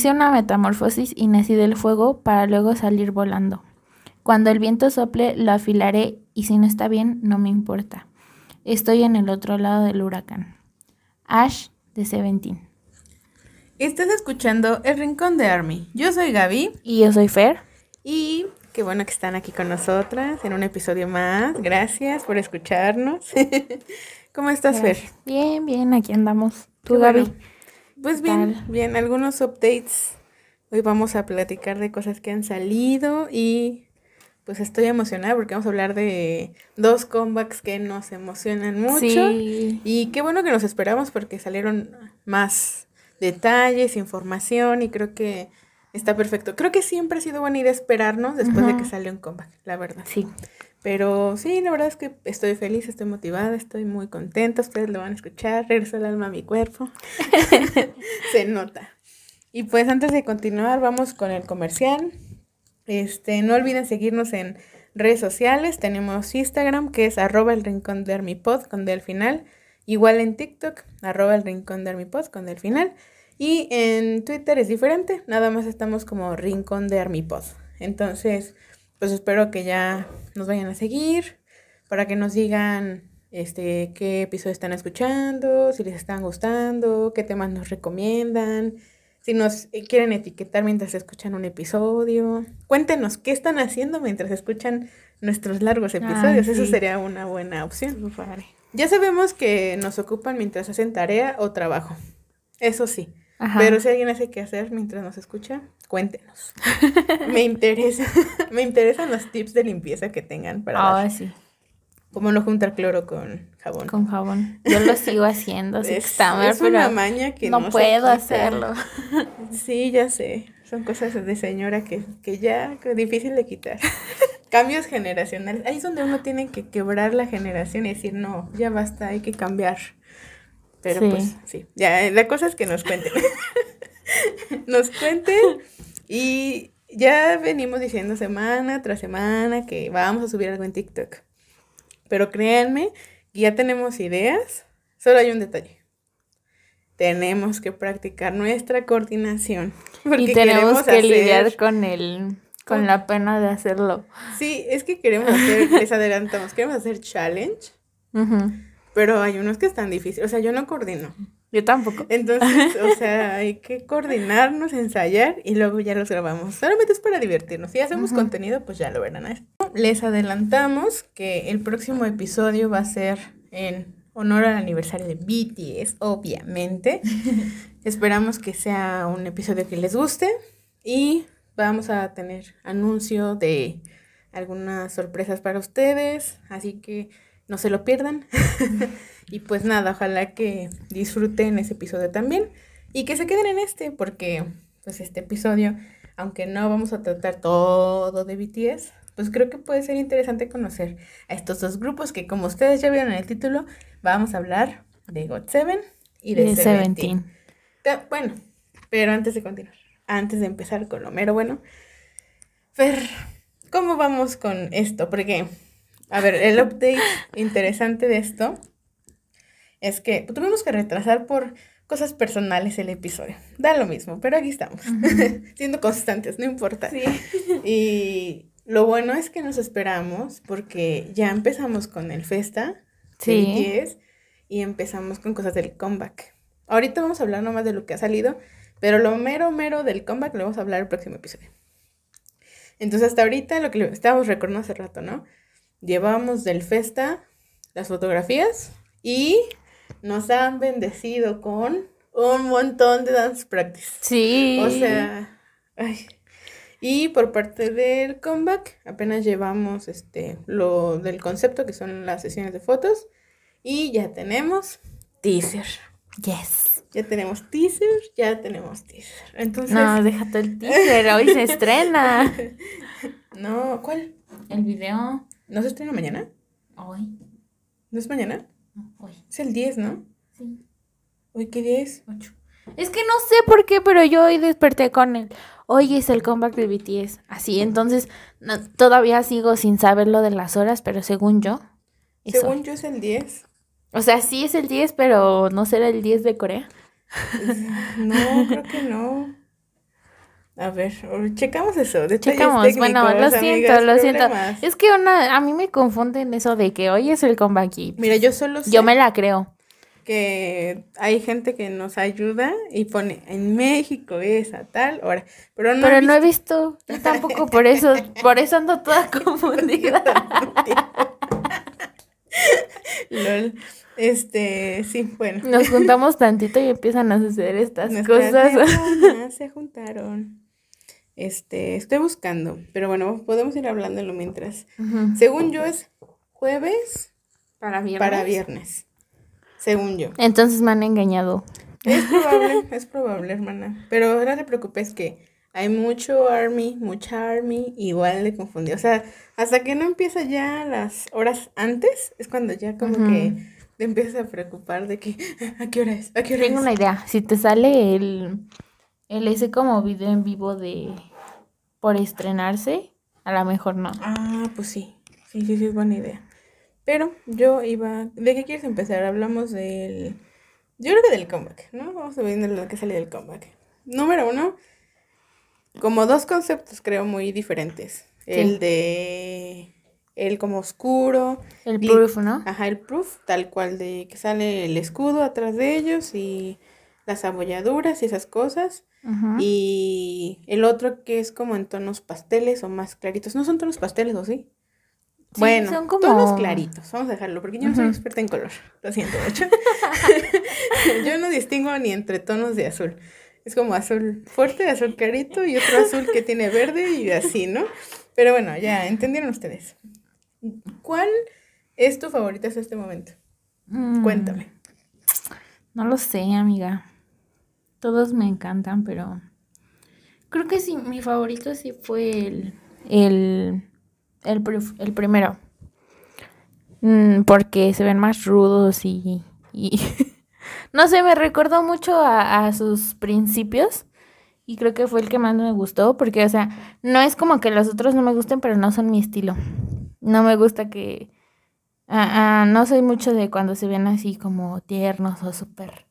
Hice una metamorfosis y nací del fuego para luego salir volando. Cuando el viento sople, lo afilaré y si no está bien, no me importa. Estoy en el otro lado del huracán. Ash de Seventeen. Estás escuchando El Rincón de Army. Yo soy Gaby. Y yo soy Fer. Y qué bueno que están aquí con nosotras en un episodio más. Gracias por escucharnos. ¿Cómo estás, Fer? Bien, bien, aquí andamos. ¿Tú, Gaby? Pues bien, bien, algunos updates. Hoy vamos a platicar de cosas que han salido y pues estoy emocionada porque vamos a hablar de dos comebacks que nos emocionan mucho. Y qué bueno que nos esperamos porque salieron más detalles, información y creo que está perfecto. Creo que siempre ha sido buena idea esperarnos después de que salió un comeback, la verdad. Sí. Pero sí, la verdad es que estoy feliz, estoy motivada, estoy muy contenta. Ustedes lo van a escuchar. Regreso el alma a mi cuerpo. Se nota. Y pues antes de continuar, vamos con el comercial. Este, no olviden seguirnos en redes sociales. Tenemos Instagram, que es arroba el rincón de Armipod con del final. Igual en TikTok, arroba el rincón de Armipod con del final. Y en Twitter es diferente, nada más estamos como rincón de Armipod. Entonces, pues espero que ya nos vayan a seguir para que nos digan este qué episodio están escuchando, si les están gustando, qué temas nos recomiendan si nos eh, quieren etiquetar mientras escuchan un episodio, cuéntenos qué están haciendo mientras escuchan nuestros largos episodios. Eso sería una buena opción. Ya sabemos que nos ocupan mientras hacen tarea o trabajo. Eso sí. Pero si alguien hace qué hacer mientras nos escucha, cuéntenos. me interesa, me interesan los tips de limpieza que tengan para. Ah, sí. Como no juntar cloro con jabón. Con jabón. Yo lo sigo haciendo, es, es una maña que no, puedo hacerlo. Sí, ya sé. Son cosas de señora que, que ya es difícil de quitar. Cambios generacionales. Ahí es donde uno tiene que quebrar la generación y decir, no, ya basta, hay que cambiar. Pero pues sí, ya la cosa es que nos cuenten. nos cuenten y ya venimos diciendo semana tras semana que vamos a subir algo en TikTok. Pero créanme, ya tenemos ideas, solo hay un detalle. Tenemos que practicar nuestra coordinación. y tenemos que lidiar con el con la pena de hacerlo. Sí, es que queremos hacer, les adelantamos, queremos hacer challenge. Pero hay unos que están difíciles. O sea, yo no coordino. Yo tampoco. Entonces, o sea, hay que coordinarnos, ensayar y luego ya los grabamos. Solamente es para divertirnos. Si hacemos contenido, pues ya lo verán. Les adelantamos que el próximo episodio va a ser en honor al aniversario de BTS, obviamente. Esperamos que sea un episodio que les guste y vamos a tener anuncio de algunas sorpresas para ustedes, así que no se lo pierdan. y pues nada, ojalá que disfruten ese episodio también y que se queden en este, porque pues este episodio, aunque no vamos a tratar todo de BTS, pues creo que puede ser interesante conocer a estos dos grupos que como ustedes ya vieron en el título, vamos a hablar de GOT7 y de, Seventeen. Bueno, pero antes de continuar, antes de empezar con lo mero bueno, Fer, ¿cómo vamos con esto? Porque a ver, el update interesante de esto es que tuvimos que retrasar por cosas personales el episodio. Da lo mismo, pero aquí estamos, siendo constantes, no importa. Sí. Y lo bueno es que nos esperamos porque ya empezamos con el Festa, sí. y empezamos con cosas del comeback. Ahorita vamos a hablar nomás de lo que ha salido, pero lo mero, mero del comeback lo vamos a hablar el próximo episodio. Entonces, hasta ahorita lo que estábamos recordando hace rato, ¿no? Llevamos del Festa las fotografías y nos han bendecido con un montón de dance practice. Sí. O sea, ay. Y por parte del comeback, apenas llevamos este lo del concepto que son las sesiones de fotos y ya tenemos teaser. Yes. Ya tenemos teaser, ya tenemos teaser. Entonces, no, déjate el teaser, hoy se estrena. no, ¿cuál? El video. ¿No se estrena mañana? Hoy. ¿No es mañana? hoy. Es el 10, ¿no? Sí. ¿Hoy qué día es? 8. Es que no sé por qué, pero yo hoy desperté con él. Hoy es el comeback de BTS. Así, entonces todavía sigo sin saber lo de las horas, pero según yo. Según yo es el 10. O sea, sí es el 10, pero no será el 10 de Corea. no, creo que no. A ver, checamos eso. Checamos, bueno, lo siento, lo siento. Es que una, a mí me confunden eso de que hoy es el comeback Mira, yo solo sé Yo me la creo. Que hay gente que nos ayuda y pone en México es a tal hora. Pero no, pero no he visto. Yo tampoco, por eso, por eso ando toda confundida. Lol. Este, sí, bueno. Nos juntamos tantito y empiezan a suceder estas cosas. se juntaron. Este, estoy buscando, pero bueno, podemos ir hablándolo mientras. Según yo es jueves para viernes. Para viernes. Según yo. Entonces me han engañado. Es probable, es probable, hermana. Pero no te preocupes que hay mucho Army, mucha Army, igual le confundí. O sea, hasta que no empieza ya las horas antes, es cuando ya como que te empiezas a preocupar de que, ¿a qué hora es? ¿A qué hora Tengo una idea. Si te sale el, el ese como video en vivo de por estrenarse, a lo mejor no. Ah, pues sí. Sí, sí, sí, es buena idea. Pero yo iba. ¿De qué quieres empezar? Hablamos del. Yo creo que del comeback, ¿no? Vamos a ver lo que sale del comeback. Número uno, como dos conceptos creo muy diferentes. El de el como oscuro. El proof, ¿no? Ajá, el proof, tal cual de que sale el escudo atrás de ellos y las abolladuras y esas cosas. Y el otro que es como en tonos pasteles o más claritos. ¿No son tonos pasteles o sí? bueno, son como... tonos claritos, vamos a dejarlo, porque yo no soy experta en color, lo siento mucho. yo no distingo ni entre tonos de azul. Es como azul fuerte, azul clarito y otro azul que tiene verde y así, ¿no? Pero bueno, ya entendieron ustedes. ¿Cuál es tu favorita hasta este momento? Mm. Cuéntame. No lo sé, amiga. Todos me encantan, pero creo que sí, mi favorito sí fue el, el, el, primero. Mm, porque se ven más rudos y, y no sé, me recordó mucho a, a sus principios. Y creo que fue el que más me gustó, porque, o sea, no es como que los otros no me gusten, pero no son mi estilo. No me gusta que... Ah, ah, no soy mucho de cuando se ven así como tiernos o súper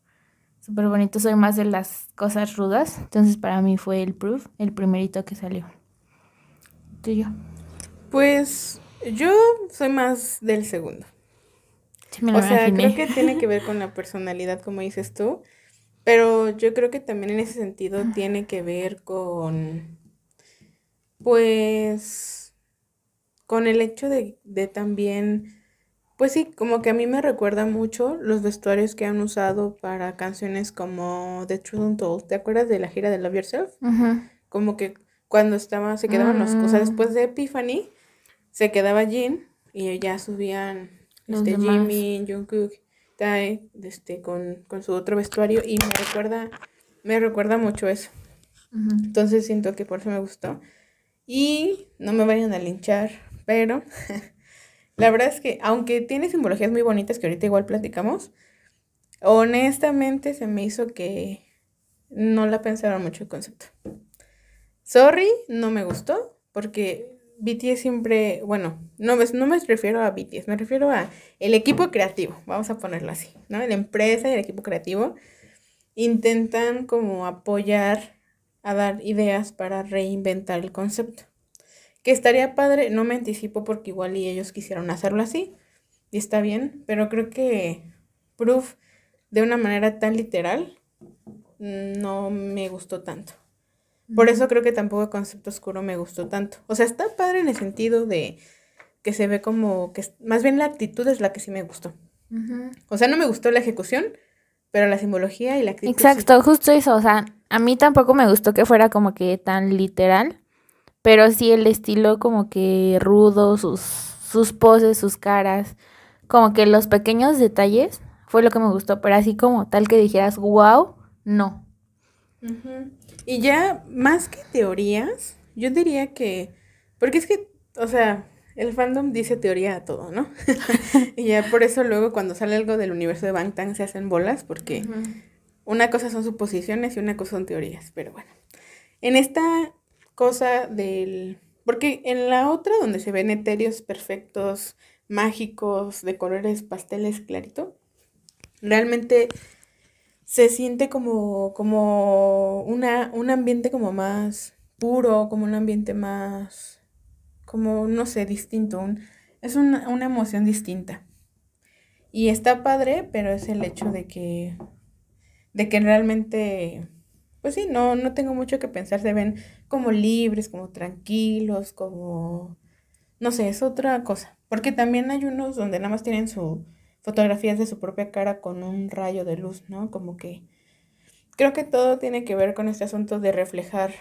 súper bonitos. Soy más de las cosas rudas. Entonces para mí fue el proof, el primerito que salió. ¿Tú yo? Pues yo soy más del segundo. o sea, creo que tiene que ver con la personalidad, como dices tú. Pero yo creo que también en ese sentido tiene que ver con, pues, con el hecho de, de también, pues sí, como que a mí me recuerda mucho los vestuarios que han usado para canciones como The Truth Untold. ¿Te acuerdas de la gira de Love Yourself? Como que cuando estaba, se quedaban los, o sea, mm. después de Epiphany, se quedaba Jin y ya subían este, Jimmy, Jungkook, Tae, este, con, con su otro vestuario y me recuerda, me recuerda mucho eso. Entonces siento que por eso me gustó. Y no me vayan a linchar, pero la verdad es que, aunque tiene simbologías muy bonitas que ahorita igual platicamos, honestamente se me hizo que no la pensaron mucho el concepto. Sorry, no me gustó, porque BTS siempre, bueno, no no me refiero a BTS, me refiero a el equipo creativo, vamos a ponerlo así, ¿no? La empresa y el equipo creativo intentan como apoyar a dar ideas para reinventar el concepto. Que estaría padre, no me anticipo porque igual y ellos quisieron hacerlo así. Y está bien, pero creo que Proof de una manera tan literal no me gustó tanto. Por eso creo que tampoco el concepto oscuro me gustó tanto. O sea, está padre en el sentido de que se ve como que más bien la actitud es la que sí me gustó. O sea, no me gustó la ejecución, pero la simbología y la actitud. Exacto, justo eso. O sea, a mí tampoco me gustó que fuera como que tan literal. Pero sí el estilo como que rudo, sus, sus poses, sus caras, como que los pequeños detalles fue lo que me gustó, pero así como tal que dijeras, wow, no. Y ya más que teorías, yo diría que, porque es que, o sea, el fandom dice teoría a todo, ¿no? y ya por eso luego cuando sale algo del universo de Bangtan se hacen bolas, porque una cosa son suposiciones y una cosa son teorías, pero bueno. En esta cosa del... Porque en la otra, donde se ven etéreos perfectos, mágicos, de colores pasteles clarito, realmente se siente como, como una, un ambiente como más puro, como un ambiente más, como, no sé, distinto. es una, una emoción distinta. Y está padre, pero es el hecho de que, de que realmente, pues sí, no, no tengo mucho que pensar, se ven como libres, como tranquilos, como, no sé, es otra cosa. Porque también hay unos donde nada más tienen su fotografías de su propia cara con un rayo de luz, ¿no? Como que creo que todo tiene que ver con este asunto de reflejar,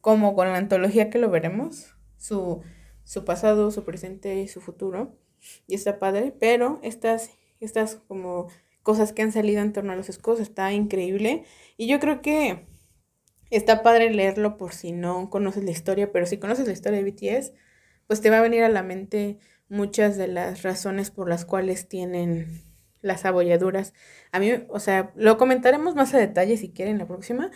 como con la antología que lo veremos, su, su pasado, su presente y su futuro. Y está padre, pero estas estas como cosas que han salido en torno a los escudos, está increíble. Y yo creo que está padre leerlo por si no conoces la historia, pero si conoces la historia de BTS, pues te va a venir a la mente muchas de las razones por las cuales tienen las abolladuras. A mí, o sea, lo comentaremos más a detalle si quieren la próxima.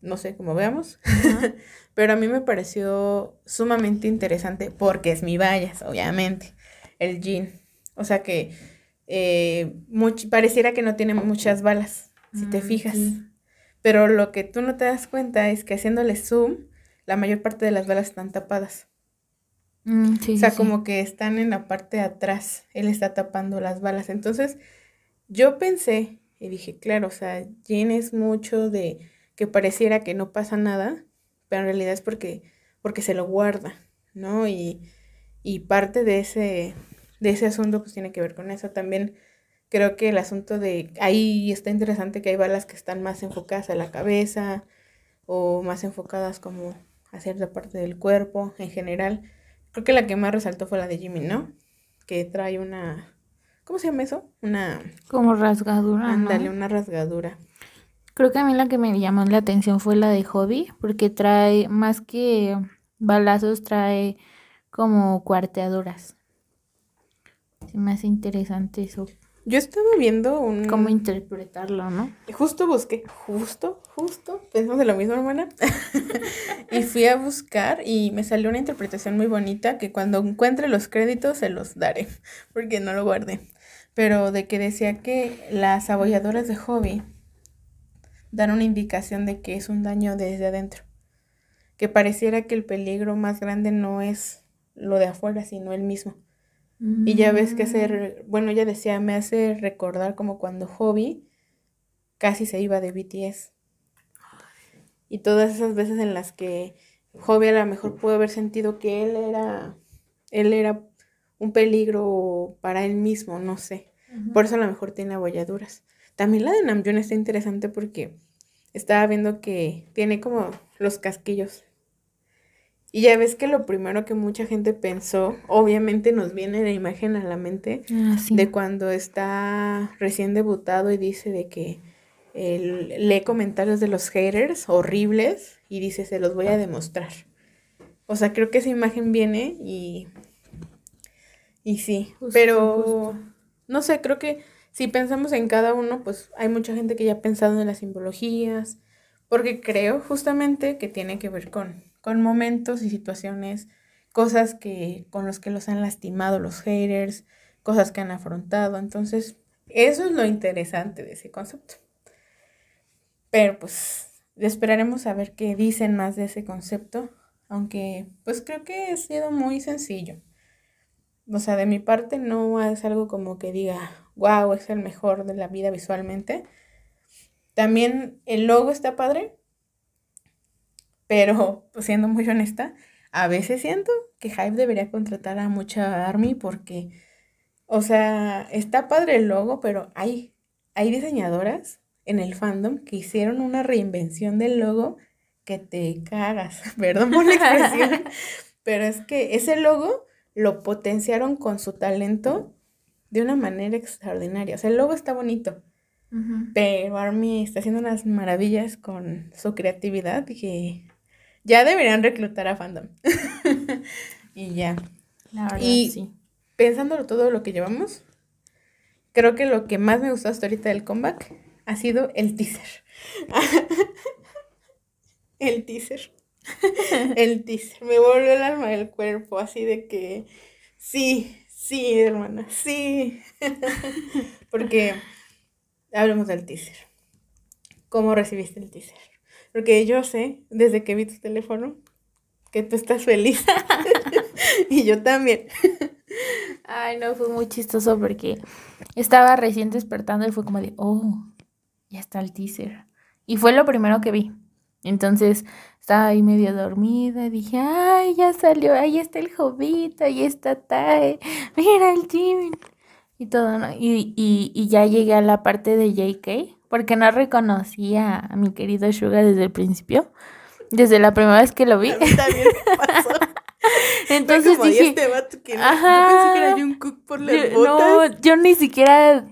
No sé, cómo veamos. Pero a mí me pareció sumamente interesante porque es mi vallas, obviamente, el jean. O sea que eh, pareciera que no tiene muchas balas, si te mm, fijas. Pero lo que tú no te das cuenta es que haciéndole zoom, la mayor parte de las balas están tapadas. Mm, o sea, como que están en la parte de atrás, él está tapando las balas. Entonces, yo pensé y dije, claro, o sea, Jean es mucho de que pareciera que no pasa nada, pero en realidad es porque, porque se lo guarda, ¿no? Y, y parte de ese, de ese asunto pues tiene que ver con eso. También creo que el asunto de ahí está interesante que hay balas que están más enfocadas a la cabeza o más enfocadas como a cierta parte del cuerpo en general. Creo que la que más resaltó fue la de Jimmy, ¿no? Que trae una... ¿Cómo se llama eso? Una... Como rasgadura. Ándale, una rasgadura. Creo que a mí la que me llamó la atención fue la de Hobby, porque trae más que balazos, trae como cuarteaduras. Se me hace interesante eso. Yo estaba viendo un... Cómo interpretarlo, ¿no? Justo busqué, justo, justo, pensamos de lo mismo, hermana. y fui a buscar y me salió una interpretación muy bonita que cuando encuentre los créditos se los daré, porque no lo guardé. Pero de que decía que las abolladoras de hobby dan una indicación de que es un daño desde adentro. Que pareciera que el peligro más grande no es lo de afuera, sino el mismo. Y ya ves que hacer, mm. bueno, ella decía, me hace recordar como cuando Hobby casi se iba de BTS. Y todas esas veces en las que Hobby a lo mejor pudo haber sentido que él era, él era un peligro para él mismo, no sé. Por eso a lo mejor tiene abolladuras. También la de Namjoon está interesante porque estaba viendo que tiene como los casquillos y ya ves que lo primero que mucha gente pensó, obviamente nos viene la imagen a la mente ah, de cuando está recién debutado y dice de que lee comentarios de los haters horribles y dice se los voy a demostrar. O sea, creo que esa imagen viene y y sí, pero no sé, creo que si pensamos en cada uno, pues hay mucha gente que ya ha pensado en las simbologías, porque creo justamente que tiene que ver con con momentos y situaciones, cosas que con los que los han lastimado los haters, cosas que han afrontado. Entonces, eso es lo interesante de ese concepto. Pero pues esperaremos a ver qué dicen más de ese concepto, aunque pues creo que ha sido muy sencillo. O sea, de mi parte no es algo como que diga, wow, es el mejor de la vida visualmente. También el logo está padre, pero, pues, siendo muy honesta, a veces siento que Hype debería contratar a mucha Army porque, o sea, está padre el logo, pero hay, hay diseñadoras en el fandom que hicieron una reinvención del logo que te cagas. Perdón por la expresión, pero es que ese logo lo potenciaron con su talento de una manera extraordinaria. O sea, el logo está bonito. Pero Army está haciendo unas maravillas con su creatividad que ya deberían reclutar a fandom. y ya. La verdad, y sí. pensándolo todo lo que llevamos, creo que lo que más me gustó hasta ahorita del comeback ha sido el teaser. el teaser. el teaser. Me volvió el alma del cuerpo, así de que sí, sí, hermana, sí. Porque hablemos del teaser. ¿Cómo recibiste el teaser? Porque yo sé, desde que vi tu teléfono, que tú estás feliz. y yo también. Ay, no, fue muy chistoso porque estaba recién despertando y fue como de, oh, ya está el teaser. Y fue lo primero que vi. Entonces estaba ahí medio dormida dije, ay, ya salió, ahí está el jovito, ahí está Tai, mira el Jimmy. Y todo, ¿no? Y, y, y ya llegué a la parte de JK, porque no reconocía a mi querido Suga desde el principio, desde la primera vez que lo vi. También me pasó. Entonces como, ¿y dije, este vato que no? ajá. Yo pensé que era Jungkook por las Yo- botas. No, yo ni siquiera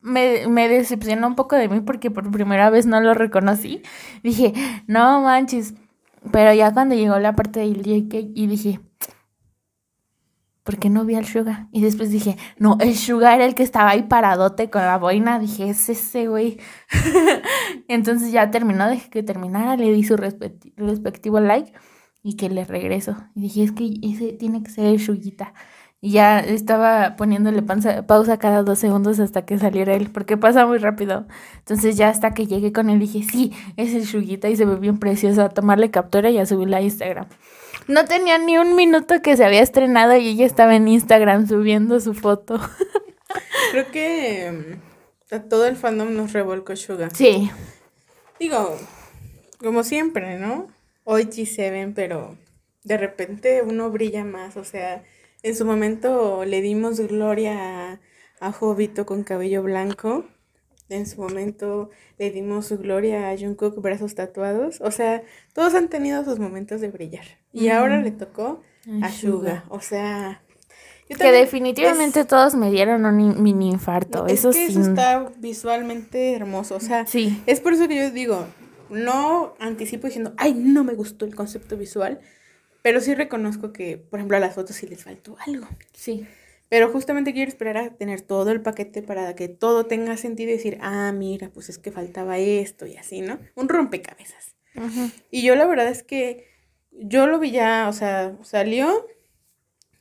me, me decepcionó un poco de mí porque por primera vez no lo reconocí. Dije, no manches. Pero ya cuando llegó la parte del JK y dije, ¿por qué no vi al Suga? Y después dije, no, el Suga era el que estaba ahí paradote con la boina. Dije, es ese güey. Entonces ya terminó, dejé que terminara, le di su respecti- respectivo like y que le regreso. Y dije, es que ese tiene que ser el Shuguita. Y ya estaba poniéndole panza- pausa cada dos segundos hasta que saliera él, porque pasa muy rápido. Entonces ya hasta que llegué con él dije, sí, es el Shuguita y se ve bien precioso. A tomarle captura y a subirla a Instagram. No tenía ni un minuto que se había estrenado y ella estaba en Instagram subiendo su foto. Creo que mm, a todo el fandom nos revolcó Suga. Sí, Digo, como siempre, ¿no? Hoy G7, pero de repente uno brilla más. O sea, en su momento le dimos gloria a, a Jovito con cabello blanco. En su momento le dimos su gloria a Jungkook brazos tatuados. O sea, todos han tenido sus momentos de brillar. Y ahora le tocó a Suga. O sea, yo que definitivamente todos me dieron un in- mini infarto. es eso que sí. eso está visualmente hermoso. O sea, Sí. es por eso que yo digo, no anticipo diciendo, ay, no me gustó el concepto visual, pero sí reconozco que, por ejemplo, a las fotos sí les faltó algo. Sí. Pero justamente quiero esperar a tener todo el paquete para que todo tenga sentido y decir, ah, mira, pues es que faltaba esto y así, ¿no? Un rompecabezas. Y yo la verdad es que yo lo vi ya, o sea, salió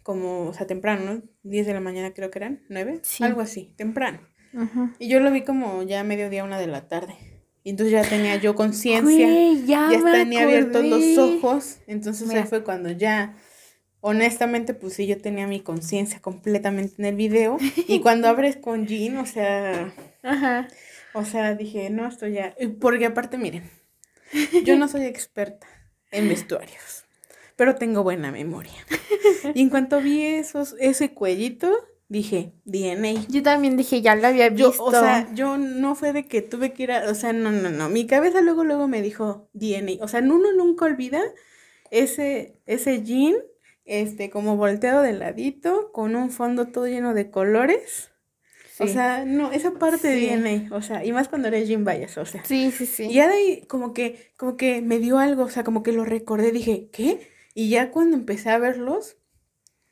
como, o sea, temprano, ¿no? 10 de la mañana creo que eran, 9, Sí. algo así, temprano. Y yo lo vi como ya mediodía, una de la tarde. Y entonces ya tenía yo conciencia, ya, ya tenía abiertos los ojos. Entonces Mira. ahí fue cuando ya, honestamente, pues sí, yo tenía mi conciencia completamente en el video. Y cuando abres con Jean, o sea, Ajá. o sea, dije, no, esto ya. Porque aparte, miren, yo no soy experta en vestuarios, pero tengo buena memoria. Y en cuanto vi esos, ese cuellito, dije, DNA. Yo también dije, ya lo había Yo, visto. o sea, yo no fue de que tuve que ir a, o sea, no, no, no, mi cabeza luego, luego me dijo DNA, o sea, uno nunca olvida ese, ese jean, este, como volteado de ladito, con un fondo todo lleno de colores, o sea, no, esa parte Sí. DNA, o sea, y más cuando eres jean Bayas, o sea, sí, sí, sí. y ya de ahí como que, como que me dio algo, o sea, como que lo recordé, dije, ¿qué? Y ya cuando empecé a verlos,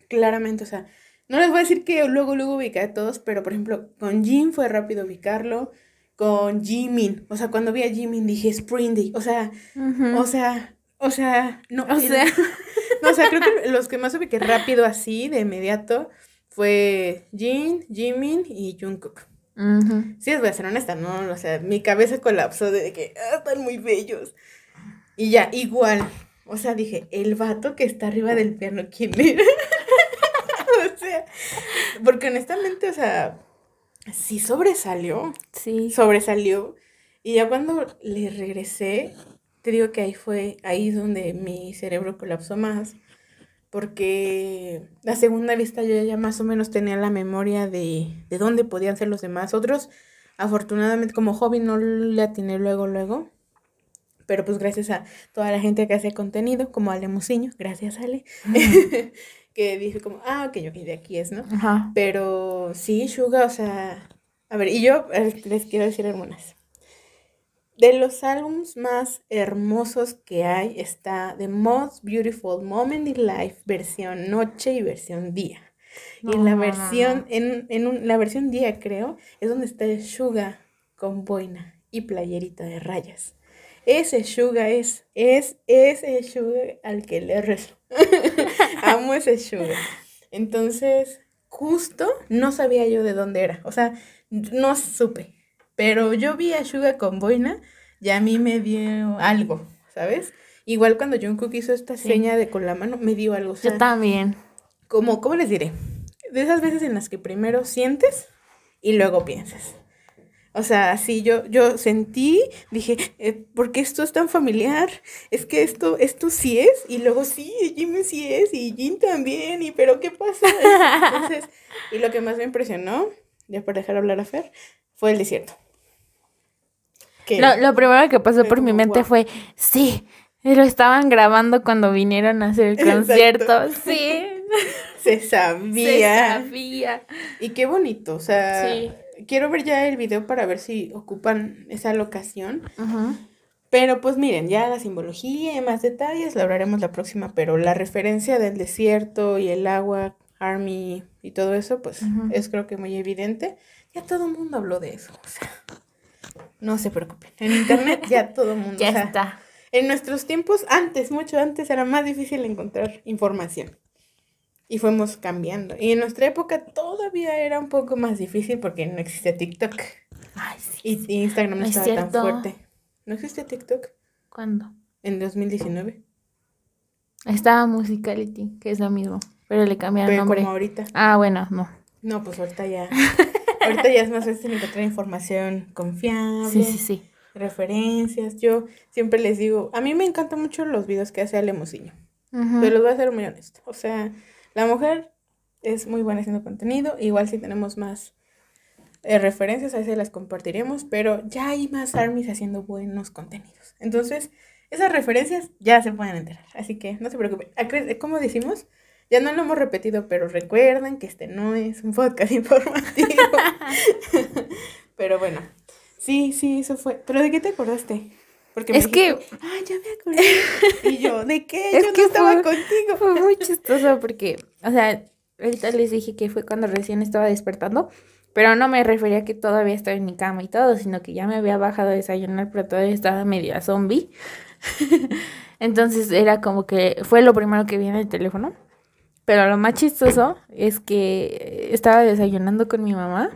claramente, o sea, no les voy a decir que luego, luego ubiqué a todos, pero por ejemplo, con Jin fue rápido ubicarlo, con Jimin, o sea, cuando vi a Jimin dije Springy, o sea, o sea, o sea, no, O sea. no, o sea, creo que los que más ubiqué rápido así, de inmediato, fue Jin, Jimin y Jungkook. Ujú. Sí, les voy a ser honesta, ¿no? O sea, mi cabeza colapsó de que ah, están muy bellos. Y ya, igual. O sea, dije, el vato que está arriba del piano, ¿quién era? o sea, porque honestamente, o sea, sí sobresalió. Sí. Sobresalió. Y ya cuando le regresé, te digo que ahí fue, ahí es donde mi cerebro colapsó más. Porque la segunda vista yo ya más o menos tenía la memoria de, de dónde podían ser los demás. Otros, afortunadamente, como hobby no le atiné luego, luego. Pero pues gracias a toda la gente que hace contenido, como Ale Musiño, gracias Ale, que dije como, ah, ok, ok, de aquí es, ¿no? Ajá. Pero sí, Suga, o sea, a ver, y yo les quiero decir algunas. De los álbums más hermosos que hay está The Most Beautiful Moment in Life, versión noche y versión día. y en la no, versión, no. en, en un- la versión día creo, es donde está el Suga con boina y playerita de rayas. Ese Suga es, es, es el Suga al que le rezo. Amo ese Suga. Entonces, justo no sabía yo de dónde era. O sea, no supe. Pero yo vi a Suga con boina. ya a mí me dio algo, ¿sabes? Igual cuando Jungkook hizo esta seña de con la mano, me dio algo. Yo también. Como, ¿cómo les diré? De esas veces en las que primero sientes y luego piensas. O sea, sí, yo, yo sentí, dije, eh, ¿por qué esto es tan familiar? Es que esto, esto sí es, y luego sí, Jimmy sí es, y Jin también, y pero ¿qué pasa? Entonces, y lo que más me impresionó, ya por dejar hablar a Fer, fue el desierto. Lo, lo, primero que pasó por mi mente fue, sí, lo estaban grabando cuando vinieron a hacer el concierto, sí. Se sabía. Se sabía. Y qué bonito, o sea, sí quiero ver ya el video para ver si ocupan esa locación. Pero pues miren, ya la simbología y más detalles la hablaremos la próxima, pero la referencia del desierto y el agua, Army y todo eso, pues es creo que muy evidente. Ya todo el mundo habló de eso, o sea, no se preocupen. En internet ya todo el mundo. ya está. En nuestros tiempos, antes, mucho antes, era más difícil encontrar información y fuimos cambiando. Y en nuestra época todavía era un poco más difícil porque no existía TikTok. Ay, sí. Y, Instagram no, estaba tan fuerte. ¿No existía TikTok? ¿Cuándo? En 2019. Estaba Musicality, que es lo mismo, pero le cambiaron el nombre. como ahorita. Ah, bueno, no. No, pues ahorita ya. ahorita ya es más fácil encontrar información confiable. Sí, sí, sí. Referencias. Yo siempre les digo, a mí me encantan mucho los videos que hace Ale Musiño. Pero los voy a ser muy honesto. O sea, la mujer es muy buena haciendo contenido, igual si tenemos más eh, referencias, a veces las compartiremos, pero ya hay más armies haciendo buenos contenidos. Entonces, esas referencias ya se pueden enterar, así que no se preocupen. Como decimos, ya no lo hemos repetido, pero recuerden que este no es un podcast informativo. pero bueno, sí, sí, eso fue. ¿Pero de qué te acordaste? Porque es que. Ah, ya me acordé. y yo, ¿de qué? yo no estaba contigo. Fue muy chistoso porque, o sea, ahorita les dije que fue cuando recién estaba despertando. Pero no me refería a que todavía estaba en mi cama y todo, sino que ya me había bajado a desayunar, pero todavía estaba media zombie. Entonces era como que fue lo primero que vi en el teléfono. Pero lo más chistoso es que estaba desayunando con mi mamá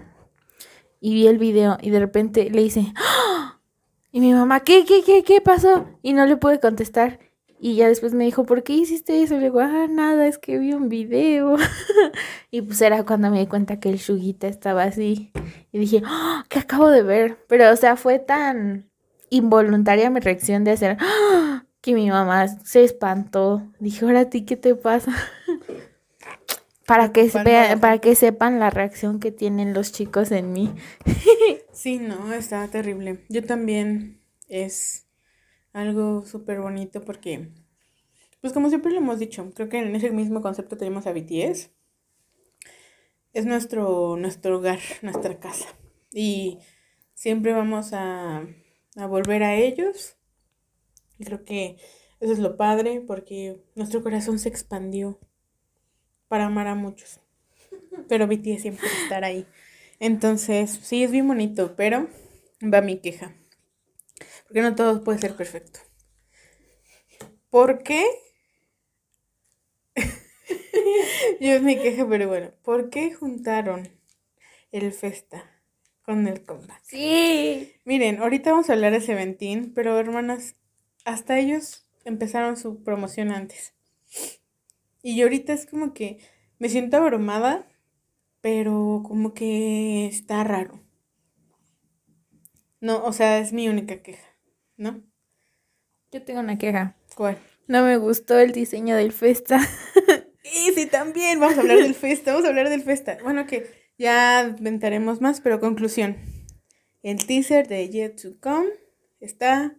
y vi el video y de repente le hice, ¡Ah! Y mi mamá, ¿qué, qué, qué, qué pasó? Y no le pude contestar. Y ya después me dijo, ¿por qué hiciste eso? Y le digo, ah, nada, es que vi un video. y pues era cuando me di cuenta que el Shugita estaba así. Y dije, ¡Ah! ¿qué acabo de ver? Pero, o sea, fue tan involuntaria mi reacción de hacer, ¡Ah! que mi mamá se espantó. Dije, ahora a ti, ¿qué te pasa? para que, para que sepan la reacción que tienen los chicos en mí. sí, no, está terrible. Yo también es algo súper bonito porque, pues como siempre lo hemos dicho, creo que en ese mismo concepto tenemos a BTS. Es nuestro, nuestro hogar, nuestra casa. Y siempre vamos a, a volver a ellos. Y creo que eso es lo padre porque nuestro corazón se expandió para amar a muchos. Pero BTS siempre estar ahí. Entonces, sí, es bien bonito, pero va mi queja. Porque no todo puede ser perfecto. ¿Por qué? Yo es mi queja, pero bueno. ¿Por qué juntaron el Festa con el combate? Sí. Miren, ahorita vamos a hablar de Seventeen, pero hermanas, hasta ellos empezaron su promoción antes. Y ahorita es como que me siento abrumada, pero como que está raro. No, o sea, es mi única queja, ¿no? Yo tengo una queja. ¿Cuál? No me gustó el diseño del Festa. y sí, también. Vamos a hablar del Festa, vamos a hablar del Festa. Bueno, que ya inventaremos más, pero conclusión. El teaser de Yet to Come está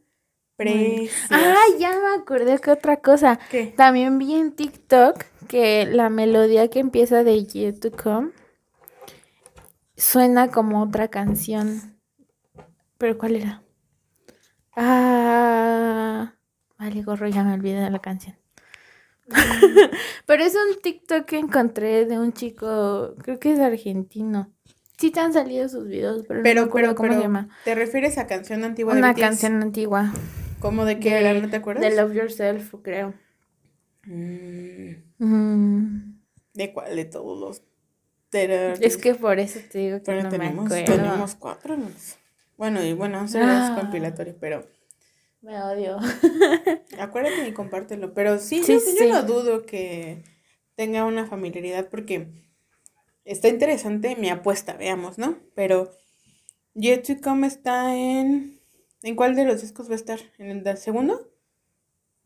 Ah, ya me acordé que otra cosa. También vi en TikTok que la melodía que empieza de Yet to Come suena como otra canción. ¿Pero cuál era? Ah, vale, gorro, ya me olvidé de la canción. Pero es un TikTok que encontré de un chico, creo que es argentino. Sí te han salido sus videos, pero, no me acuerdo cómo se llama. ¿Te refieres a canción antigua? Una canción antigua. ¿Cómo de qué era? ¿No te acuerdas? De Love Yourself, creo. Mm. ¿De cuál? De todos los... Es que por eso te digo que no tenemos, me acuerdo. Tenemos cuatro. Bueno, y bueno, son las ah. compilatorias, pero... Me odio. Acuérdate y compártelo. Pero sí, Sí, yo, sí, yo no dudo que tenga una familiaridad porque está interesante mi apuesta, veamos, ¿no? Pero Yet to Come está en... ¿En cuál de los discos va a estar? ¿En el del segundo?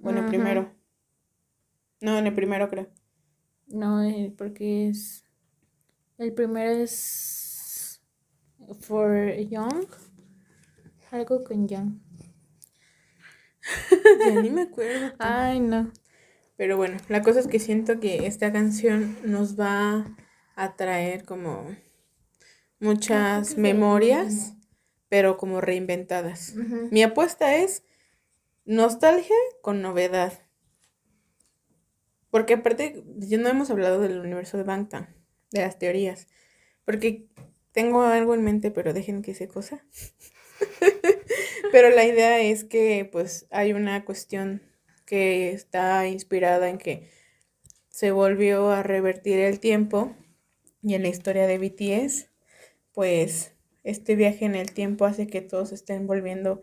¿O en el primero? No, en el primero creo. No, eh, porque es. El primero es. For Young. Algo con Young. Ya ni me acuerdo. Ay, no. Pero bueno, la cosa es que siento que esta canción nos va a traer como muchas memorias, pero como reinventadas. Mi apuesta es nostalgia con novedad. Porque aparte, ya no hemos hablado del universo de Bangtan, de las teorías. Porque tengo algo en mente, pero dejen que sea cosa. pero la idea es que pues hay una cuestión que está inspirada en que se volvió a revertir el tiempo y en la historia de BTS, pues este viaje en el tiempo hace que todos estén volviendo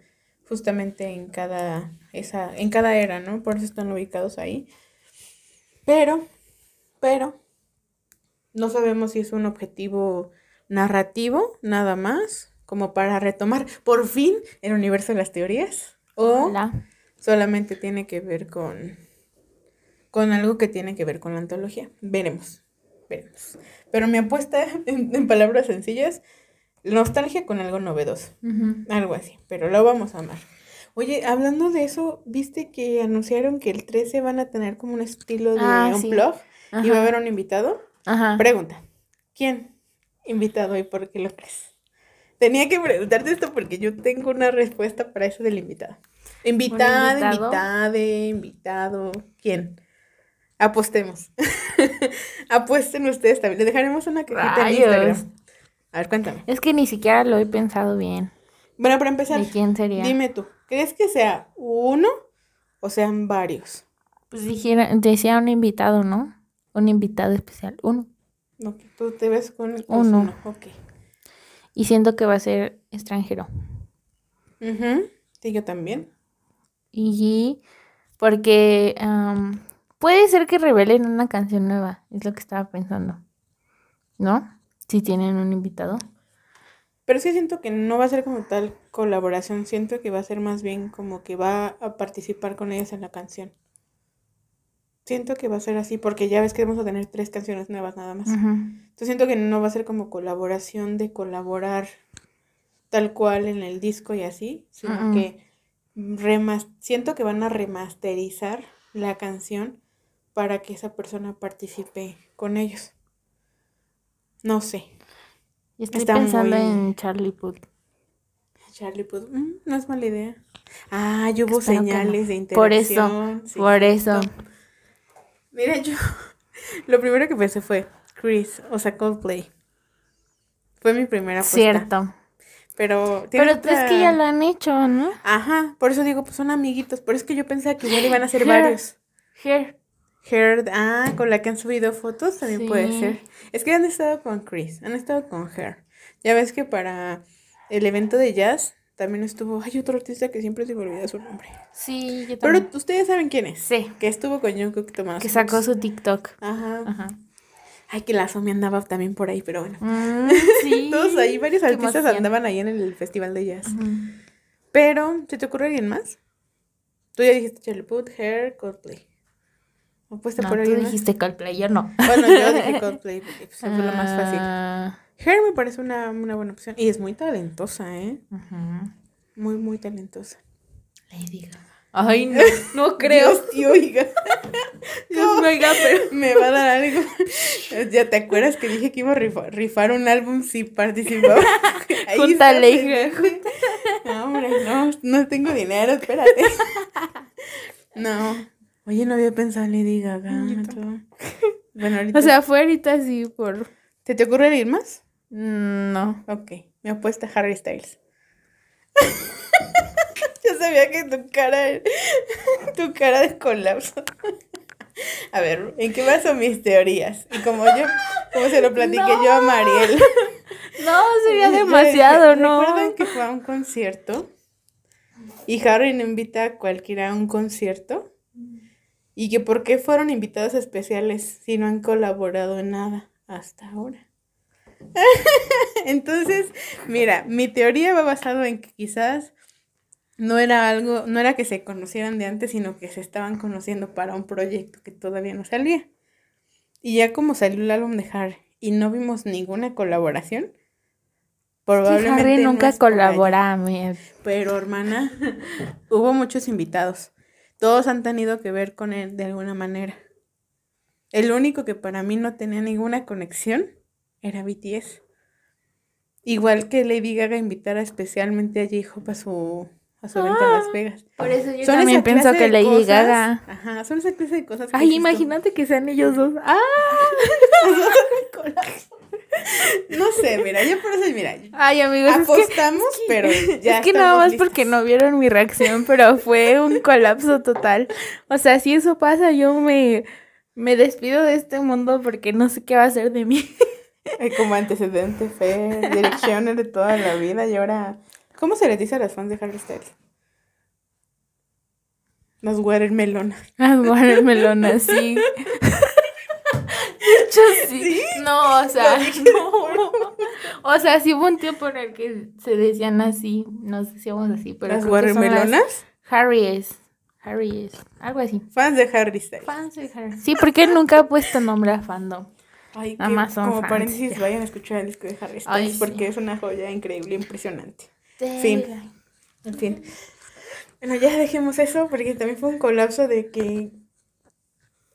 justamente en cada esa en cada era, ¿no? Por eso están ubicados ahí. Pero pero no sabemos si es un objetivo narrativo nada más, como para retomar por fin el universo de las teorías o Hola. solamente tiene que ver con, con algo que tiene que ver con la antología. Veremos, veremos. Pero mi apuesta, en, en palabras sencillas, nostalgia con algo novedoso, algo así, pero lo vamos a amar. Oye, hablando de eso, ¿viste que anunciaron que el 13 van a tener como un estilo de Ah, un sí. blog y va a haber un invitado? Ajá. Pregunta, ¿quién invitado y por qué lo crees? Tenía que preguntarte esto porque yo tengo una respuesta para eso del invitado. Invitado? invitade, invitado, ¿quién? Apostemos. Apuesten ustedes también. Les dejaremos una cajita en. Instagram. A ver, cuéntame. Es que ni siquiera lo he pensado bien. Bueno, para empezar, ¿De quién sería? dime tú, ¿crees que sea uno o sean varios? Pues dijera, decía un invitado, ¿no? Un invitado especial. Uno. No, tú te ves con el Uno. uno. Ok. Y siento que va a ser extranjero. Ujú. Sí, yo también. Y porque am, puede ser que revelen una canción nueva, es lo que estaba pensando. ¿No? Si tienen un invitado. Pero sí siento que no va a ser como tal colaboración, siento que va a ser más bien como que va a participar con ellos en la canción. Siento que va a ser así, porque ya ves que vamos a tener tres canciones nuevas nada más. Entonces siento que no va a ser como colaboración de colaborar tal cual en el disco y así, sino que remas siento que van a remasterizar la canción para que esa persona participe con ellos. No sé. Y estoy Está pensando muy- en Charlie Puth. Charlie Puth, mm, no es mala idea. Ah, yo hubo Espero que no. señales de Por eso, interacción. sí, por eso. Mira, yo lo primero que pensé fue Chris, o sea, Coldplay. Fue mi primera apuesta. Cierto. Pero Pero otra- es que ya lo han hecho, ¿no? Ajá, por eso digo, pues son amiguitos. Pero es que yo pensaba que igual iban a ser Her. varios. Here. Her, ah, con la que han subido fotos también puede ser. Es que han estado con Chris, han estado con Her. Ya ves que para el evento de jazz también estuvo, hay otro artista que siempre se me olvida su nombre. Sí, yo Pero también. ustedes saben quién es. Sí. Que estuvo con Jungkook tomando Que sacó su TikTok. Ajá. Ajá. Ay, que la Somi andaba también por ahí, pero bueno. Mm, sí. Todos ahí, varios artistas andaban ahí en el festival de jazz. Pero, ¿se te ocurre alguien más? Tú ya dijiste Charlie Puth, Hair, Coldplay. ¿Apuesta No, por tú alguien más? dijiste Coldplay, yo no. Bueno, yo dije Coldplay porque pues, fue lo más fácil. Ah, Hair me parece una, una buena opción. Y es muy talentosa, ¿eh? Muy, muy talentosa. Lady Gaga. Ay, no, no creo. Dios, y oiga, Dios me oiga, pero. me va a dar algo. ¿Ya te acuerdas que dije que iba a rifa- rifar un álbum si participaba? Ahí Júntale, está hija. No, hombre, no, no tengo dinero, espérate. No. Oye, no había pensado en Lady Gaga. Bueno, ahorita. O sea, fue ahorita sí por. ¿te te ocurre alguien más? Mm, No. Ok, me apuesta Harry Styles. Yo sabía que tu cara, tu cara de colapso. A ver, ¿en qué baso mis teorías? Y como yo, como se lo platiqué yo a Mariel. No, sería demasiado, ¿no? ¿Recuerdan que fue a un concierto? y Harry no invita a cualquiera a un concierto. Y que por qué fueron invitados especiales si no han colaborado en nada hasta ahora. Entonces, mira, mi teoría va basado en que quizás no era algo, no era que se conocieran de antes, sino que se estaban conociendo para un proyecto que todavía no salía. Y ya como salió el álbum de Harry y no vimos ninguna colaboración, probablemente. Harry nunca colabora, Pero hermana, hubo muchos invitados. Todos han tenido que ver con él de alguna manera. El único que para mí no tenía ninguna conexión era BTS. Igual que Lady Gaga invitara especialmente a J-Hope a su a su evento en Las ah, Vegas. Por eso yo también pienso que Lady Gaga. Ajá, son esa clase de cosas. Ay, imagínate que sean ellos dos. ¡Ah! no sé, mira, yo por eso, mira. Ay, amigos, apostamos, pero ya. Es que nada más porque no vieron mi reacción, pero fue un colapso total. O sea, si eso pasa, yo me, me despido de este mundo porque no sé qué va a ser de mí. Hay como antecedente, fe, direcciones de toda la vida y ahora ¿Cómo se les dice a las fans de Harry Styles? Las watermelonas. Las watermelonas, sí. De hecho, sí. No, o sea, no. O sea, sí hubo un tiempo en el que se decían así, nos decíamos así, pero. ¿Las watermelonas? Harry es. Harry es. Algo así. Fans de Harry Styles. Fans de Harry. Sí, porque él nunca ha puesto nombre a fandom. Ay, Nada como paréntesis, vayan a escuchar el disco de Harry Styles porque es una joya increíble, impresionante. Fin. En fin. Bueno, ya dejemos eso porque también fue un colapso de que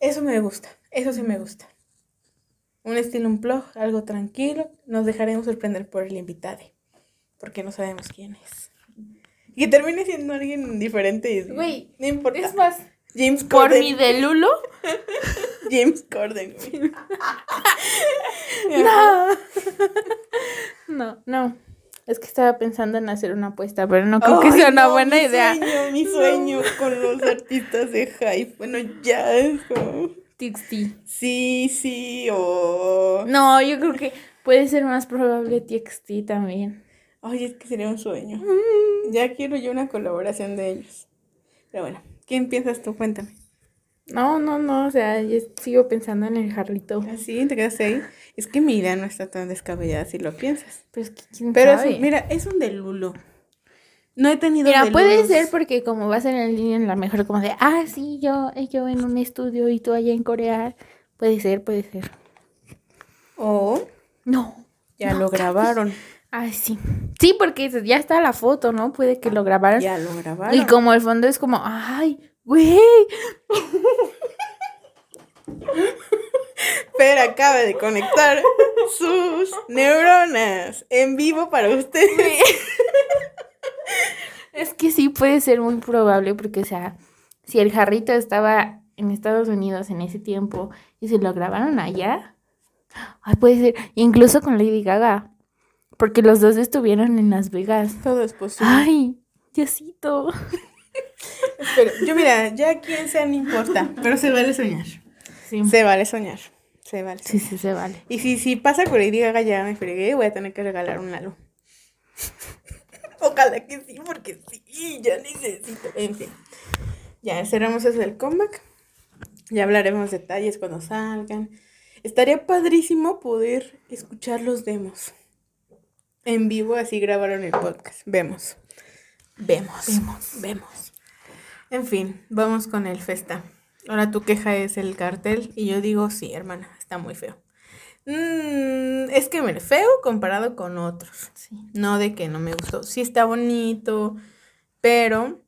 eso me gusta, eso sí me gusta. Un estilo un blog, algo tranquilo, nos dejaremos sorprender por el invitado, porque no sabemos quién es. Y que termine siendo alguien diferente Güey, no importa. Es más, James Corden. Por mi de Lulo. James Corden. no. No, no. Es que estaba pensando en hacer una apuesta, pero no creo que sea una buena idea. Mi sueño, mi sueño con los artistas de hype. Bueno, ya eso. TXT. Sí, sí, o. No, yo creo que puede ser más probable TXT también. Ay, es que sería un sueño. Mm. Ya quiero yo una colaboración de ellos. Pero bueno, ¿quién piensas tú? Cuéntame. No, no, no, o sea, yo sigo pensando en el jarrito. ¿Así? ¿Te quedas ahí? Es que mi idea no está tan descabellada si lo piensas. Pero es que quién Pero mira, es un delulo. No he tenido Mira, puede ser porque como vas en el línea en la mejor como de, ah, sí, yo, yo en un estudio y tú allá en Corea. Puede ser, puede ser. O no. Ya lo grabaron. Ay, sí. Sí, porque ya está la foto, ¿no? Puede que lo grabaron. Ya lo grabaron. Y como el fondo es como, ay, güey. Fer acaba de conectar sus neuronas en vivo para usted. es que sí puede ser muy probable porque, o sea, si el jarrito estaba en Estados Unidos en ese tiempo y se lo grabaron allá, ay, puede ser, incluso con Lady Gaga, porque los dos estuvieron en Las Vegas. Todo es posible. Ay, Diosito. Pero, yo mira, ya quién sea no importa, pero se vale soñar. Se vale soñar. Se vale. Sí, sí, se vale. Y si, si pasa con Lady Gaga ya me fregué, voy a tener que regalar un halo. Ojalá que sí, porque sí, ya necesito. En fin. Ya cerramos eso del comeback. Ya hablaremos detalles cuando salgan. Estaría padrísimo poder escuchar los demos. En vivo, así grabaron el podcast. Vemos. Vemos. Vemos. Vemos. En fin, vamos con el festa. Ahora tu queja es el cartel y yo digo, sí, hermana, está muy feo. Mm, es que me feo comparado con otros. No de que no me gustó. Sí está bonito, pero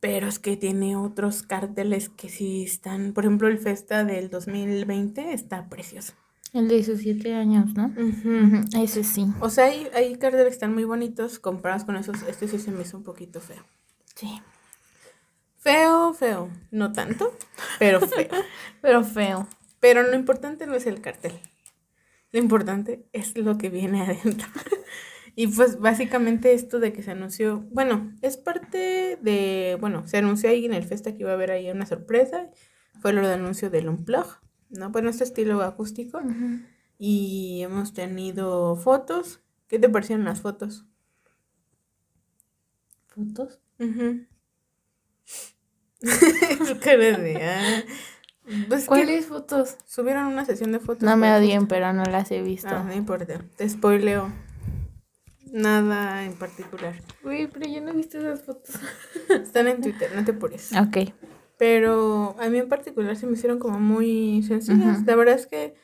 pero es que tiene otros carteles que sí están, por ejemplo, el Festa del 2020 está precioso. El de 17 años, ¿no? Ese sí. O sea, hay, hay carteles que están muy bonitos comparados con esos. Este sí se me hizo un poquito feo. Sí. Feo, feo. No tanto, pero feo. pero feo. Pero lo importante no es el cartel. Lo importante es lo que viene adentro. y pues básicamente esto de que se anunció, bueno, es parte de, bueno, se anunció ahí en el festa que iba a haber ahí una sorpresa. Fue lo del anuncio del Unplug, ¿no? Pues nuestro estilo acústico. Y hemos tenido fotos. ¿Qué te parecieron las fotos? ¿Fotos? Cara de, ah. Pues ¿Cuáles fotos? subieron una sesión de fotos. No me odien, pero no las he visto. Ah, no importa. Te spoileo. Nada en particular. Uy, pero yo no he visto esas fotos. Están en Twitter, no te apures. Ok. Pero a mí en particular se me hicieron como muy sencillas. La verdad es que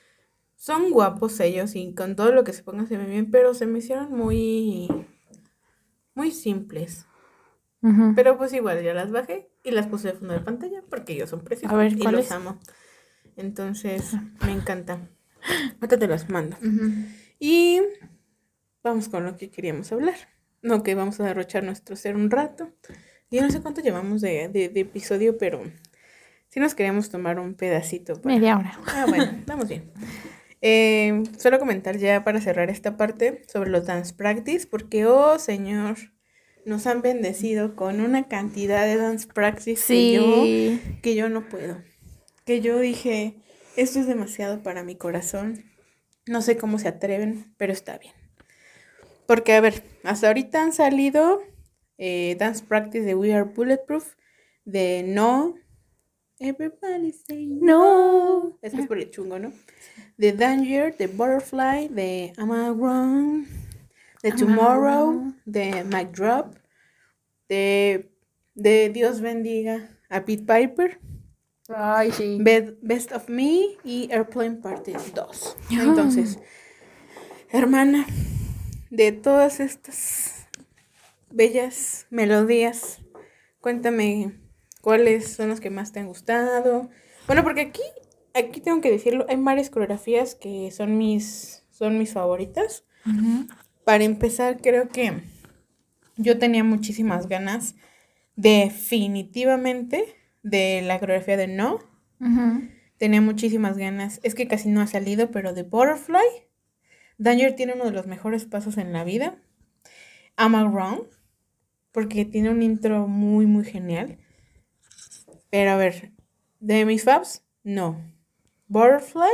son guapos ellos y con todo lo que se pongan se ven bien, pero se me hicieron muy, muy simples. Pero pues igual ya las bajé y las puse de fondo de pantalla porque ellos son preciosos A ver, y los amo. Entonces me encanta. Ahorita te las mando. Y vamos con lo que queríamos hablar. No, que vamos a derrochar nuestro ser un rato. Yo no sé cuánto llevamos de, de- de episodio, pero sí nos queríamos tomar un pedacito. para- Media hora. Ah, bueno, vamos bien. Eh, solo comentar ya para cerrar esta parte sobre los dance practice, porque, oh señor, nos han bendecido con una cantidad de dance practice que yo que yo no puedo. Que yo dije, esto es demasiado para mi corazón. No sé cómo se atreven, pero está bien. Porque, a ver, hasta ahorita han salido eh, Dance Practice de We Are Bulletproof, de No. Everybody say No. Es que es por el chungo, ¿no? De Danger, de Butterfly, de Am I Wrong, de I Tomorrow, Wrong? de Mic Drop, de, de Dios bendiga a Pete Piper. Ay, sí. Be- Best of Me y Airplane Party 2. Entonces, hermana, de todas estas bellas melodías, cuéntame cuáles son los que más te han gustado. Bueno, porque aquí, aquí tengo que decirlo, hay varias coreografías que son mis, son mis favoritas. Ujú. Para empezar, creo que yo tenía muchísimas ganas, definitivamente, de la coreografía de No. Tenía muchísimas ganas. Es que casi no ha salido, pero de Butterfly. Danger tiene uno de los mejores pasos en la vida. Am I Wrong? Porque tiene un intro muy, muy genial. Pero a ver, de mis faps, no. Butterfly,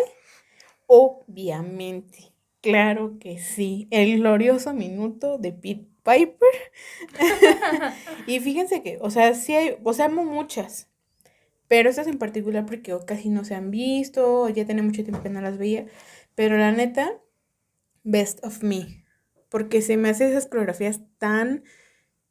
obviamente. Claro que sí. El glorioso minuto de Pete Piper. y fíjense que, o sea, sí hay, o sea, amo muchas. Pero estas en particular porque casi no se han visto, ya tiene mucho tiempo que no las veía. Pero la neta, Best of Me. Porque se me hacen esas coreografías tan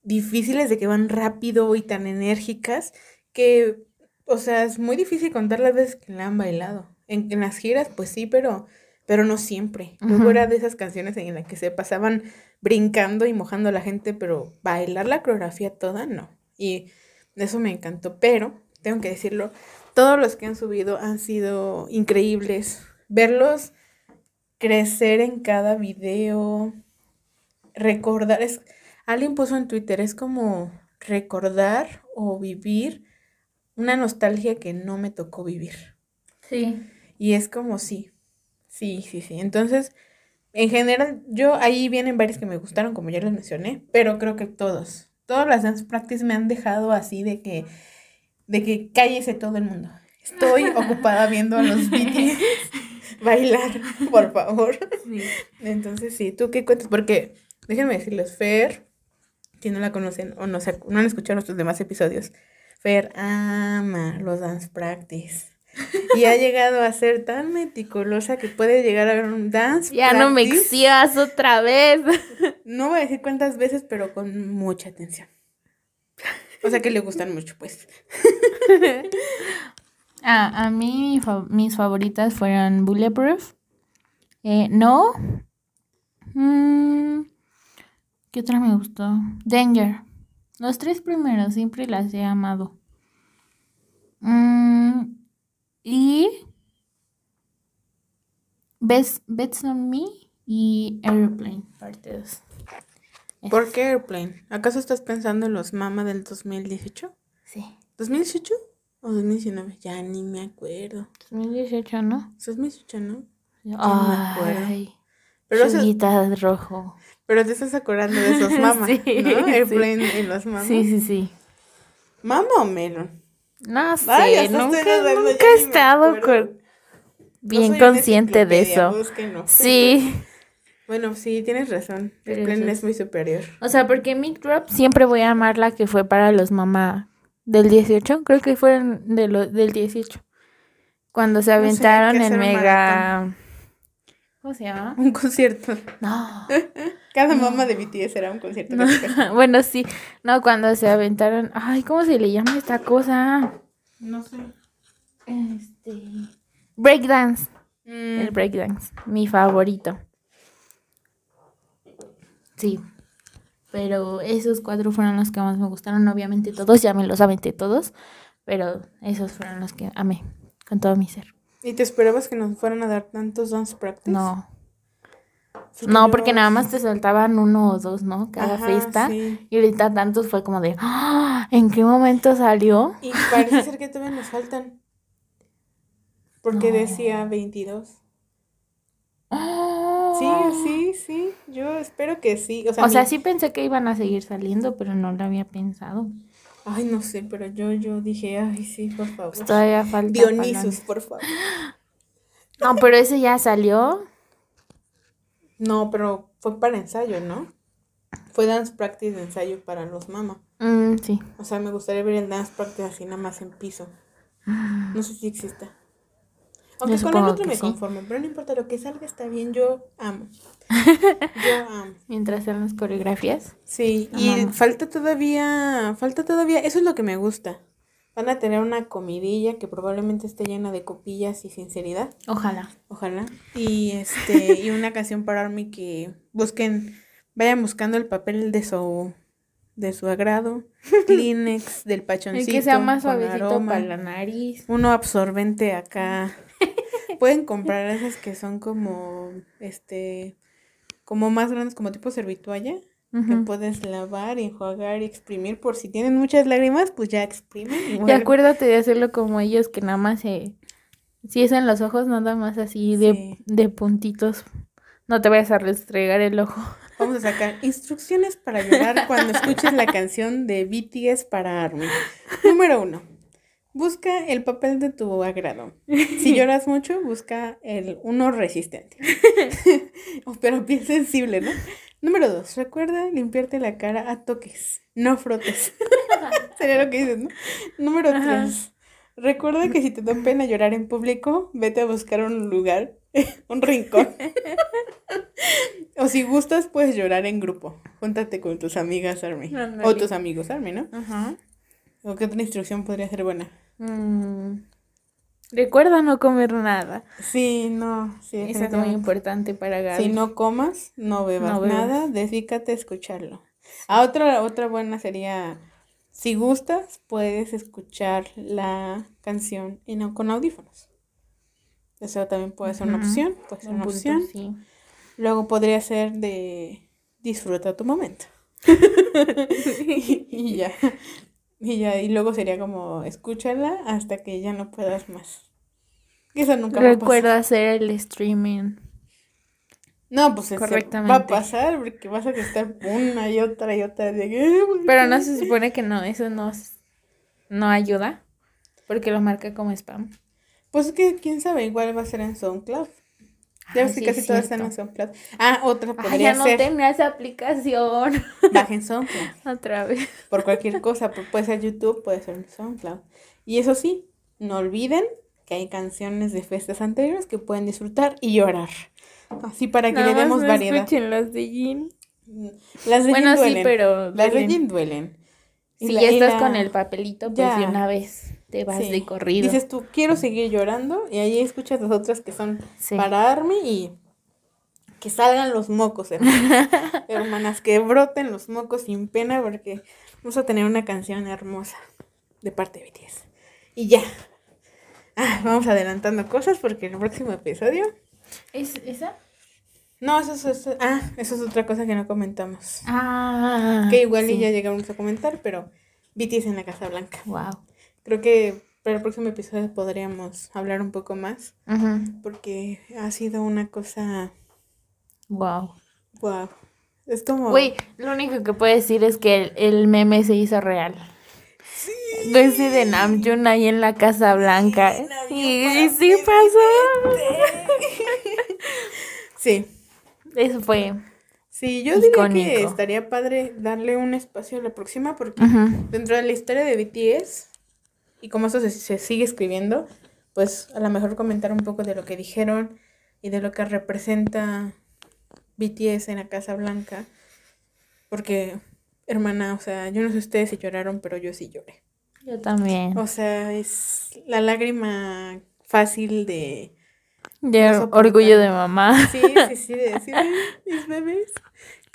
difíciles de que van rápido y tan enérgicas que, o sea, es muy difícil contar las veces que la han bailado. En, en las giras, pues sí, pero, pero no siempre. Luego Ujú. era de esas canciones en las que se pasaban brincando y mojando a la gente, pero bailar la coreografía toda, no. Y eso me encantó, pero tengo que decirlo, todos los que han subido han sido increíbles. Verlos crecer en cada video, recordar, es, alguien puso en Twitter, es como recordar o vivir una nostalgia que no me tocó vivir. Sí. Y es como sí, sí, sí, sí. Entonces, en general, yo ahí vienen varios que me gustaron, como ya los mencioné, pero creo que todos, todas las dance practice me han dejado así de que, de que cállese todo el mundo. Estoy ocupada viendo a los BTS bailar, por favor. Sí. Entonces, sí, ¿tú qué cuentas? Porque, déjenme decirles, Fer, si no la conocen o no, se- no han escuchado nuestros demás episodios, Fer ama los dance practice. Y ha llegado a ser tan meticulosa que puede llegar a ver un dance Ya no me exhibas otra vez. No voy a decir cuántas veces, pero con mucha atención. O sea que le gustan mucho, pues. Ah, a mí mi fa- mis favoritas fueron Bulletproof. Eh, no. Mm, ¿Qué otra me gustó? Danger. Los tres primeros siempre las he amado. Mm, y Best, Bets on Me y Airplane, parte 2. ¿Por qué Airplane? ¿Acaso estás pensando en los Mama del 2018? Sí. ¿2018 o 2019? Ya ni me acuerdo. 2018, ¿no? 2018, ¿no? me acuerdo. Ay, Pero, de rojo. pero te estás acordando de esos Mama, Sí, ¿no? sí. Airplane en los Mama. Sí, sí, sí. ¿Mama o Melon? No sé, Ay, nunca, nunca he estado con- bien consciente de eso. búsquenlo. Sí. Bueno, sí, tienes razón. Pero el plan es muy superior. O sea, porque Mic Drop siempre voy a amar la que fue para los mamá del 18. Creo que fueron de lo, del 18. Cuando se No sé, aventaron el mega. ¿Cómo se llama? Un concierto. No. Cada mamá de BTS era un concierto. bueno, sí. No, cuando se aventaron. Ay, ¿cómo se le llama esta cosa? No sé. Este. Breakdance. Mm, El breakdance. Mi favorito. Sí. Pero esos cuatro fueron los que más me gustaron. Obviamente todos, ya me los aventé todos. Pero esos fueron los que amé. Con todo mi ser. ¿Y te esperabas que nos fueran a dar tantos dance practice? No. Porque No, porque nada más te soltaban uno o dos, ¿no? Cada Ajá, fiesta. sí. Y ahorita tantos fue como de, "Ah, ¿en qué momento salió? Y parece ser que todavía nos faltan. Porque No. decía 22. Sí, sí, sí. Yo espero que sí. O sea, O sea, mi- sí pensé que iban a seguir saliendo, pero no lo había pensado. Ay, no sé, pero yo, yo dije, ay, sí, por favor. Pues todavía falta. Dionisos, por favor. No, pero ese ya salió. No, pero fue para ensayo, ¿no? Fue dance practice de ensayo para los mamás. Mm, sí. O sea, me gustaría ver el dance practice así nada más en piso. No sé si exista. Aunque con el otro me sí. conformo, pero no importa lo que salga está bien, yo amo. Yo. Mientras sean las coreografías. Sí, y Amamos. falta todavía, falta todavía, eso es lo que me gusta. Van a tener una comidilla que probablemente esté llena de copillas y sinceridad, Ojalá. ojalá. Y este, y una canción para Army que busquen, vayan buscando el papel de su de su agrado, Kleenex del El pachoncito que sea más suavecito aroma, para la nariz. uno absorbente acá. Pueden comprar esas que son como este como más grandes como tipo servitualla que puedes lavar, enjuagar y exprimir por si tienen muchas lágrimas, pues ya exprimen. Y acuérdate de hacerlo como ellos, que nada más se... Si es en los ojos, nada más así de, Sí. de puntitos. No te vayas a restregar el ojo. Vamos a sacar instrucciones para llorar cuando escuches la canción de BTS para Army. Número uno. Busca el papel de tu agrado. Si lloras mucho, busca el uno resistente. Pero bien sensible, ¿no? Número dos. Recuerda limpiarte la cara a toques, no frotes. Sería lo que dices, ¿no? Número Ajá. tres. Recuerda que si te da pena llorar en público, vete a buscar un lugar, un rincón. O si gustas, puedes llorar en grupo. Júntate con tus amigas Army. O tus amigos Army, ¿no? Ajá. ¿O qué otra instrucción podría ser buena? Mm. Recuerda no comer nada. Sí, no, sí. Eso es muy importante para Gaby. Si no comas, no bebas No bebas. nada, dedícate a escucharlo. A otra, otra buena sería, si gustas, puedes escuchar la canción y no con audífonos. Eso también puede ser una opción, puede ser Un una punto, opción. sí. Luego podría ser de disfruta tu momento. y ya. Y ya, y luego sería como escúchala hasta que ya no puedas más. Eso nunca va a pasar. Recuerda hacer el streaming. No, pues Correctamente. va a pasar porque vas a estar una y otra y otra. de que, "Eh, ¿por Pero qué?". no se supone que no, eso no, no ayuda. Porque lo marca como spam. Pues es que quién sabe, igual va a ser en SoundCloud. Ya ves que sí, casi es todas están en. SoundCloud. Ah, otra Ay, podría ya no ser. tenía esa aplicación. Bajen SoundCloud. Otra vez. Por cualquier cosa, puede ser YouTube, puede ser SoundCloud. Y eso sí, no olviden que hay canciones de fiestas anteriores que pueden disfrutar y llorar. Así para que Nada le más demos no variedad. escuchen las de Jin. Las de Bueno, Jin sí, duelen. pero Las de duelen. Jin duelen. Si la- ya estás la- con el papelito, pues Ya. de una vez te vas Sí. de corrido. Dices tú, quiero seguir llorando, y ahí escuchas las otras que son Sí. para Army y que salgan los mocos, hermanas. hermanas, que broten los mocos sin pena porque vamos a tener una canción hermosa de parte de BTS. Y ya. Ah, vamos adelantando cosas porque el próximo episodio. ¿Es esa? No, eso es, eso- ah, eso es otra cosa que no comentamos. Ah. que igual y sí. ya llegamos a comentar, pero BTS en la Casa Blanca. Wow. Creo que para el próximo episodio podríamos hablar un poco más porque ha sido una cosa Wow. wow. Es como Güey, lo único que puedo decir es que el, el meme se hizo real. Sí. Ese de Namjoon ahí en la Casa Blanca. Y, y sí pasó. Sí. Eso fue. Sí, yo diría que estaría padre darle un espacio a la próxima porque dentro de la historia de BTS y como eso se, se, sigue escribiendo, pues a lo mejor comentar un poco de lo que dijeron y de lo que representa BTS en la Casa Blanca. Porque, hermana, o sea, yo no sé ustedes si lloraron, pero yo sí lloré. Yo también. O sea, es la lágrima fácil de de orgullo de mamá. Sí, sí, sí, de decir, mis bebés.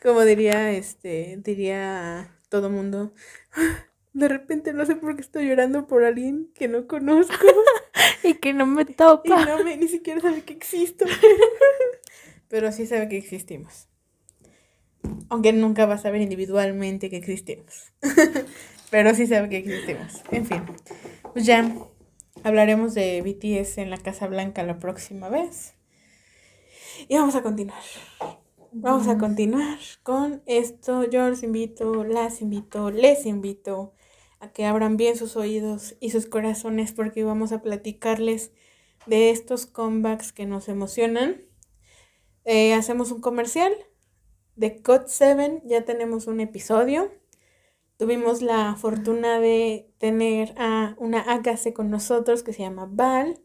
Como diría, este, diría todo mundo, de repente no sé por qué estoy llorando por alguien que no conozco. y que no me topa. Y no me, ni siquiera sabe que existo. Pero sí sabe que existimos. Aunque nunca va a saber individualmente que existimos. Pero sí sabe que existimos. En fin. Pues ya, Hablaremos de BTS en la Casa Blanca la próxima vez. Y vamos a continuar. Vamos a continuar con esto. Yo los invito, las invito, les invito a que abran bien sus oídos y sus corazones porque vamos a platicarles de estos comebacks que nos emocionan. Eh, hacemos un comercial de Code 7, ya tenemos un episodio. Tuvimos la fortuna de tener a una Agase con nosotros que se llama Val,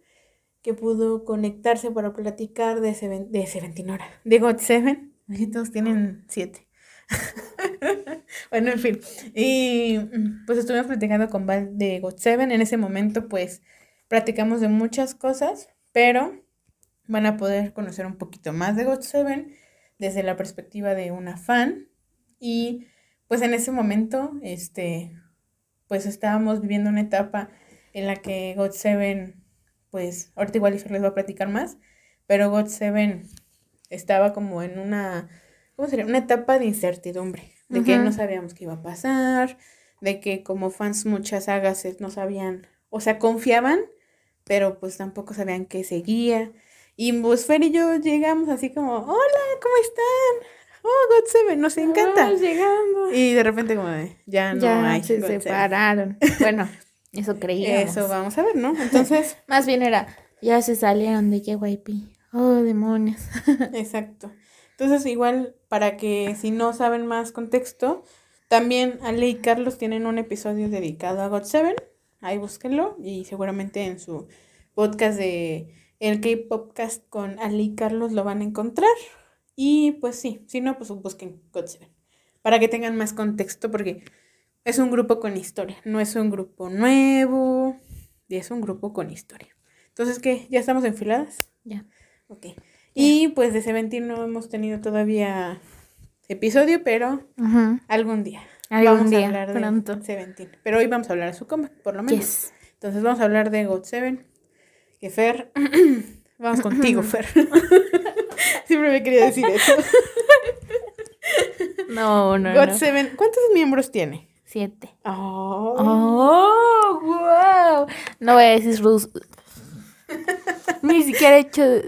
que pudo conectarse para platicar de, ese, de Seventeen de God Seven. Todos tienen siete. bueno, en fin. Y pues estuvimos platicando con Val de God Seven. En ese momento, pues, platicamos de muchas cosas, pero van a poder conocer un poquito más de God Seven desde la perspectiva de una fan. Y pues en ese momento, este, pues estábamos viviendo una etapa en la que God Seven, pues ahorita igual les va a platicar más, pero God Seven estaba como en una, ¿cómo sería? Una etapa de incertidumbre, de que no sabíamos qué iba a pasar, de que como fans muchas sagas no sabían, o sea, confiaban, pero pues tampoco sabían qué seguía. Y Busfer y yo llegamos así como, hola, ¿cómo están? Oh, God Seven, nos encanta. llegando. Y de repente como ya no ya hay. Se separaron. bueno, eso creíamos. Eso vamos a ver, ¿no? Entonces. Más bien era, ya se salieron de JYP. Oh, demonios. Exacto. Entonces, igual, para que si no saben más contexto, también Ale y Carlos tienen un episodio dedicado a God Seven. Ahí búsquenlo y seguramente en su podcast de el K-Popcast con Ale y Carlos lo van a encontrar. Y pues sí, si no, pues busquen God Para que tengan más contexto, porque es un grupo con historia, no es un grupo nuevo, y es un grupo con historia. Entonces, ¿qué? ¿Ya estamos enfiladas? Ya. Ok. Y pues de Seventeen no hemos tenido todavía episodio, pero algún día. Algún vamos día, a hablar pronto. de Seventeen. Pero hoy vamos a hablar de su comeback, por lo menos. Entonces vamos a hablar de God Seven. Que Fer, vamos contigo, Fer. Siempre me quería decir eso. No, no, God Seven, ¿cuántos miembros tiene? Siete. Oh. oh, wow. No voy a decir Rus. Ni siquiera he hecho.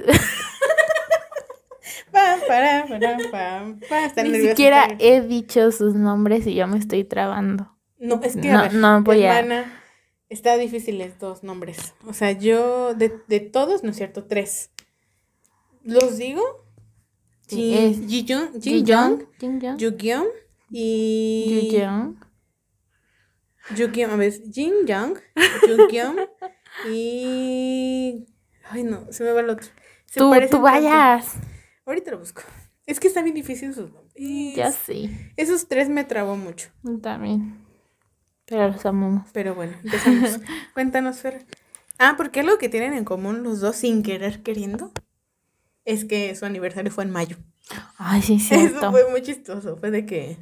pam, para, pam, pam. Ni siquiera he dicho sus nombres y yo me estoy trabando. No, es que no, no voy a. Está difícil estos nombres. O sea, yo de, de todos, ¿no es cierto? Tres. ¿Los digo? Sí, Ji Jung, Jin Jung, Jung y Jung. Jung, a ver, Jin Jung, Jung y ay no, se me va el otro. Se tú, tú vayas. Ahorita lo busco. Es que está bien difícil sus nombres. Ya sí. Esos tres me trabó mucho. También. Pero los amamos. Pero bueno, empezamos. Cuéntanos, Fer. Ah, porque algo que tienen en común los dos sin querer queriendo es que su aniversario fue en mayo. Ay, sí, sí. Eso fue muy chistoso. Fue de que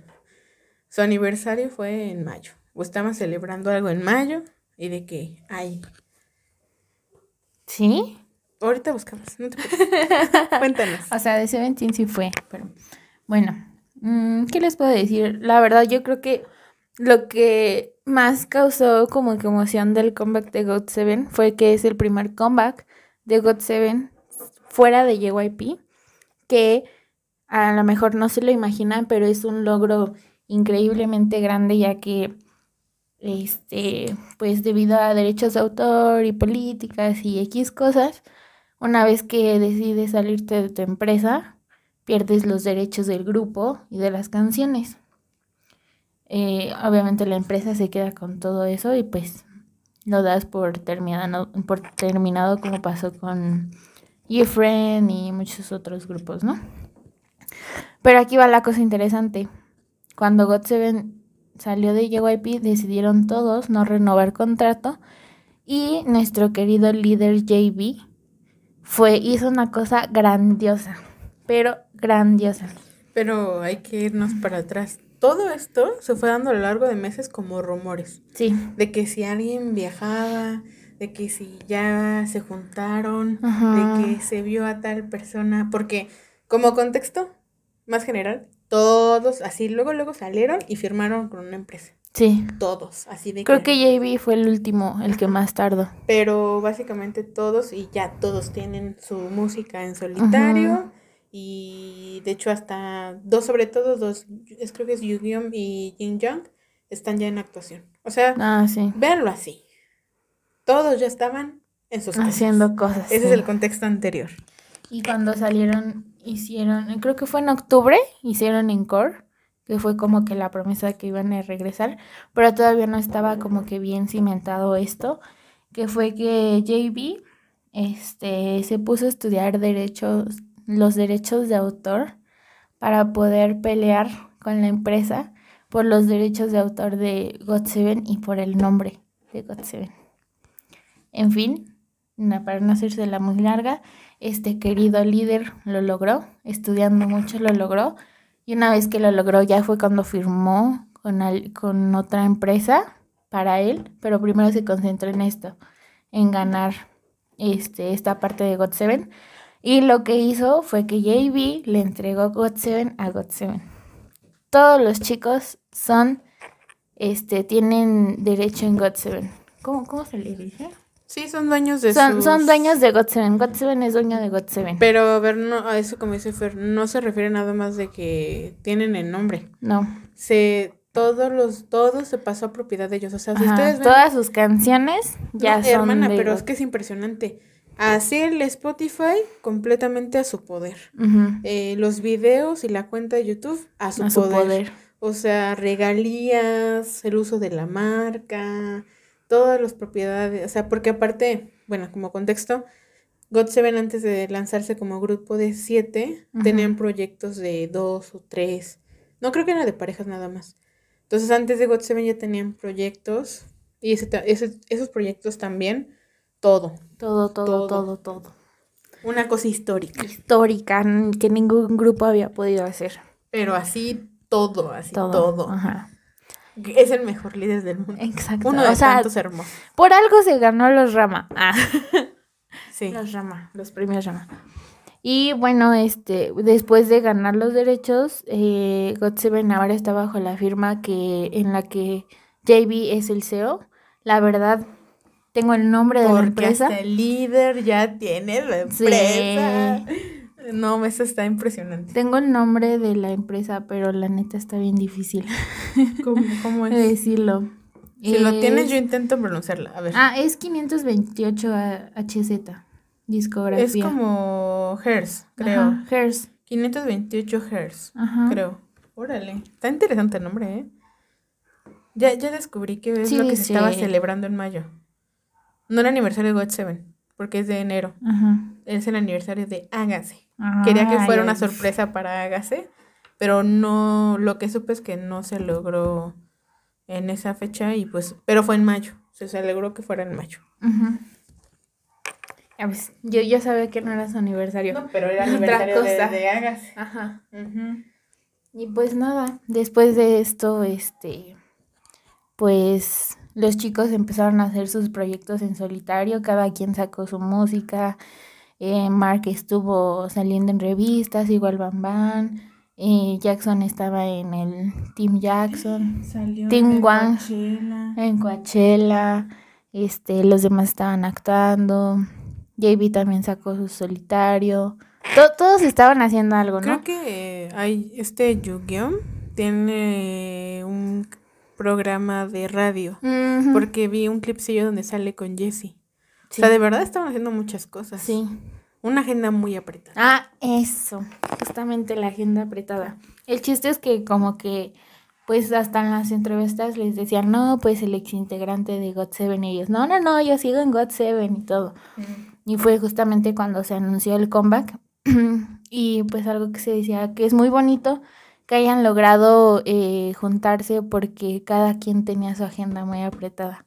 su aniversario fue en mayo. O estaban celebrando algo en mayo y de que, ay. ¿Sí? Ahorita buscamos, no te Cuéntanos. O sea, de Seventeen sí fue, pero bueno, mm, ¿qué les puedo decir? La verdad, yo creo que lo que más causó como que emoción del comeback de God Seven fue que es el primer comeback de God Seven fuera de JYP, que a lo mejor no se lo imaginan, pero es un logro increíblemente grande ya que este pues debido a derechos de autor y políticas y X cosas, una vez que decides salirte de tu empresa, pierdes los derechos del grupo y de las canciones. Eh, obviamente la empresa se queda con todo eso y pues lo das por terminado, por terminado como pasó con Friend y muchos otros grupos, ¿no? Pero aquí va la cosa interesante. Cuando GOT7 salió de JYP, decidieron todos no renovar contrato y nuestro querido líder JB fue, hizo una cosa grandiosa, pero grandiosa. Pero hay que irnos para atrás. Todo esto se fue dando a lo largo de meses como rumores. Sí. De que si alguien viajaba, de que si ya se juntaron, de que se vio a tal persona, porque como contexto más general, todos así luego luego salieron y firmaron con una empresa. Sí. Todos, así de Creo que, JB fue el último, el que más tardó. Pero básicamente todos y ya todos tienen su música en solitario y de hecho hasta dos sobre todo dos es creo que es Yu y Jin Young están ya en actuación. O sea, ah, sí. véanlo así todos ya estaban en sus Haciendo cosas. Ese es el contexto anterior. Y cuando salieron, hicieron, creo que fue en octubre, hicieron Encore, que fue como que la promesa de que iban a regresar, pero todavía no estaba como que bien cimentado esto, que fue que JB este, se puso a estudiar derechos, los derechos de autor para poder pelear con la empresa por los derechos de autor de GOT7 y por el nombre de GOT7. En fin, para no hacerse la muy larga, este querido líder lo logró, estudiando mucho lo logró, y una vez que lo logró ya fue cuando firmó con, con otra empresa para él, pero primero se concentró en esto, en ganar este, esta parte de GOT7. Y lo que hizo fue que JB le entregó GOT7 a GOT7. Todos los chicos son, este, tienen derecho en GOT7. ¿Cómo, cómo se le dice? Sí, son dueños de son, son dueños de GOT7. GOT7 es dueño de GOT7. Pero, a ver, no, a eso como dice Fer, no se refiere nada más de que tienen el nombre. No. Se, todos los, todo se pasó a propiedad de ellos. O sea, si ustedes ven... Todas sus canciones ya son hermana, pero es que es impresionante. Así el Spotify completamente a su poder. eh, los videos y la cuenta de YouTube a su, Su poder. O sea, regalías, el uso de la marca todas las propiedades, o sea, porque aparte, bueno, como contexto, GOT7 antes de lanzarse como grupo de siete, tenían proyectos de dos o tres, no creo que era de parejas nada más. Entonces antes de GOT7 ya tenían proyectos y ese, esos proyectos también, todo. Todo, todo, todo, todo, Una cosa histórica. Histórica, que ningún grupo había podido hacer. Pero así todo, así todo. todo. Ajá. Es el mejor líder del mundo. Exacto. Uno de tantos hermosos. Por algo se ganó los Rama. Ah. Sí. Los Rama, los premios Rama. Y bueno, este, después de ganar los derechos, eh, God7 ahora está bajo la firma que, en la que JB es el CEO. La verdad, tengo el nombre de la empresa. el líder ya tiene la empresa. No, eso está impresionante. Tengo el nombre de la empresa, pero la neta está bien difícil. ¿Cómo, es? decirlo. Si lo tienes, yo intento pronunciarla. A ver. Ah, es 528 HZ. Discografía. Es como Hertz, creo. Ajá, Hertz. 528 Hertz, creo. Órale. Está interesante el nombre, ¿eh? Ya, ya descubrí que es lo que se estaba celebrando en mayo. No el aniversario de God 7, porque es de enero. Ajá. Es el aniversario de Hágase. Quería que fuera una sorpresa para Agase, pero no, lo que supe es que no se logró en esa fecha y pues, pero fue en mayo, se celebró que fuera en mayo. yo ya sabía que no era su aniversario. No, pero era aniversario de, de Agase. Ajá. Y pues nada, después de esto, este, pues los chicos empezaron a hacer sus proyectos en solitario, cada quien sacó su música, eh, Mark estuvo saliendo en revistas, igual Bam Bam. Eh, Jackson estaba en el Team Jackson. Salió Team en Coachella. En Coachella. Este, los demás estaban actuando. JB también sacó su solitario. todos estaban haciendo algo, ¿no? Creo que hay este yu tiene un programa de radio. Porque vi un clipcillo donde sale con O sea, de verdad estaban haciendo muchas cosas. Sí. Una agenda muy apretada. Ah, eso, justamente la agenda apretada. El chiste es que como que, pues hasta en las entrevistas les decían, no, pues el ex integrante de God Seven y ellos, no, no, no, yo sigo en God Seven y todo. Y fue justamente cuando se anunció el comeback. y pues algo que se decía que es muy bonito que hayan logrado eh, juntarse porque cada quien tenía su agenda muy apretada.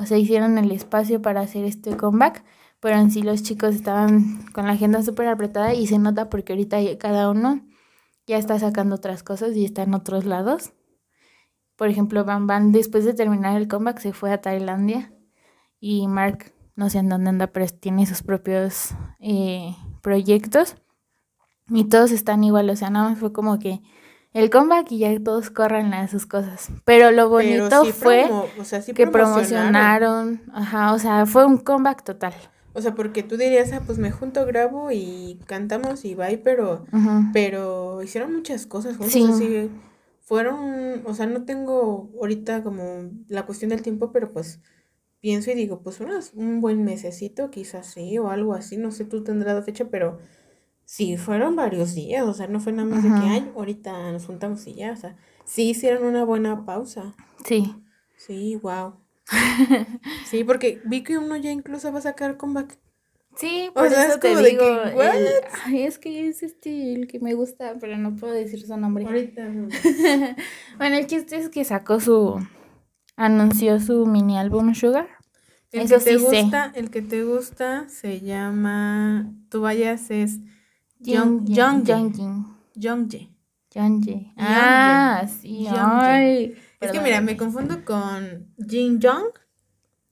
O sea, hicieron el espacio para hacer este comeback, pero en sí los chicos estaban con la agenda súper apretada y se nota porque ahorita cada uno ya está sacando otras cosas y está en otros lados. Por ejemplo, Van Van después de terminar el comeback se fue a Tailandia y Mark no sé en dónde anda, pero tiene sus propios eh, proyectos y todos están igual, o sea, nada más fue como que el comeback y ya todos corren a sus cosas. Pero lo bonito fue que promocionaron. Ajá, o sea, fue un comeback total. O sea, porque tú dirías, ah, pues me junto, grabo y cantamos y bye, pero, pero hicieron muchas cosas juntos. Sí. Así, fueron, o sea, no tengo ahorita como la cuestión del tiempo, pero pues pienso y digo, pues un buen mesecito, quizás sí, o algo así, no sé, tú tendrás la fecha, pero Sí, fueron varios días, o sea, no fue nada más de que, ay, ahorita nos juntamos y ya, o sea, sí hicieron una buena pausa. Sí. Sí, wow. sí, porque vi que uno ya incluso va a sacar comeback. Sí, por eso te digo, ay, es que es este el que me gusta, pero no puedo decir su nombre. Ahorita bueno, el chiste es que sacó su, anunció su mini álbum Sugar. El que te gusta, el que te gusta se llama, tú vayas es Young Youngje. Youngje. Ah, sí. Ay. Es que mira, me confundo con Jin Jong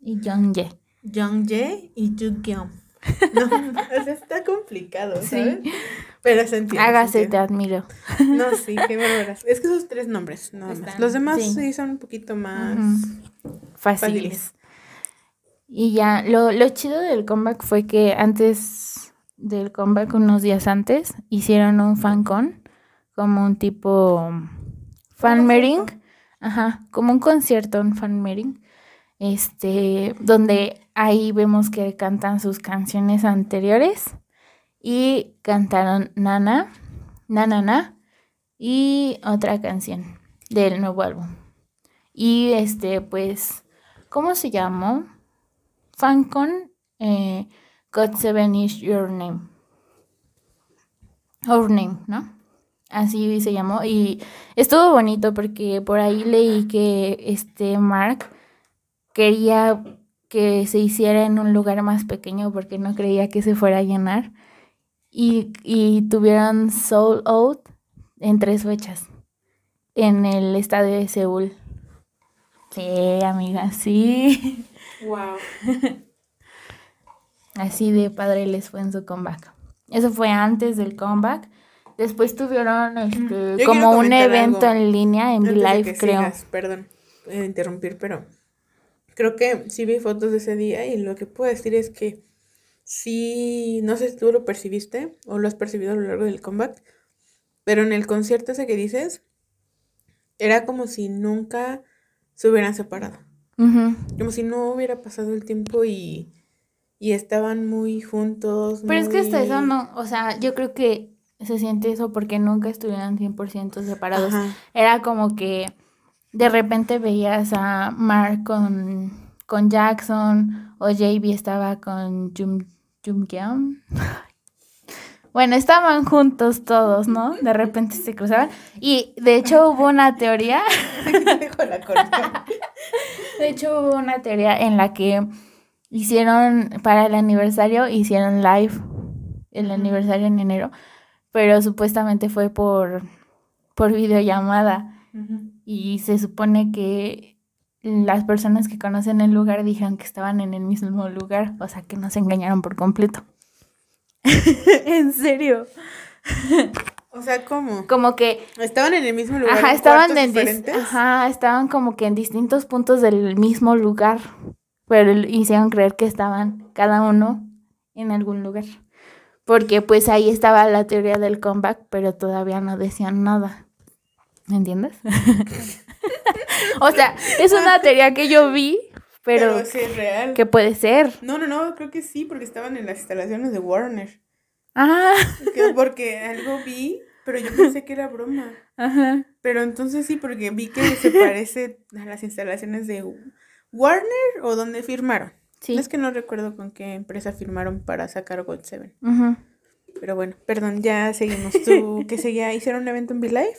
y Youngje. Youngje y Jugyeom. No, o sea, está complicado, ¿sabes? Sí. Pero se entiende. Hágase, te admiro. No, sí, qué barbaras. Es que esos tres nombres, nada más. Los demás sí. son un poquito más fáciles. Y ya, lo, lo chido del comeback fue que antes del comeback unos días antes hicieron un fancon, como un tipo fan meeting, ajá, como un concierto, un fan meeting, este, donde ahí vemos que cantan sus canciones anteriores y cantaron Nana, Nanana y otra canción del nuevo álbum. Y este, pues, ¿cómo se llamó? Fancon. Eh, God Seven is Your Name. Our Name, ¿no? Así se llamó. Y estuvo bonito porque por ahí leí que este Mark quería que se hiciera en un lugar más pequeño porque no creía que se fuera a llenar. Y, y tuvieron Soul Out en tres fechas en el estadio de Seúl. Sí, amiga, sí. Wow. Así de padre les fue en su comeback. Eso fue antes del comeback. Después tuvieron este, como un evento en línea en Live, creo. Perdón, voy a interrumpir, pero creo que sí vi fotos de ese día y lo que puedo decir es que sí, no sé si tú lo percibiste o lo has percibido a lo largo del comeback, pero en el concierto ese que dices, era como si nunca se hubieran separado. Como si no hubiera pasado el tiempo y y estaban muy juntos. Pero es que hasta eso no, o sea, yo creo que se siente eso porque nunca estuvieron 100% separados. Era como que de repente veías a Mark con, con Jackson o JB estaba con Jum, Bueno, estaban juntos todos, ¿no? De repente se cruzaban. Y de hecho hubo una teoría. de hecho hubo una teoría en la que hicieron para el aniversario, hicieron live el aniversario en enero, pero supuestamente fue por, por videollamada. Y se supone que las personas que conocen el lugar dijeron que estaban en el mismo lugar, o sea que no se engañaron por completo. en serio. O sea, ¿cómo? Como que estaban en el mismo lugar. Ajá, estaban en Ajá, estaban como que en distintos puntos del mismo lugar pero hicieron creer que estaban cada uno en algún lugar. Porque pues ahí estaba la teoría del comeback, pero todavía no decían nada. ¿Me entiendes? o sea, es una teoría que yo vi, pero, pero es real. que puede ser. No, no, no, creo que sí, porque estaban en las instalaciones de Warner. Ah. Porque algo vi, pero yo pensé que era broma. Ajá. Pero entonces sí, porque vi que se parece a las instalaciones de Warner o donde firmaron. Sí. Es que no recuerdo con qué empresa firmaron para sacar God 7. Pero bueno, perdón, ya seguimos. ¿Tú qué seguía? ¿Hicieron un evento en V-Live?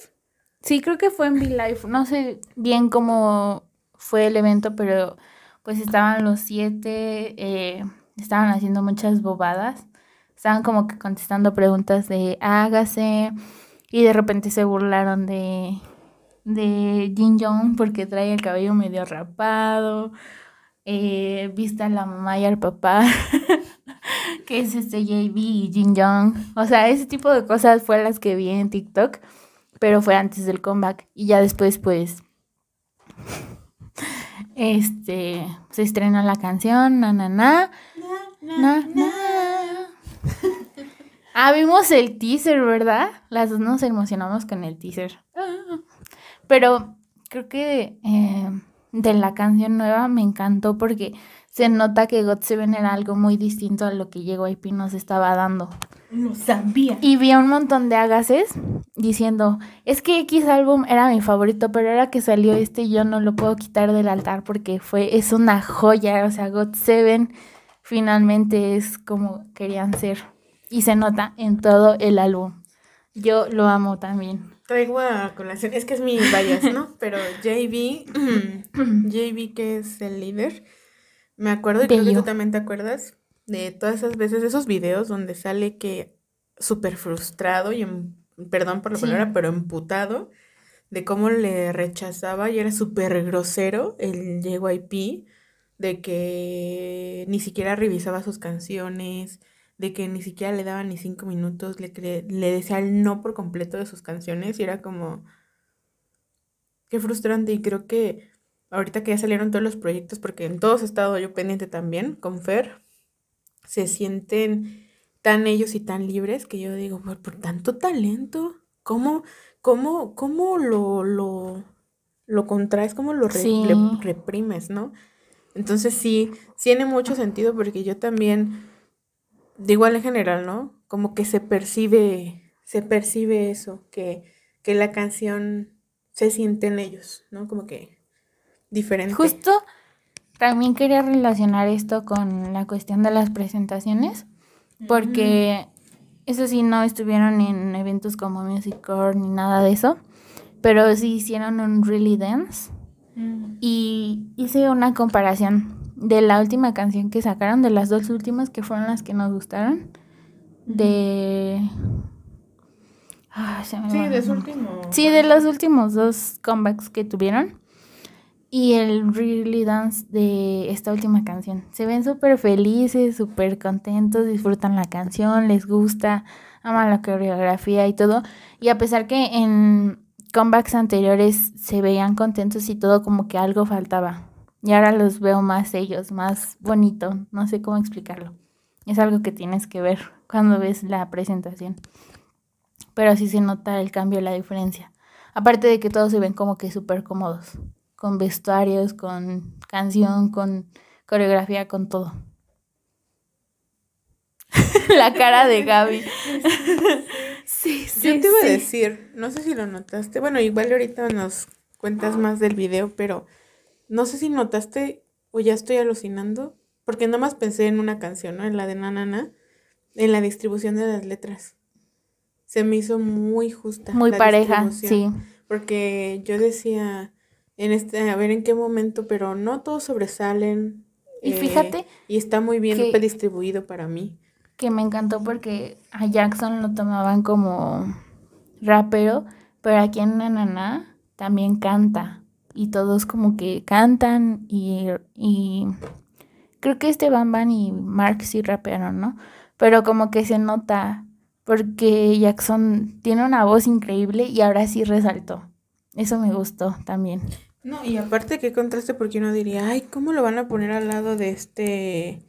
Sí, creo que fue en V-Live. No sé bien cómo fue el evento, pero pues estaban los siete, eh, estaban haciendo muchas bobadas. Estaban como que contestando preguntas de hágase. Y de repente se burlaron de, de Jin Jong porque trae el cabello medio rapado. Eh, vista a la mamá y al papá. que es este JB y Jin Jong. O sea, ese tipo de cosas fue las que vi en TikTok. Pero fue antes del comeback. Y ya después, pues. Este. Se estrenó la canción. Na na na. Na na. Ah, vimos el teaser, ¿verdad? Las dos nos emocionamos con el teaser. Pero creo que eh, de la canción nueva me encantó porque se nota que God Seven era algo muy distinto a lo que Llegó IP nos estaba dando. No sabía. Y vi un montón de agases diciendo, es que X álbum era mi favorito, pero ahora que salió este yo no lo puedo quitar del altar porque fue, es una joya, o sea, God Seven finalmente es como querían ser y se nota en todo el álbum. Yo lo amo también. Traigo a colación, es que es mi bias, ¿no? Pero JB, JB que es el líder, me acuerdo y creo que tú también te acuerdas de todas esas veces, esos videos donde sale que súper frustrado y, perdón por la palabra, pero emputado de cómo le rechazaba y era súper grosero el JYP, de que ni siquiera revisaba sus canciones, de que ni siquiera le daba ni cinco minutos, le, le decía el no por completo de sus canciones y era como, qué frustrante. Y creo que ahorita que ya salieron todos los proyectos, porque en todos he estado yo pendiente también con Fer, se sienten tan ellos y tan libres que yo digo, por, por tanto talento, ¿cómo, cómo, cómo lo, lo, lo contraes, cómo lo reprimes, ¿no? Entonces sí, tiene mucho sentido porque yo también de igual en general, ¿no? Como que se percibe, se percibe eso, que, que la canción se siente en ellos, ¿no? Como que diferente. Justo también quería relacionar esto con la cuestión de las presentaciones, porque eso sí no estuvieron en eventos como Music Core ni nada de eso, pero sí hicieron un Really Dance mm. y hice una comparación de la última canción que sacaron, de las dos últimas que fueron las que nos gustaron, de... sí, de los últimos. Sí, de los últimos dos comebacks que tuvieron. Y el Really Dance de esta última canción. Se ven súper felices, súper contentos, disfrutan la canción, les gusta, aman la coreografía y todo. Y a pesar que en comebacks anteriores se veían contentos y todo, como que algo faltaba. Y ahora los veo más ellos, más bonito. No sé cómo explicarlo. Es algo que tienes que ver cuando ves la presentación. Pero sí se nota el cambio, la diferencia. Aparte de que todos se ven como que súper cómodos. Con vestuarios, con canción, con coreografía, con todo. la cara de Gaby. sí, sí. Yo te iba a decir, no sé si lo notaste. Bueno, igual ahorita nos cuentas más del video, pero no sé si notaste o ya estoy alucinando, porque nada más pensé en una canción, ¿no? En la de Nanana, en la distribución de las letras. Se me hizo muy justa. Muy pareja, sí. Porque yo decía, en este, a ver en qué momento, pero no todos sobresalen. Y fíjate. Y está muy bien distribuido para mí. Que me encantó porque a Jackson lo tomaban como rapero, pero aquí en Nanana también canta y todos como que cantan y, y creo que este Bam y Mark sí rapearon, ¿no? Pero como que se nota porque Jackson tiene una voz increíble y ahora sí resaltó. Eso me gustó también. No, y aparte que contraste porque uno diría, ay, ¿cómo lo van a poner al lado de este...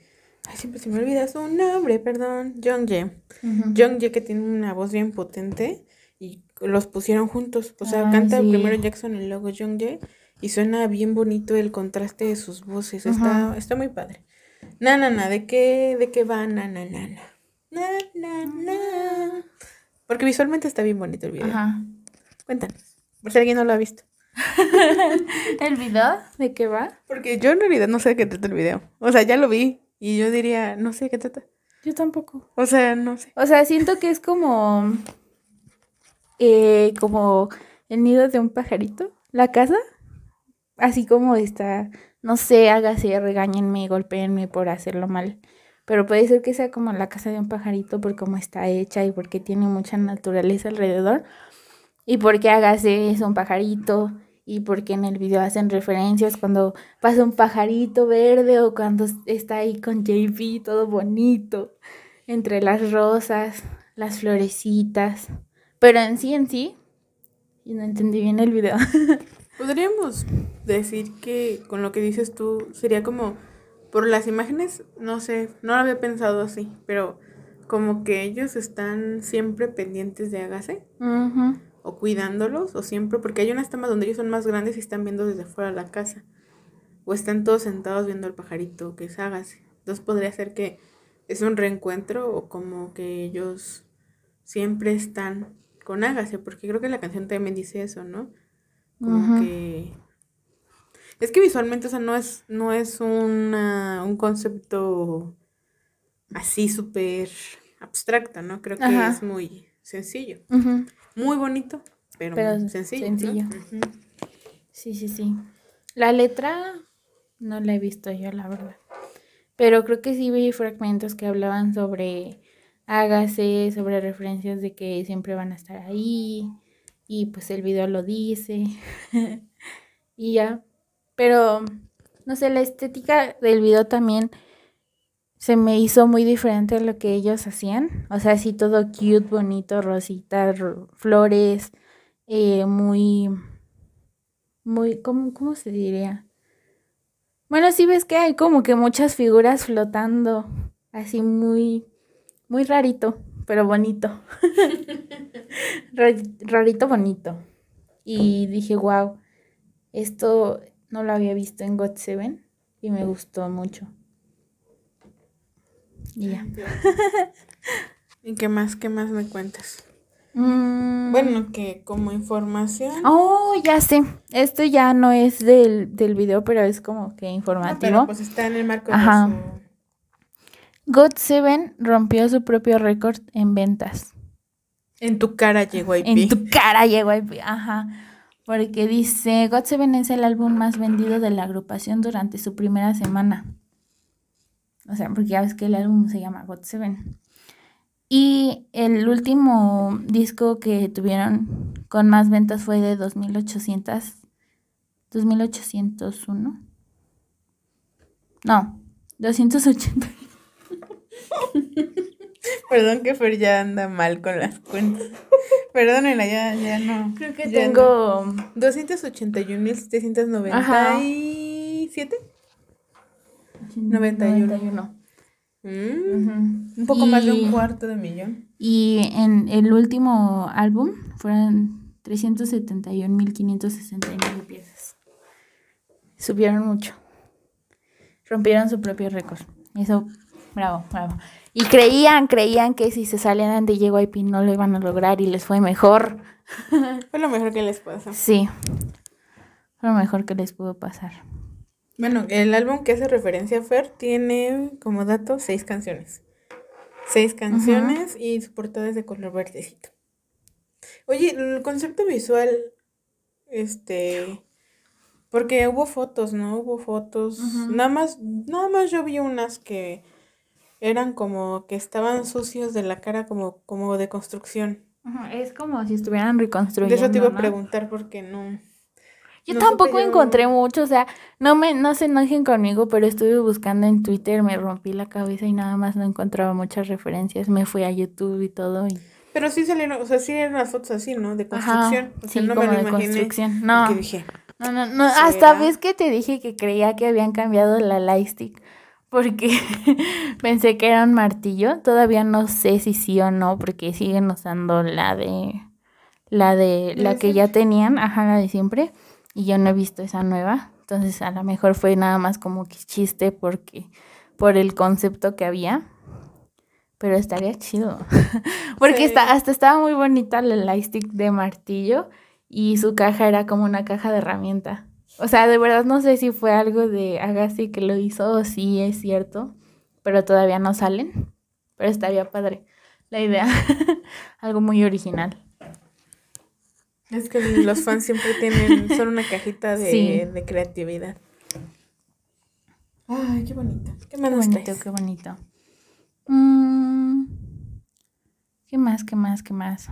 Ay, siempre se me olvida su nombre, perdón. Jongjae. Uh que tiene una voz bien potente y los pusieron juntos. O sea, canta primero Jackson y luego Jongjae y suena bien bonito el contraste de sus voces. Está, está muy padre. Na, na, na, ¿de qué, de qué va na, na, na, Na, na, na. Porque visualmente está bien bonito el video. Ajá. Cuéntanos. Por si alguien no lo ha visto. ¿El video? ¿De qué va? Porque yo en realidad no sé de qué trata el video. O sea, ya lo vi. Y yo diría, no sé de qué trata. Yo tampoco. O sea, no sé. O sea, siento que es como. eh, como el nido de un pajarito. La casa. Así como está. No sé, hágase, regáñenme, golpeenme por hacerlo mal. Pero puede ser que sea como la casa de un pajarito por cómo está hecha y porque tiene mucha naturaleza alrededor. Y porque hágase es un pajarito. Y porque en el video hacen referencias cuando pasa un pajarito verde o cuando está ahí con JP todo bonito. Entre las rosas, las florecitas. Pero en sí, en sí. Y no entendí bien el video. Podríamos decir que con lo que dices tú sería como por las imágenes, no sé, no lo había pensado así, pero como que ellos están siempre pendientes de Ujú. o cuidándolos o siempre, porque hay unas tomas donde ellos son más grandes y están viendo desde fuera de la casa o están todos sentados viendo al pajarito que es Hágase. Entonces podría ser que es un reencuentro o como que ellos siempre están con Hágase, porque creo que la canción también dice eso, ¿no? Como que es que visualmente, o sea, no es, no es una, un concepto así súper abstracto, ¿no? Creo que Ajá. es muy sencillo. Muy bonito, pero, Pero muy sencillo. ¿no? sencillo. Sí, sí, sí. La letra no la he visto yo, la verdad. Pero creo que sí vi fragmentos que hablaban sobre hágase, sobre referencias de que siempre van a estar ahí. Y pues el video lo dice. y ya. Pero, no sé, la estética del video también se me hizo muy diferente a lo que ellos hacían. O sea, así todo cute, bonito, rositas, ro- flores, eh, muy muy, ¿cómo, cómo se diría? Bueno, sí ves que hay como que muchas figuras flotando, así muy, muy rarito, pero bonito. Ra- rarito, bonito. Y dije, wow, esto no lo había visto en God Seven y me gustó mucho. Y ya. ¿Y qué más, qué más me cuentas? Mm, Bueno, que como información. Oh, ya sé. Esto ya no es del, del video, pero es como que Ah, informativo. pero pues está en el marco Ajá. de su... God Seven rompió su propio récord en ventas. En tu cara llegó IP. En tu cara llegó ahí, ajá. Porque dice, God Seven es el álbum más vendido de la agrupación durante su primera semana. O sea, porque ya ves que el álbum se llama God Seven. Y el último disco que tuvieron con más ventas fue de 2800, 2801. No, 280. Perdón que Fer ya anda mal con las cuentas. Perdónenla, ya, ya no. Creo que ya tengo... no. 281.797. 91. 91. Mm, Ujú. Un poco más de un cuarto de millón. Y en el último álbum fueron 371.569 piezas. Subieron mucho. Rompieron su propio récord. Eso, bravo, bravo. Y creían, creían que si se salían de JYP no lo iban a lograr y les fue mejor. Fue lo mejor que les pasa. Sí, fue lo mejor que les pudo pasar. Bueno, el álbum que hace referencia a Fer tiene como dato seis canciones. Seis canciones y su portada es de color verdecito. Oye, el concepto visual, este, porque hubo fotos, ¿no? Hubo fotos. Nada más, nada más yo vi unas que eran como que estaban sucios de la cara como, como de construcción. Ajá, Es como si estuvieran De reconstruyendo. eso te iba a preguntar porque no. Yo No tampoco yo- encontré mucho, o sea, no me, no se enojen conmigo, pero estuve buscando en Twitter, me rompí la cabeza y nada más no encontraba muchas referencias. Me fui a YouTube y todo. Y... Pero sí salieron, o sea, sí eran las fotos así, ¿no? De Ajá, construcción. o sea, sí, no como me lo de imaginé. construcción. No, dije, no, no, no, ¿será? hasta ves que te dije que creía que habían cambiado la lightstick porque pensé que era un martillo. Todavía no sé si sí o no, porque siguen usando la de la de ¿La que ya tenían, ajá, la de siempre, y yo no he visto esa nueva. Entonces, a lo mejor fue nada más como que chiste porque por el concepto que había. pero estaría chido. Porque está, hasta estaba muy bonita la lightstick de martillo y su caja era como una caja de herramienta. O sea, de verdad no sé si fue algo de Agassi que lo hizo o si es cierto, pero todavía no salen. Pero estaría padre la idea. algo muy original. Es que los fans siempre tienen, son una cajita de, de creatividad. Ay, qué bonito. Qué, qué bonito, qué bonito. Mm, ¿Qué más, qué más, qué más?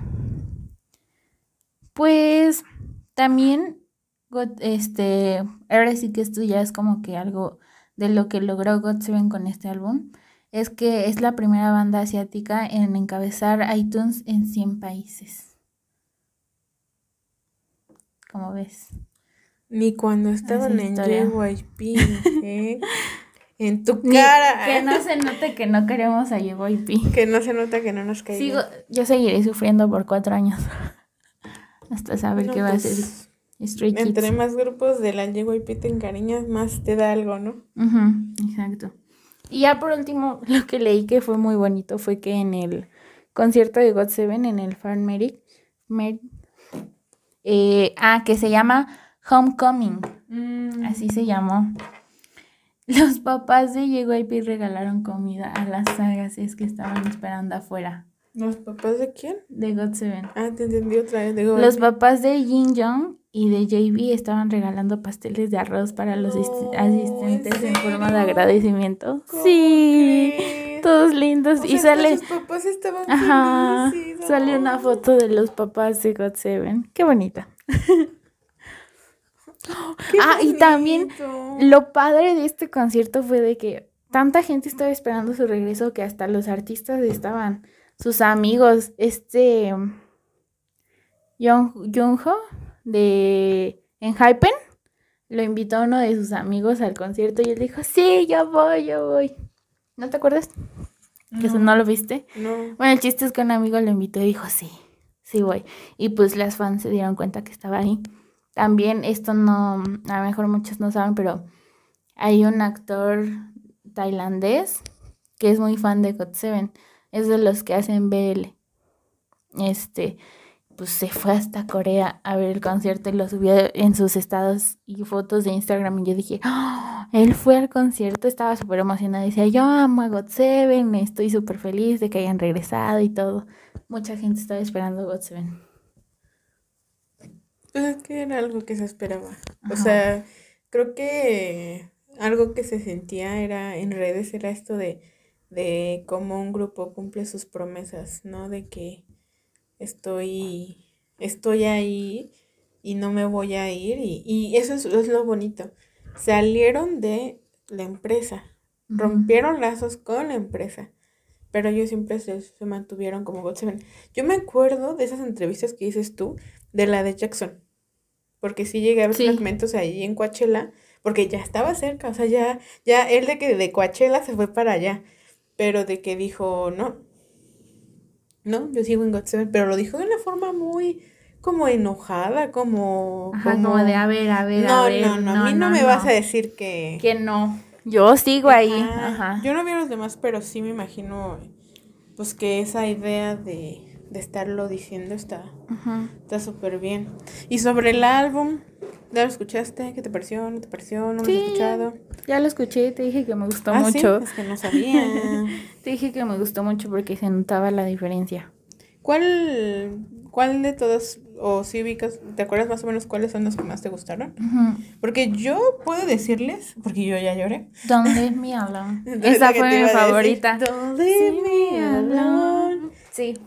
Pues también, este, ahora sí que esto ya es como que algo de lo que logró God Seven con este álbum, es que es la primera banda asiática en encabezar iTunes en 100 países. ¿Cómo ves? Ni cuando estaban en JYP, ¿eh? En tu cara. que no se note que no queremos a JYP. Que no se nota que no nos cae. Sigo, yo seguiré sufriendo por cuatro años. Hasta saber qué va a ser. Entre más grupos de la JYP te encariñas, más te da algo, ¿no? exacto. Y ya por último, lo que leí que fue muy bonito fue que en el concierto de God Seven, en el Fan Medic, eh, ah, que se llama Homecoming. Mm. Así se llamó. Los papás de JYP regalaron comida a las sagas es que estaban esperando afuera. ¿Los papás de quién? De God Seven. Ah, te entendí otra vez. De God los papás de Jin Jong y de JB estaban regalando pasteles de arroz para los asistentes en, forma de agradecimiento. Sí, todos lindos. y sale. Los papás estaban Ajá, Sale una foto de los papás de God Seven. Qué bonita. ah, y también lo padre de este concierto fue de que tanta gente estaba esperando su regreso que hasta los artistas estaban sus amigos, este Jungho de Enhypen lo invitó a uno de sus amigos al concierto y él dijo, sí, yo voy, yo voy. ¿No te acuerdas? No. ¿Que eso no lo viste? No. Bueno, el chiste es que un amigo lo invitó y dijo, sí, sí voy. Y pues las fans se dieron cuenta que estaba ahí. También esto no, a lo mejor muchos no saben, pero hay un actor tailandés que es muy fan de God Seven es de los que hacen BL. Este, pues se fue hasta Corea a ver el concierto y lo subió en sus estados y fotos de Instagram. Y yo dije, ¡Oh! él fue al concierto, estaba súper emocionado. Decía, yo amo a God Seven, estoy súper feliz de que hayan regresado y todo. Mucha gente estaba esperando God Seven. Pues es que era algo que se esperaba. O sea, creo que algo que se sentía era en redes era esto de de cómo un grupo cumple sus promesas, ¿no? De que estoy, estoy ahí y no me voy a ir y, eso es, lo bonito. Salieron de la empresa, rompieron lazos con la empresa, pero ellos siempre se, mantuvieron como God Seven. Yo me acuerdo de esas entrevistas que dices tú, de la de Jackson, porque sí llegué a ver fragmentos ahí en Coachella, porque ya estaba cerca, o sea, ya, ya él de que de Coachella se fue para allá pero de que dijo, no, no, yo sigo en God Seven, pero lo dijo de una forma muy como enojada, como... como, de a ver, a ver, a ver. No, no, no, a mí no, me vas a decir que... Que no, yo sigo ahí. Ajá. Yo no vi a los demás, pero sí me imagino, pues que esa idea de, de estarlo diciendo está está súper bien. Y sobre el álbum, ¿ya lo escuchaste? ¿Qué te pareció? ¿No te pareció? ¿No lo has escuchado? Ya lo escuché, te dije que me gustó ¿Ah, mucho. ¿sí? Es que no sabía. te dije que me gustó mucho porque se notaba la diferencia. ¿Cuál, cuál de todos, o si ubicas, te acuerdas más o menos cuáles son los que más te gustaron? Porque yo puedo decirles, porque yo ya lloré. Don't leave me alone. Esa fue mi favorita. Don't leave me alone. Sí.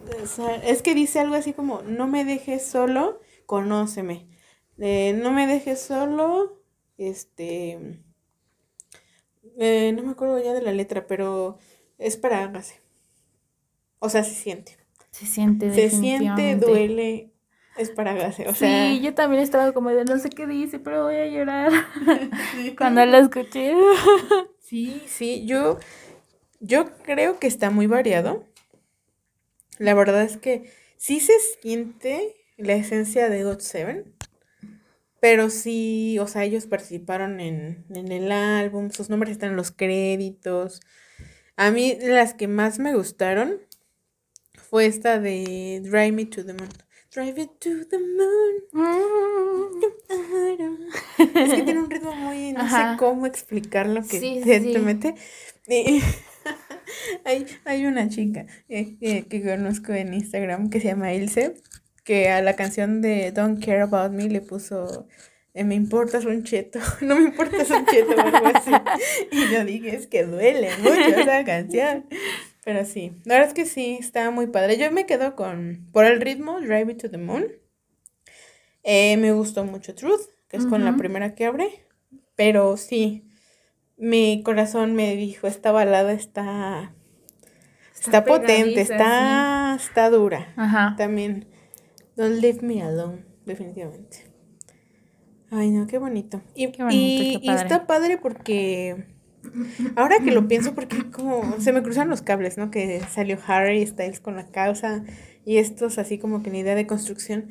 es que dice algo así como, no me dejes solo, conóceme. No me dejes solo, este... Eh, no me acuerdo ya de la letra, pero es para hágase. O sea, se siente. Se siente, Se siente, duele, es para hágase. O sea... Sí, yo también estaba como de no sé qué dice, pero voy a llorar. Cuando la escuché. sí, sí, yo, yo creo que está muy variado. La verdad es que sí se siente la esencia de God Seven. Pero sí, o sea, ellos participaron en, en el álbum, sus nombres están en los créditos. A mí las que más me gustaron fue esta de Drive Me to the Moon. Drive it to the moon. es que tiene un ritmo muy, no sé cómo explicarlo que Sí, te mete. Hay, hay una chica eh, que conozco en Instagram que se llama Ilse, que a la canción de Don't Care About Me le puso eh, Me importas un cheto, no me importas un cheto o algo así. Y yo dije, es que duele mucho esa canción. Pero sí, la verdad es que sí, está muy padre. Yo me quedo con, por el ritmo, Drive It to the Moon. Eh, me gustó mucho Truth, que es con la primera que abre. Pero sí, mi corazón me dijo, esta balada está, está potente, está, está dura. Ajá. También, Don't Leave Me Alone, definitivamente. Ay, no, qué bonito. Y, Qué bonito, y- qué y está padre porque, ahora que lo pienso, porque como se me cruzan los cables, ¿no? Que salió Harry Styles con la causa y estos así como que ni idea de construcción.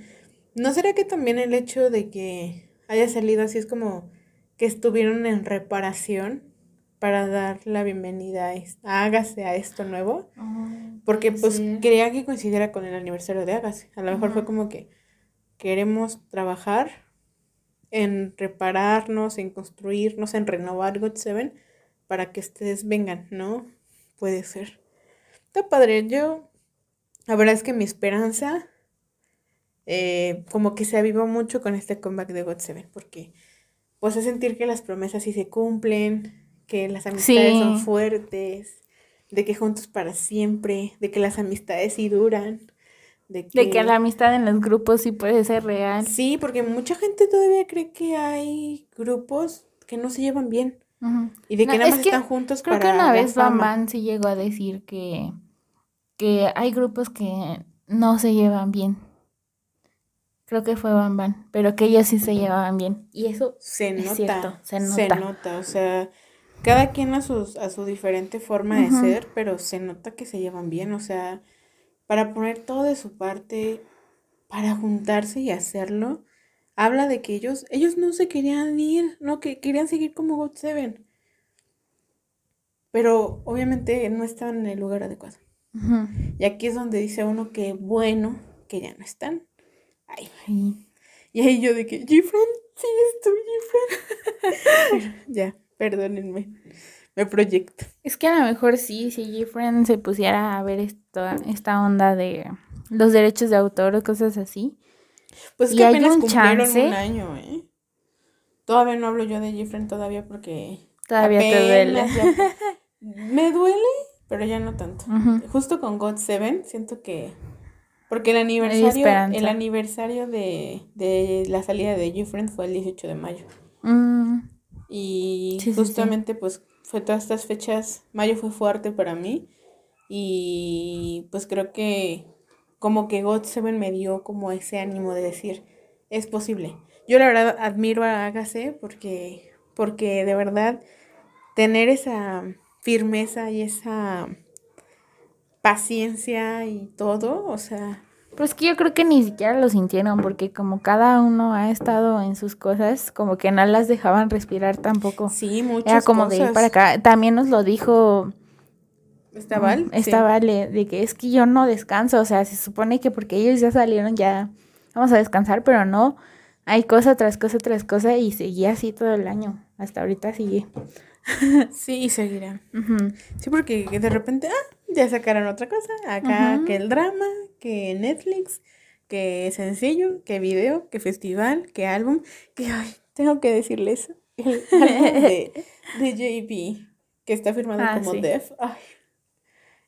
¿No será que también el hecho de que haya salido así es como que estuvieron en reparación para dar la bienvenida a, Hágase a esto nuevo? Porque pues quería que coincidiera con el aniversario de Hágase. A lo mejor fue como que queremos trabajar en repararnos, en construirnos, en renovar God Seven para que ustedes vengan, ¿no? Puede ser. Está padre. Yo, la verdad es que mi esperanza eh, como que se avivó mucho con este comeback de God Seven porque pues es sentir que las promesas sí se cumplen, que las amistades son fuertes, de que juntos para siempre, de que las amistades sí duran, de que... De que la amistad en los grupos sí puede ser real. Sí, porque mucha gente todavía cree que hay grupos que no se llevan bien y de que No, nada es más que están juntos Creo para que una vez Bam. Bam sí llegó a decir que, que hay grupos que no se llevan bien. Creo que fue Bam Bam, pero que ellos sí se llevaban bien. Y eso Se Es nota, cierto, se se nota. nota, o sea, cada quien a sus, a su diferente forma de ser, pero se nota que se llevan bien, o sea, para poner todo de su parte, para juntarse y hacerlo, habla de que ellos, ellos no se querían ir, no, que querían seguir como God Seven, pero obviamente no estaban en el lugar adecuado. Y aquí es donde dice uno que bueno que ya no están. Ay, Sí. y ahí yo de que, Gifren, sí, estoy Gifren. ya, perdónenme, me proyecto. Es que a lo mejor sí, si Gifren se pusiera a ver esta, esta onda de los derechos de autor o cosas así. Pues ¿Y que apenas un cumplieron chance? un año, ¿eh? Todavía no hablo yo de Gifren todavía porque Todavía te duele. ya- me duele, pero ya no tanto. Justo con God Seven siento que porque el aniversario, el aniversario de, de la salida de Gifren fue el 18 de mayo. Mm, Y Sí, sí, sí. justamente pues fue todas estas fechas, mayo fue fuerte para mí y pues creo que como que God Seven me dio como ese ánimo de decir, es posible. Yo la verdad admiro a Agassi porque, porque de verdad tener esa firmeza y esa paciencia y todo, o sea, Pues que yo creo que ni siquiera lo sintieron, porque como cada uno ha estado en sus cosas, como que no las dejaban respirar tampoco. sí, muchas Era como de ir para acá. También nos lo dijo ¿Está Val? mm, esta Sí. Vale, de que es que yo no descanso. O sea, se supone que porque ellos ya salieron, ya vamos a descansar, pero no. Hay cosa tras cosa tras cosa y seguía así todo el año. Hasta ahorita sigue. Sí, y seguirá. Ujú. Sí, porque de repente, ah, ya sacaron otra cosa. Acá que el drama, que Netflix, que sencillo, que video, que festival, que álbum. Que, ay, tengo que decirles, el álbum de, de JB, que está firmado Ah, como sí. Def, ay,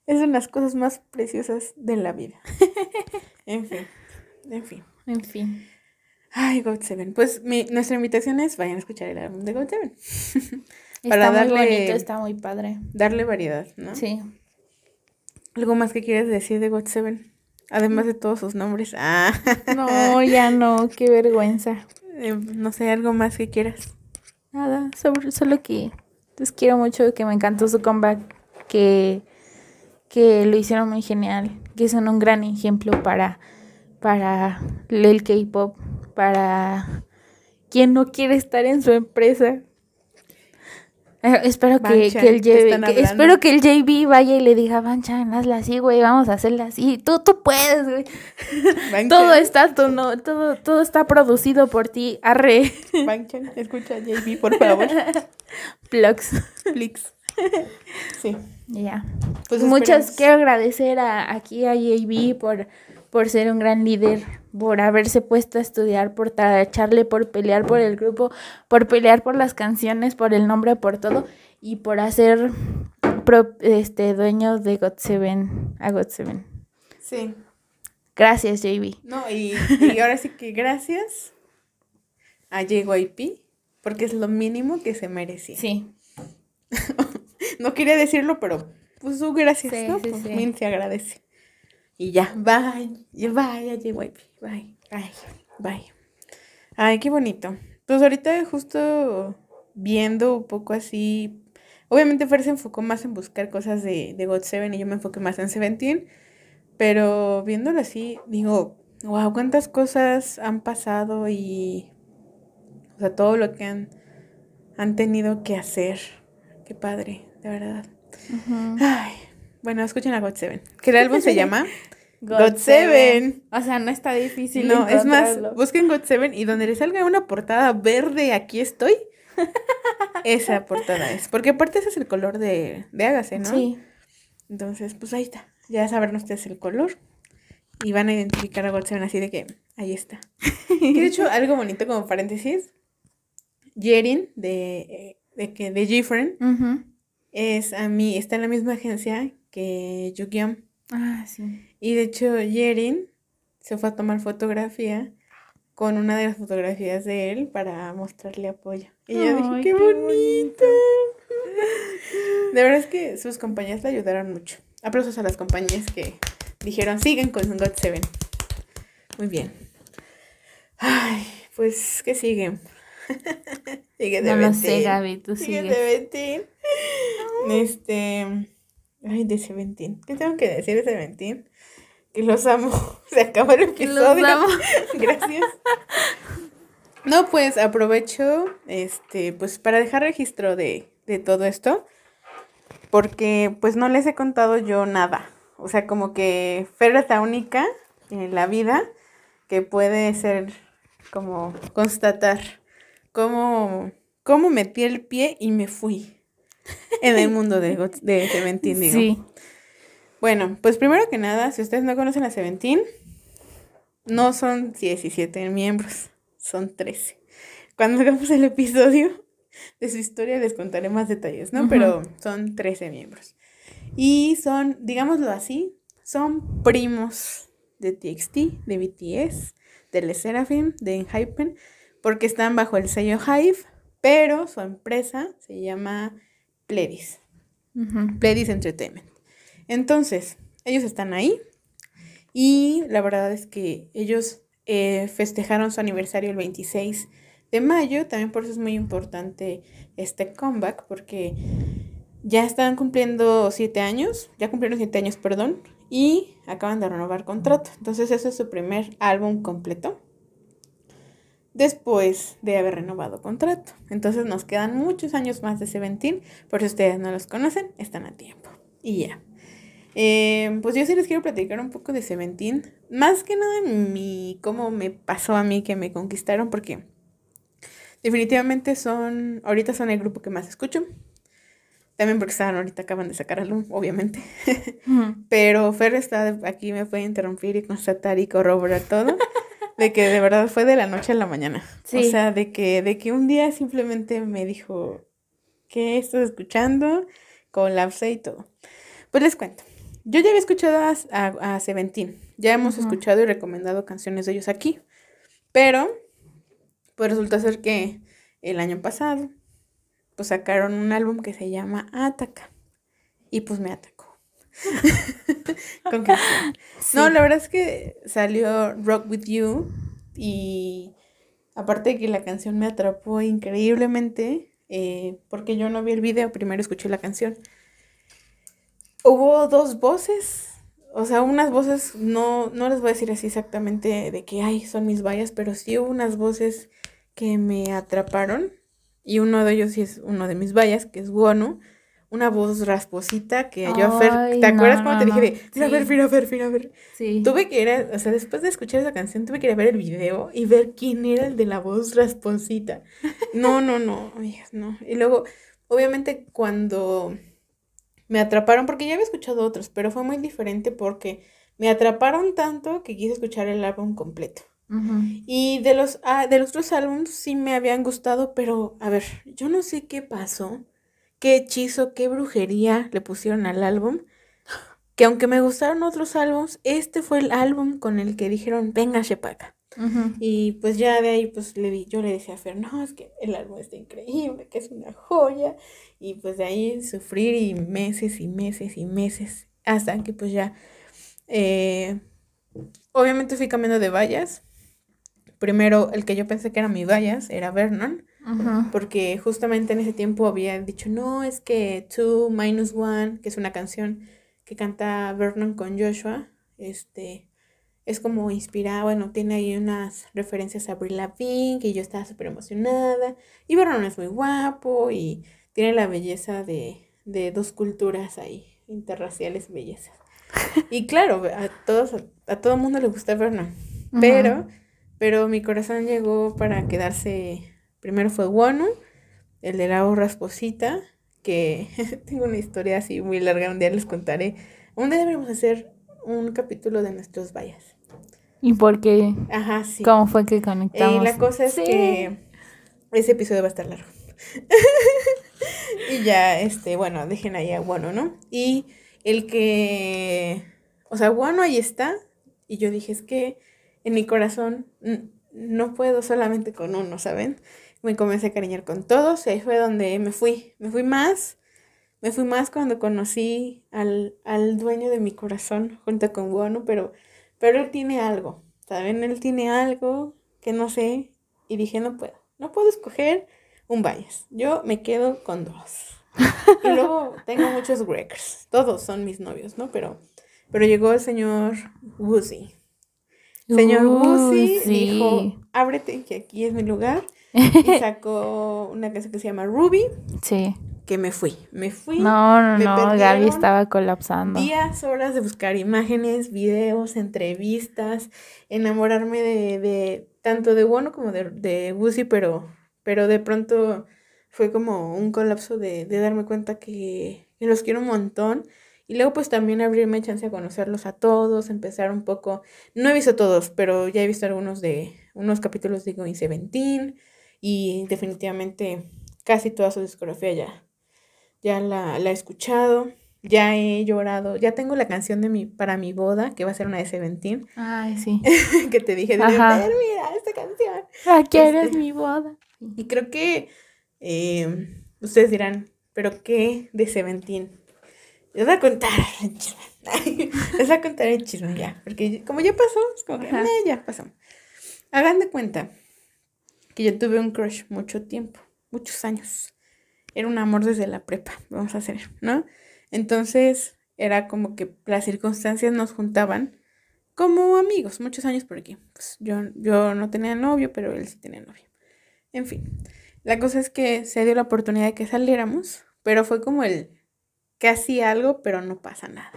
es una de las cosas más preciosas de la vida. En fin, en fin. En fin. Ay, God Seven. Pues mi, nuestra invitación es vayan a escuchar el álbum de God Seven. Está Para muy darle- bonito, está muy padre. Darle variedad, ¿no? Sí. ¿Algo más que quieras decir de God Seven? Además de todos sus nombres. Ah, No, ya no, qué vergüenza. eh, no sé, algo más que quieras. Nada, sobre, solo que les quiero mucho, que me encantó su comeback, que, que lo hicieron muy genial, que son un gran ejemplo para, para el K-pop, para quien no quiere estar en su empresa. Eh, espero que, que el JB, espero que el JB vaya y le diga, Banchan, hazla así, güey, vamos a hacerla así. Tú, tú puedes, güey. todo está, tú, no, todo, todo está producido por ti. Arre. Banchan, escucha JB, por favor. Plux. Plix. Sí. Ya. Pues Muchas quiero agradecer a, aquí a JB por, por ser un gran líder, por haberse puesto a estudiar, por echarle, por pelear por el grupo, por pelear por las canciones, por el nombre, por todo, y por hacer este dueño de God Seven a God Seven. Sí. Gracias, JB. No, y, y ahora sí que gracias a JYP, porque es lo mínimo que se merecía. Sí. no quería decirlo, pero pues su gracias, ¿no? pues Min se agradece. Y ya, bye, bye, bye, bye, bye. Ay, qué bonito. Pues ahorita justo viendo un poco así, obviamente Fer se enfocó más en buscar cosas de, de God Seven y yo me enfoqué más en Seventeen, pero viéndolo así, digo, wow, cuántas cosas han pasado y, o sea, todo lo que han, han tenido que hacer. Qué padre, de verdad. Ay, bueno, escuchen a God Seven. Que el álbum se llama God, Seven. O sea, no está difícil. No, es más, busquen God Seven y donde les salga una portada verde, aquí estoy. esa portada es. Porque aparte ese es el color de, de ¿no? Sí. Entonces, pues ahí está. Ya sabrán ustedes el color. Y van a identificar a God Seven así de que ahí está. y de hecho, algo bonito como paréntesis. Jerin de, de, que de Gifren es a mí, está en la misma agencia que Yukiam. Ah, sí. Y de hecho, Yerin se fue a tomar fotografía con una de las fotografías de él para mostrarle apoyo. Y yo dije, qué, bonito. De verdad es que sus compañías le ayudaron mucho. Aplausos a las compañías que dijeron, sigan con God Seven. Muy bien. Ay, pues, ¿qué sigue? sigue de No lo sé, Gaby, tú sigue de Seventeen. Este... Ay, de Seventeen. ¿Qué tengo que decir de Seventeen? Que los amo. Se acaba el episodio. Los amo. Gracias. No, pues aprovecho, este, pues para dejar registro de, de todo esto. Porque pues no les he contado yo nada. O sea, como que Fer es la única en la vida que puede ser como constatar cómo, cómo metí el pie y me fui en el mundo de, de Seventeen, digo. Sí. Bueno, pues primero que nada, si ustedes no conocen a Seventeen, no son 17 miembros, son 13. Cuando hagamos el episodio de su historia les contaré más detalles, ¿no? Pero son 13 miembros. Y son, digámoslo así, son primos de TXT, de BTS, de Le Seraphim, de Enhypen, porque están bajo el sello Hive, pero su empresa se llama Pledis. Pledis Entertainment. Entonces, ellos están ahí y la verdad es que ellos eh, festejaron su aniversario el 26 de mayo. También por eso es muy importante este comeback porque ya están cumpliendo siete años, ya cumplieron siete años, perdón, y acaban de renovar contrato. Entonces, ese es su primer álbum completo después de haber renovado contrato. Entonces nos quedan muchos años más de Seventeen, por si ustedes no los conocen, están a tiempo. Y ya. Eh, pues yo sí les quiero platicar un poco de Seventeen. Más que nada mi, cómo me pasó a mí que me conquistaron, porque definitivamente son, ahorita son el grupo que más escucho. También porque estaban ahorita acaban de sacar álbum, obviamente. Pero Fer está aquí, me puede interrumpir y constatar y corroborar todo. de que de verdad fue de la noche a la mañana. O sea, de que, de que un día simplemente me dijo, ¿qué estás escuchando? Colapse y todo. Pues les cuento. Yo ya había escuchado a, a, Seventeen. Ya hemos escuchado y recomendado canciones de ellos aquí. Pero, pues resulta ser que el año pasado, pues sacaron un álbum que se llama Ataca. Y pues me atacó. No, la verdad es que salió Rock With You y aparte de que la canción me atrapó increíblemente, eh, porque yo no vi el video, primero escuché la canción. Hubo dos voces, o sea, unas voces, no, no les voy a decir así exactamente de que, ay, son mis vallas, pero sí hubo unas voces que me atraparon y uno de ellos sí es uno de mis vallas, que es Wono, una voz rasposita que yo a Fer, ¿te acuerdas cuando te dije de, mira a ver, mira a ver, mira a ver? Sí. Tuve que ir, a, o sea, después de escuchar esa canción, tuve que ir a ver el video y ver quién era el de la voz rasposita. No, no, no, amigas, no. Y luego, obviamente, cuando me atraparon, porque ya había escuchado otros, pero fue muy diferente porque me atraparon tanto que quise escuchar el álbum completo. Y de los, ah, de los otros álbumes sí me habían gustado, pero a ver, yo no sé qué pasó qué hechizo, qué brujería le pusieron al álbum. Que aunque me gustaron otros álbums, este fue el álbum con el que dijeron, venga, Shepaka. Y pues ya de ahí, pues le di, yo le decía a Fer, no, es que el álbum está increíble, que es una joya. Y pues de ahí sufrir y meses y meses y meses, hasta que pues ya, eh, obviamente fui cambiando de vallas. Primero, el que yo pensé que era mi vallas era Vernon porque justamente en ese tiempo había dicho, no, es que Two Minus One, que es una canción que canta Vernon con Joshua, este, es como inspirada, bueno, tiene ahí unas referencias a Brie Lavigne, que yo estaba súper emocionada, y Vernon es muy guapo y tiene la belleza de, de dos culturas ahí, interraciales bellezas. Y claro, a todos, a, todo mundo le gusta Vernon, pero, pero mi corazón llegó para quedarse Primero fue Wonu, el de la rasposita, que tengo una historia así muy larga, un día les contaré. Un día deberíamos hacer un capítulo de nuestros vallas. ¿Y por qué? Ajá, sí. ¿Cómo fue que conectamos? Y la cosa es que ese episodio va a estar largo. y ya, este, bueno, dejen ahí a Wano, ¿no? Y el que, o sea, Wano ahí está. Y yo dije, es que en mi corazón no puedo solamente con uno, ¿saben? Me comencé a cariñar con todos y ahí fue donde me fui, me fui más, me fui más cuando conocí al, al dueño de mi corazón junto con Guano, pero, pero él tiene algo, ¿saben? Él tiene algo que no sé y dije, no puedo, no puedo escoger un bias, yo me quedo con dos. Y luego tengo muchos Gregors, todos son mis novios, ¿no? Pero, pero llegó el señor Woozy. Señor Woozy dijo, ábrete, que aquí es mi lugar. Y sacó una casa que se llama Ruby. Sí. Que me fui, me fui. No, no, no, Gaby estaba colapsando. Días, horas de buscar imágenes, videos, entrevistas, enamorarme de, de tanto de Wono como de, de pero, pero de pronto fue como un colapso de, de darme cuenta que, que los quiero un montón. Y luego pues también abrirme chance a conocerlos a todos, empezar un poco, no he visto todos, pero ya he visto algunos de, unos capítulos de Going Seventeen, y definitivamente casi toda su discografía ya, ya la, he escuchado, ya he llorado, ya tengo la canción de mi, para mi boda, que va a ser una de Seventeen. Ay, sí. que te dije, de mira esta canción. Aquí eres este, mi boda. Y creo que eh, ustedes dirán, ¿pero qué de Seventeen? Les voy a contar el chisme. Les voy a contar el chisme ya, porque como ya pasó, es como que, eh, ya pasó. Hagan de cuenta que yo tuve un crush mucho tiempo, muchos años. Era un amor desde la prepa, vamos a hacer, ¿no? Entonces era como que las circunstancias nos juntaban como amigos, muchos años porque pues, yo, yo no tenía novio, pero él sí tenía novio. En fin, la cosa es que se dio la oportunidad de que saliéramos, pero fue como el casi algo, pero no pasa nada.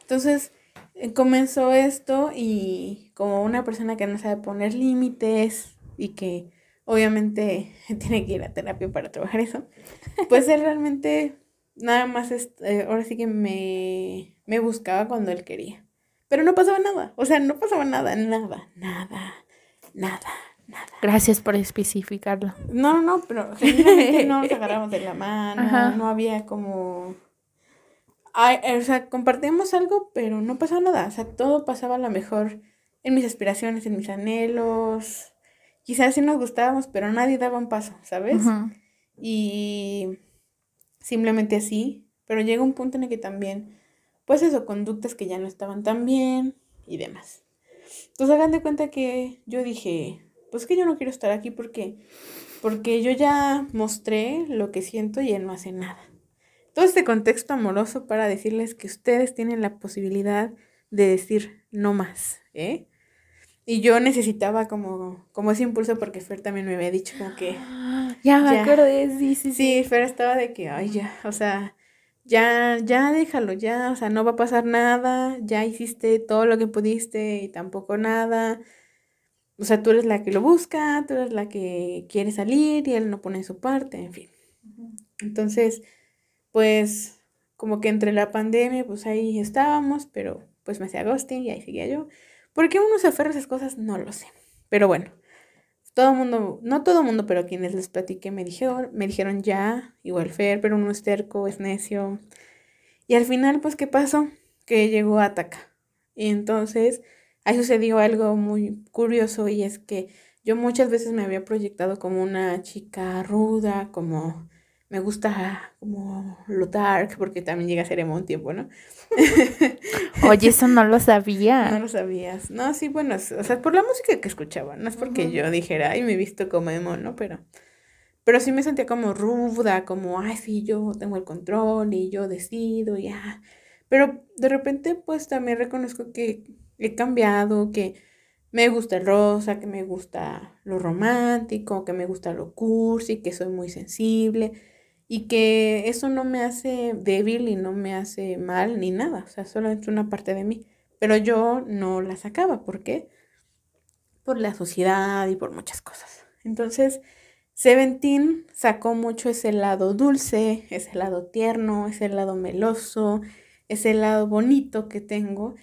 Entonces eh, comenzó esto y como una persona que no sabe poner límites, y que obviamente tiene que ir a terapia para trabajar eso, pues él realmente nada más, eh, ahora sí que me, me buscaba cuando él quería. Pero no pasaba nada, o sea, no pasaba nada, nada, nada, nada, nada. Gracias por especificarlo. No, no, pero generalmente no nos agarramos de la mano, no había como... o sea, compartíamos algo, pero no pasaba nada, o sea, todo pasaba a lo mejor en mis aspiraciones, en mis anhelos, quizás sí nos gustábamos, pero nadie daba un paso, ¿sabes? Y simplemente así, pero llega un punto en el que también, pues eso, conductas que ya no estaban tan bien y demás. Entonces hagan de cuenta que yo dije, pues que yo no quiero estar aquí porque, porque yo ya mostré lo que siento y él no hace nada. Todo este contexto amoroso para decirles que ustedes tienen la posibilidad de decir no más, ¿eh? Y yo necesitaba como, como ese impulso porque Fer también me había dicho como que... Ya me acordé, sí, sí, sí. Sí, Fer estaba de que, ay, ya, o sea, ya, ya déjalo, ya, o sea, no va a pasar nada, ya hiciste todo lo que pudiste y tampoco nada. O sea, tú eres la que lo busca, tú eres la que quiere salir y él no pone su parte, en fin. Entonces, pues, como que entre la pandemia, pues ahí estábamos, pero pues me hacía ghosting y ahí seguía yo. ¿Por qué uno se aferra a esas cosas? No lo sé. Pero bueno, todo mundo, no todo mundo, pero quienes les platiqué me dijeron, me dijeron ya, igual Fer, pero uno es terco, es necio. Y al final, pues, ¿qué pasó? Que llegó a Ataca. Y entonces, ahí sucedió algo muy curioso y es que yo muchas veces me había proyectado como una chica ruda, como me gusta como lo dark, porque también llega a ser emo un tiempo, ¿no? Oye, eso no lo sabía. No lo sabías. No, sí, bueno, o sea, por la música que escuchaba, no es porque yo dijera, ay, me he visto como emo, ¿no? Pero, pero sí me sentía como ruda, como, ay, sí, yo tengo el control y yo decido, ya. Pero de repente, pues también reconozco que he cambiado, que me gusta el rosa, que me gusta lo romántico, que me gusta lo cursi, que soy muy sensible y que eso no me hace débil y no me hace mal ni nada, o sea, solamente una parte de mí. Pero yo no la sacaba, ¿por qué? Por la sociedad y por muchas cosas. Entonces, Seventeen sacó mucho ese lado dulce, ese lado tierno, ese lado meloso, ese lado bonito que tengo.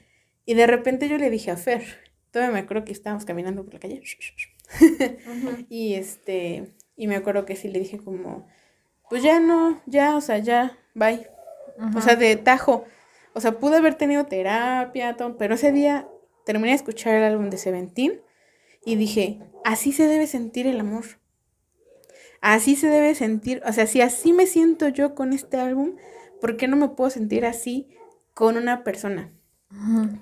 Y de repente yo le dije a Fer, todavía me acuerdo que estábamos caminando por la calle. y este, y me acuerdo que sí le dije como, pues ya no, ya, o sea, ya, bye. O sea, de tajo. O sea, pude haber tenido terapia, todo, pero ese día terminé de escuchar el álbum de Seventeen y dije, así se debe sentir el amor. Así se debe sentir, o sea, si así me siento yo con este álbum, ¿por qué no me puedo sentir así con una persona?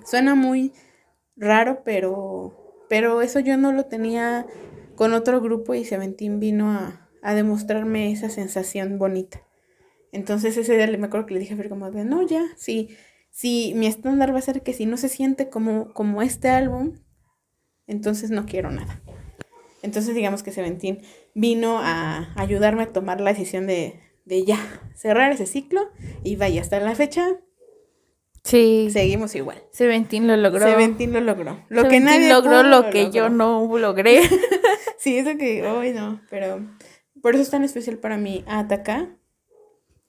Suena muy raro, pero, pero eso yo no lo tenía con otro grupo y Seventeen vino a, a demostrarme esa sensación bonita. Entonces ese día me acuerdo que le dije a Fer como de, no, ya, sí, si mi estándar va a ser que si no se siente como, como este álbum, entonces no quiero nada. Entonces digamos que Seventeen vino a ayudarme a tomar la decisión de, de ya, cerrar ese ciclo y vaya, hasta la fecha Sí. Seguimos igual. Seventeen lo logró. Seventeen lo logró. Lo que nadie logró lo, que yo no logré. sí, eso que hoy no, pero por eso es tan especial para mí Ataca.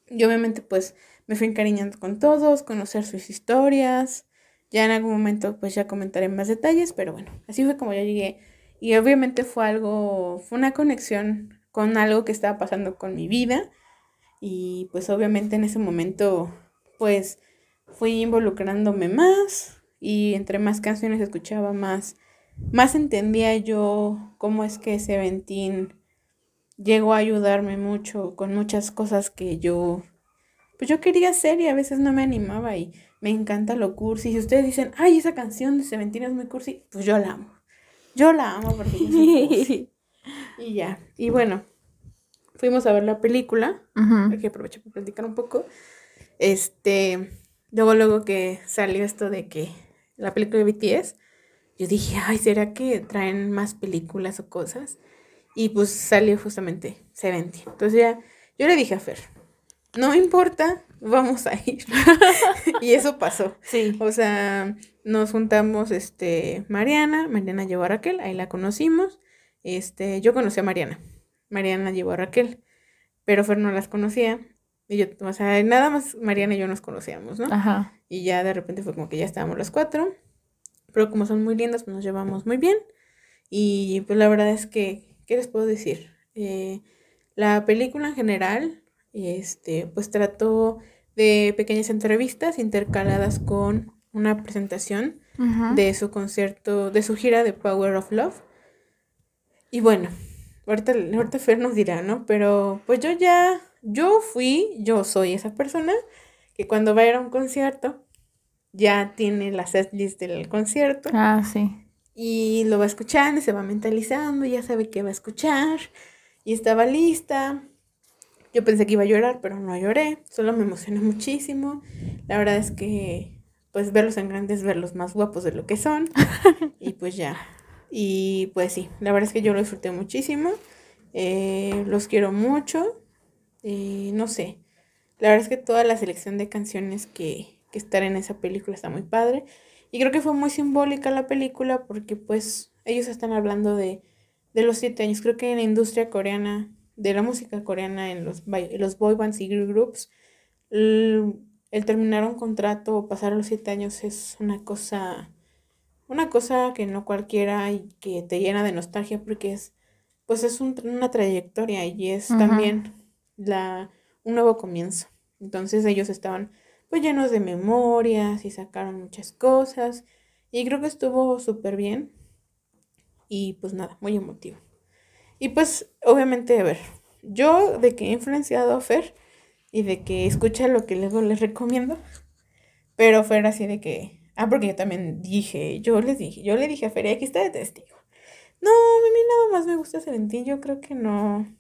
Y obviamente pues me fui encariñando con todos, conocer sus historias. Ya en algún momento pues ya comentaré más detalles, pero bueno, así fue como yo llegué. Y obviamente fue algo, fue una conexión con algo que estaba pasando con mi vida. Y pues obviamente en ese momento pues fui involucrándome más y entre más canciones escuchaba más, más entendía yo cómo es que ese Ventín llegó a ayudarme mucho con muchas cosas que yo, pues yo quería hacer y a veces no me animaba y me encanta lo cursi. Si ustedes dicen, ay, esa canción de Seventina es muy cursi, pues yo la amo. Yo la amo porque y ya. Y bueno, fuimos a ver la película. Hay que aprovechar para platicar un poco. Este, luego, luego que salió esto de que la película de BTS, yo dije, ay, ¿será que traen más películas o cosas? Y pues salió justamente Seventeen. Entonces ya, yo le dije a Fer, no importa, vamos a ir. y eso pasó. Sí. O sea, nos juntamos, este, Mariana, Mariana llevó a Raquel, ahí la conocimos. Este, yo conocí a Mariana. Mariana llevó a Raquel, pero Fer no las conocía. Y yo, o sea, nada más Mariana y yo nos conocíamos, ¿no? Ajá. Y ya de repente fue como que ya estábamos las cuatro. Pero como son muy lindas, pues nos llevamos muy bien. Y pues la verdad es que ¿qué les puedo decir? Eh, la película en general, este, pues trató de pequeñas entrevistas intercaladas con una presentación de su concierto, de su gira de Power of Love. Y bueno, ahorita, ahorita Fer nos dirá, ¿no? Pero pues yo ya, yo fui, yo soy esa persona que cuando va a ir a un concierto ya tiene la setlist del concierto. Ah, sí y lo va escuchando, se va mentalizando, ya sabe qué va a escuchar y estaba lista. Yo pensé que iba a llorar, pero no lloré, solo me emocioné muchísimo. La verdad es que pues verlos en grandes, verlos más guapos de lo que son y pues ya, Y pues sí, la verdad es que yo lo disfruté muchísimo. Eh, los quiero mucho. Eh, no sé. La verdad es que toda la selección de canciones que, que están en esa película está muy padre. Y creo que fue muy simbólica la película porque pues ellos están hablando de, de los siete años. Creo que en la industria coreana, de la música coreana, en los, los boy bands y girl groups, el, el terminar un contrato o pasar los siete años es una cosa una cosa que no cualquiera y que te llena de nostalgia porque es, pues es una trayectoria y es también la, un nuevo comienzo. Entonces ellos estaban pues llenos de memorias y sacaron muchas cosas y creo que estuvo súper bien y pues nada, muy emotivo. Y pues obviamente, a ver, yo de que he influenciado a Fer y de que escucha lo que luego les recomiendo, pero Fer así de que Ah, porque yo también dije, yo les dije, yo le dije a Feria, aquí está de testigo. No, a mí nada más me gusta Seventín, yo creo que no.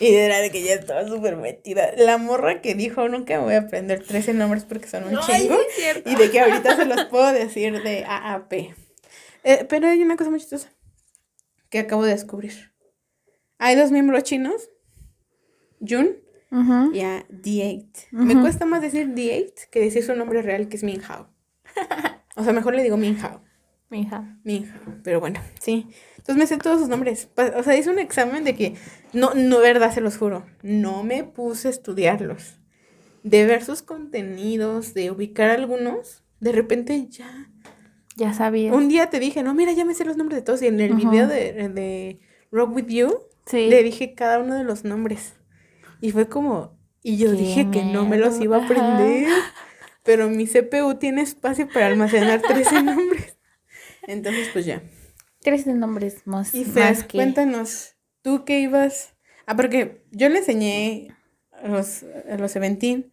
Y era de que ya estaba súper metida. La morra que dijo, nunca me voy a aprender 13 nombres porque son un chingo. y de que ahorita se los puedo decir de A a P. Eh, pero hay una cosa muy chistosa que acabo de descubrir. Hay dos miembros chinos, Jun y a D8. Me cuesta más decir D8 que decir su nombre real, que es Min Hao. o sea, mejor le digo Minhao. Minhao. Minhao. Pero bueno, sí. Entonces me sé todos sus nombres. O sea, hice un examen de que, no, no, verdad, se los juro. No me puse a estudiarlos. De ver sus contenidos, de ubicar algunos, de repente ya. Ya sabía. Un día te dije, no, mira, ya me sé los nombres de todos. Y en el video de, de Rock With You, le dije cada uno de los nombres. Y fue como, y yo dije que no me los iba a aprender pero mi CPU tiene espacio para almacenar 13 nombres. Entonces, pues ya. 13 nombres más. Y Fer, cuéntanos, ¿tú qué ibas? Ah, porque yo le enseñé a los, los Seventeen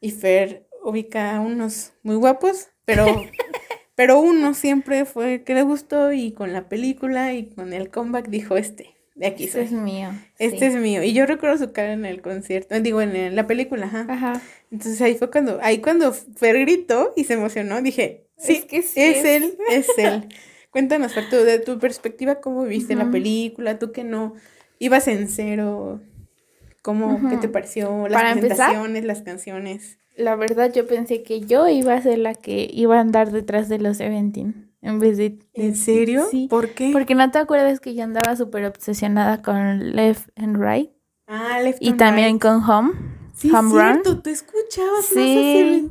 y Fer ubica a unos muy guapos, pero, pero uno siempre fue que le gustó y con la película y con el comeback dijo este. De aquí Este es mío. Este es mío. Y yo recuerdo su cara en el concierto, digo, en la película, ajá. Ajá. Entonces ahí fue cuando, ahí cuando Fer gritó y se emocionó, dije, sí, es, que sí es, él, es él. Cuéntanos, tú, de tu perspectiva, ¿cómo viste la película? Tú que no ibas en cero, ¿cómo, qué te pareció? Las presentaciones, las canciones. La verdad, yo pensé que yo iba a ser la que iba a andar detrás de los Seventeen en vez de... ¿En serio? Sí. ¿Por qué? Porque no te acuerdas que yo andaba súper obsesionada con Left and Right. Ah, Left y también con Home. Sí, Home cierto, tú escuchabas sí.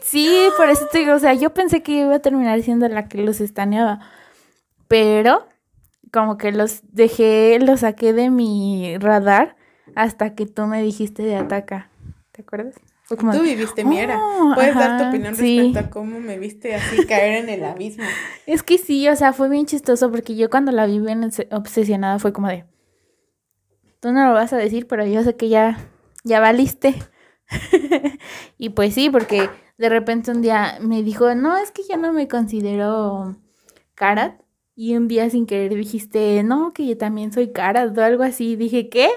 Sí, por eso te digo, o sea, yo pensé que iba a terminar siendo la que los estaneaba. Pero como que los dejé, los saqué de mi radar hasta que tú me dijiste de ataca. ¿Te acuerdas? Tú viviste mi era. Oh, Puedes dar tu opinión respecto a cómo me viste así caer en el abismo. Es que sí, o sea, fue bien chistoso porque yo cuando la vi bien obsesionada fue como de. Tú no lo vas a decir, pero yo sé que ya, ya valiste. y pues sí, porque de repente un día me dijo, no, es que ya no me considero Karat. Y un día sin querer dijiste, no, que yo también soy Karat o algo así. dije, ¿qué?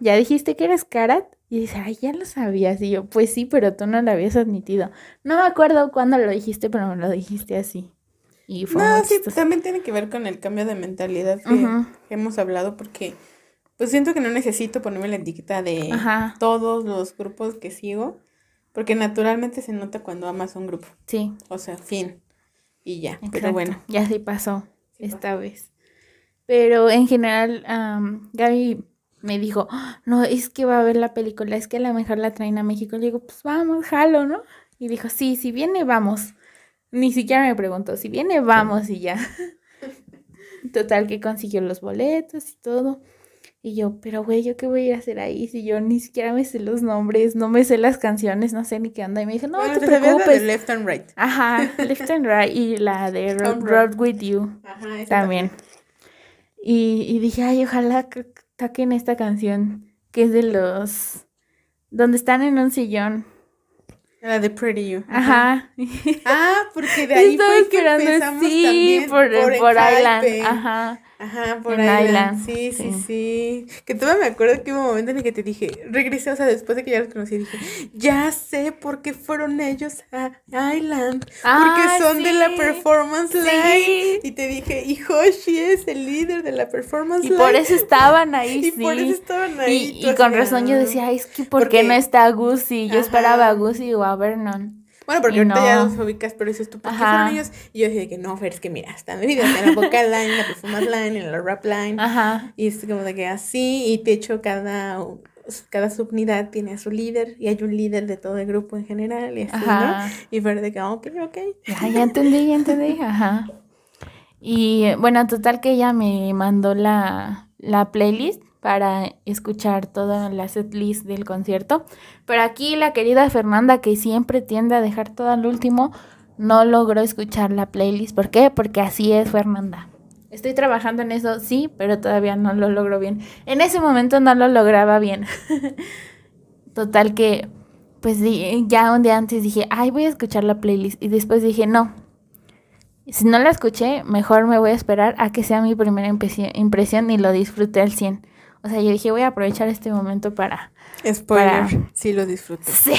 ¿Ya dijiste que eres Karat? Y dice, ay, ya lo sabías. Y yo, pues sí, pero tú no lo habías admitido. No me acuerdo cuándo lo dijiste, pero me lo dijiste así. Y fue no, sí, también tiene que ver con el cambio de mentalidad que hemos hablado, porque pues siento que no necesito ponerme la etiqueta de todos los grupos que sigo, porque naturalmente se nota cuando amas un grupo. Sí. O sea, fin. Y ya, pero bueno. Ya sí pasó esta vez. Pero en general, Gaby me dijo, no, es que va a ver la película, es que a lo mejor la traen a México. Le digo, pues vamos, jalo, ¿no? Y dijo, sí, si viene, vamos. Ni siquiera me preguntó, si viene, vamos y ya. Total que consiguió los boletos y todo. Y yo, pero güey, ¿yo qué voy a hacer ahí? Si yo ni siquiera me sé los nombres, no me sé las canciones, no sé ni qué onda. Y me dijo, no, te, te preocupes. de Left and Right. Ajá, Left and Right. Y la de Road, With You. Ajá, también. también. Y, y dije, ay, ojalá saquen esta canción que es de los donde están en un sillón. La de Pretty You. Ajá. Ah, porque de ahí fue que empezamos sí, por, por, Island. Ajá. Ajá, por. Island, Sí, sí, sí. sí, Que todavía me acuerdo que hubo un momento en el que te dije, regresé, o sea, después de que ya los conocí, dije, ya sé por qué fueron ellos a Island. Ah, porque son de la performance Sí. line. Y te dije, y Hoshi es el líder de la performance Y line. por eso estaban ahí, Y sí. por eso estaban ahí. Y, con razón yo ah. decía, "Ay, es que ¿por Porque- qué no está Guzzi? Yo esperaba a. Guzzi o a Vernon. Bueno, porque Y ahorita ya no. los ubicas, pero dices tú, ¿por qué Ajá. fueron ellos? Y yo dije que no, Fer, es que mira, están divididos en la vocal line, en la performance line, en la rap line. Ajá. Y es como de que así, y de hecho cada, cada subunidad tiene a su líder, y hay un líder de todo el grupo en general, y así, Ajá. ¿no? Y Fer de que, "Ah, ok, ok. Ya, ya entendí, ya entendí. Ajá. Y bueno, total que ella me mandó la, la playlist para escuchar toda la setlist del concierto. Pero aquí la querida Fernanda, que siempre tiende a dejar todo al último, no logró escuchar la playlist. ¿Por qué? Porque así es Fernanda. Estoy trabajando en eso, sí, pero todavía no lo logro bien. En ese momento no lo lograba bien. Total que, pues ya un día antes dije, ay, voy a escuchar la playlist. Y después dije, no. Si no la escuché, mejor me voy a esperar a que sea mi primera impresi- impresión y lo disfrute al 100. O sea, yo dije, voy a aprovechar este momento para... Spoiler, Para- sí lo disfruté. Sí.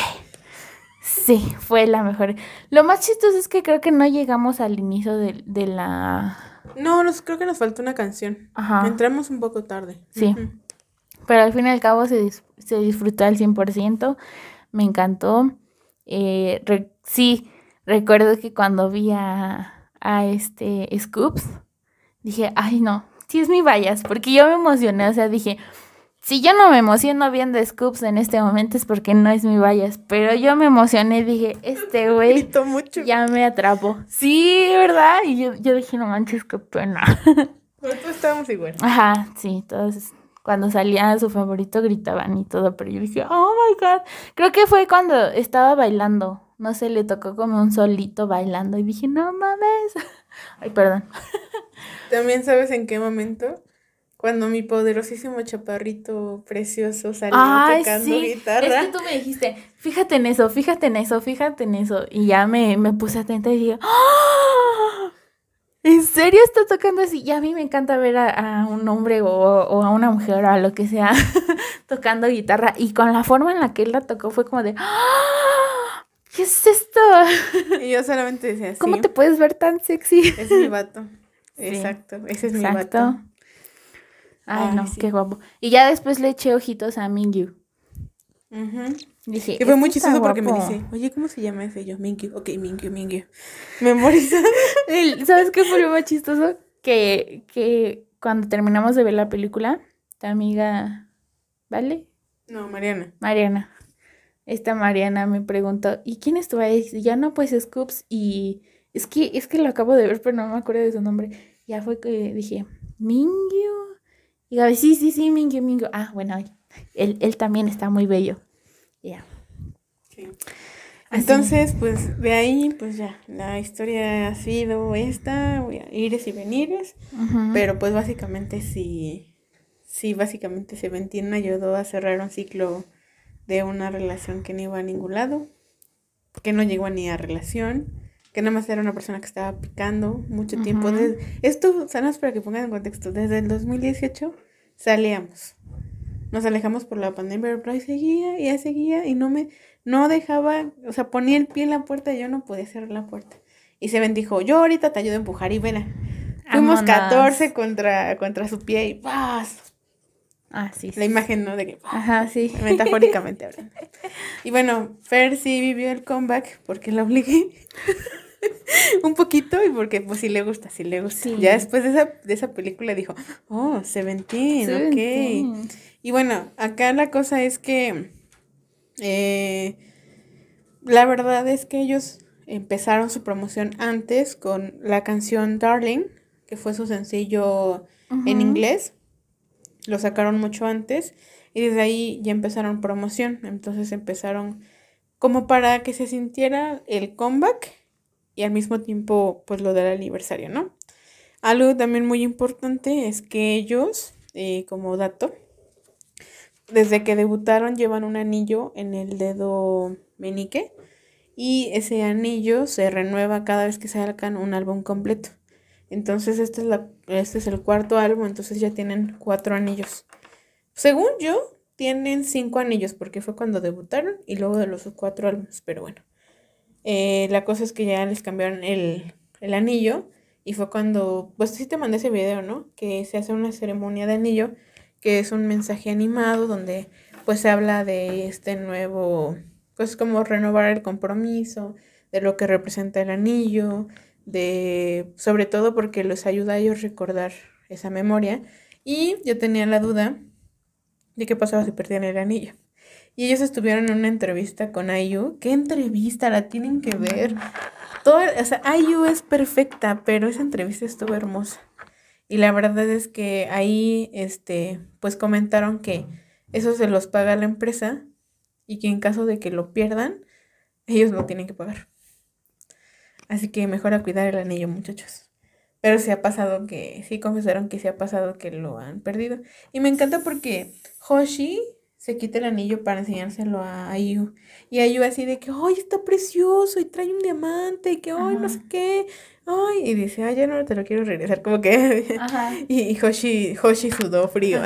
Sí, fue la mejor. Lo más chistoso es que creo que no llegamos al inicio de, de la... No, nos, creo que nos faltó una canción. Ajá. Entramos un poco tarde. Sí. Pero al fin y al cabo se, dis- se disfrutó al 100%. Me encantó. Eh, re- sí, recuerdo que cuando vi a, a este Scoops, dije, ay no, sí es mi vallas, porque yo me emocioné. O sea, dije, si yo no me emociono viendo Scoops en este momento es porque no es mi vallas. Pero yo me emocioné, dije, este güey ya me atrapó. Sí, ¿verdad? Y yo, yo dije, no manches, qué pena. Todos estábamos igual. Ajá, sí, todos cuando salía su favorito gritaban y todo, pero yo dije, oh my god, creo que fue cuando estaba bailando, no sé, le tocó como un solito bailando y dije, no mames, ay, perdón, También sabes en qué momento. Cuando mi poderosísimo chaparrito precioso salió ay, tocando sí, guitarra. es que tú me dijiste, fíjate en eso, fíjate en eso, fíjate en eso, y ya me, me puse atenta y dije, ¡Ah! ¿En serio está tocando así? Y a mí me encanta ver a, a un hombre o, o a una mujer o a lo que sea tocando guitarra. Y con la forma en la que él la tocó fue como de ¡Ah! ¿Qué es esto? Y yo solamente decía, sí, ¿Cómo te puedes ver tan sexy? es mi vato. Exacto, ese es mi Exacto. vato. Ay, Ay, no, sí. qué guapo. Y ya después le eché ojitos a Mingyu. Ujú. Dije, Que fue muy "Este está chistoso porque me guapo". dice, oye, ¿cómo se llama ese? Yo, Mingyu. Ok, Mingyu, Mingyu. Memoriza. ¿Sabes qué fue lo más chistoso? Que, que cuando terminamos de ver la película, tu amiga, ¿vale? No, Mariana. Mariana. Esta Mariana me preguntó, ¿y quién estuvo ahí? Y ya no, pues Scoops y... Es que, es que lo acabo de ver, pero no me acuerdo de su nombre. Ya fue que dije, Mingyu. Y Gaby, sí, sí, sí, Mingyu, Mingyu. Ah, bueno, él, él también está muy bello. Ya. Sí. Entonces, pues de ahí, pues ya, la historia ha sido esta, voy a ires y venires, pero pues básicamente sí, sí, básicamente Seventeen ayudó a cerrar un ciclo de una relación que no iba a ningún lado, que no llegó ni a relación, que nada más era una persona que estaba picando mucho tiempo. Desde- esto, sanos para que pongan en contexto, desde el 2018 salíamos. Nos alejamos por la pandemia, pero ahí seguía y ahí seguía y no me, no dejaba, o sea, ponía el pie en la puerta y yo no podía cerrar la puerta. Y se dijo, yo ahorita te ayudo a empujar y vela. Fuimos Vámonos. 14 contra, contra su pie y ¡paz! Ah, sí. sí. La imagen, ¿no? De que ¡paz! Ajá, sí. metafóricamente hablando. Y bueno, Fer sí vivió el comeback porque la obligué un poquito y porque pues sí le gusta, sí le gusta. Sí. Ya después de esa, de esa película dijo, oh, Seventeen, ok. Seventeen. Y bueno, acá la cosa es que eh, la verdad es que ellos empezaron su promoción antes con la canción Darling, que fue su sencillo en inglés. Lo sacaron mucho antes y desde ahí ya empezaron promoción. Entonces empezaron como para que se sintiera el comeback y al mismo tiempo pues lo del aniversario, ¿no? Algo también muy importante es que ellos, eh, como dato, desde que debutaron llevan un anillo en el dedo meñique y ese anillo se renueva cada vez que sacan un álbum completo. Entonces este es, la, este es el cuarto álbum, entonces ya tienen cuatro anillos. Según yo, tienen cinco anillos porque fue cuando debutaron y luego de los cuatro álbumes, pero bueno. Eh, la cosa es que ya les cambiaron el, el anillo y fue cuando, pues sí te mandé ese video, ¿no? Que se hace una ceremonia de anillo, que es un mensaje animado donde pues se habla de este nuevo, pues como renovar el compromiso, de lo que representa el anillo, de sobre todo porque los ayuda a ellos recordar esa memoria. Y yo tenía la duda de qué pasaba si perdían el anillo. Y ellos estuvieron en una entrevista con IU. ¿Qué entrevista? La tienen que ver. Todo, o sea, IU es perfecta, pero esa entrevista estuvo hermosa. Y la verdad es que ahí, este, pues comentaron que eso se los paga la empresa y que en caso de que lo pierdan, ellos lo tienen que pagar. Así que mejor a cuidar el anillo, muchachos. Pero se ha pasado que, sí confesaron que se ha pasado que lo han perdido. Y me encanta porque Hoshi se quita el anillo para enseñárselo a Ayu. Y Ayu así de que, ¡ay, está precioso! Y trae un diamante, y que, ¡ay, no sé qué! ¡Ay! Y dice, ¡ay, ya no te lo quiero regresar! Como que. Y, Hoshi, Hoshi sudó frío.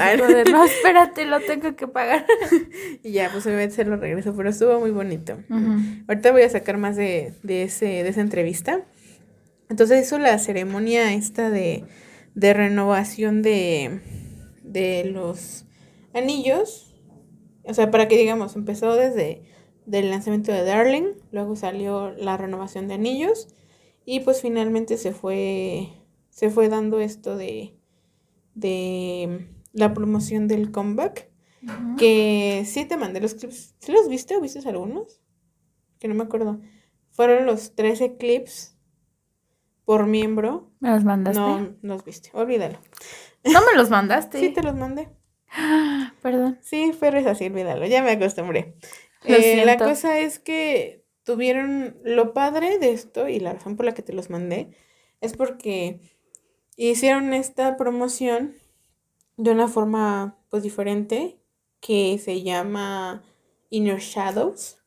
no, espérate, lo tengo que pagar. y ya, pues obviamente se lo regreso, pero estuvo muy bonito. Ahorita voy a sacar más de, de, ese, de esa entrevista. Entonces hizo la ceremonia esta de, de renovación de, de los anillos o sea, para que digamos, empezó desde el lanzamiento de Darling, luego salió la renovación de anillos y pues finalmente se fue se fue dando esto de de la promoción del comeback que sí te mandé los clips. ¿Sí los viste o viste algunos? Que no me acuerdo. Fueron los 13 clips por miembro. ¿Me los mandaste? No, los viste. Olvídalo. ¿No me los mandaste? sí, te los mandé. Perdón. Sí, pero es así, olvídalo, ya me acostumbré. Eh, la cosa es que tuvieron lo padre de esto y la razón por la que te los mandé es porque hicieron esta promoción de una forma pues diferente que se llama Inner Shadows,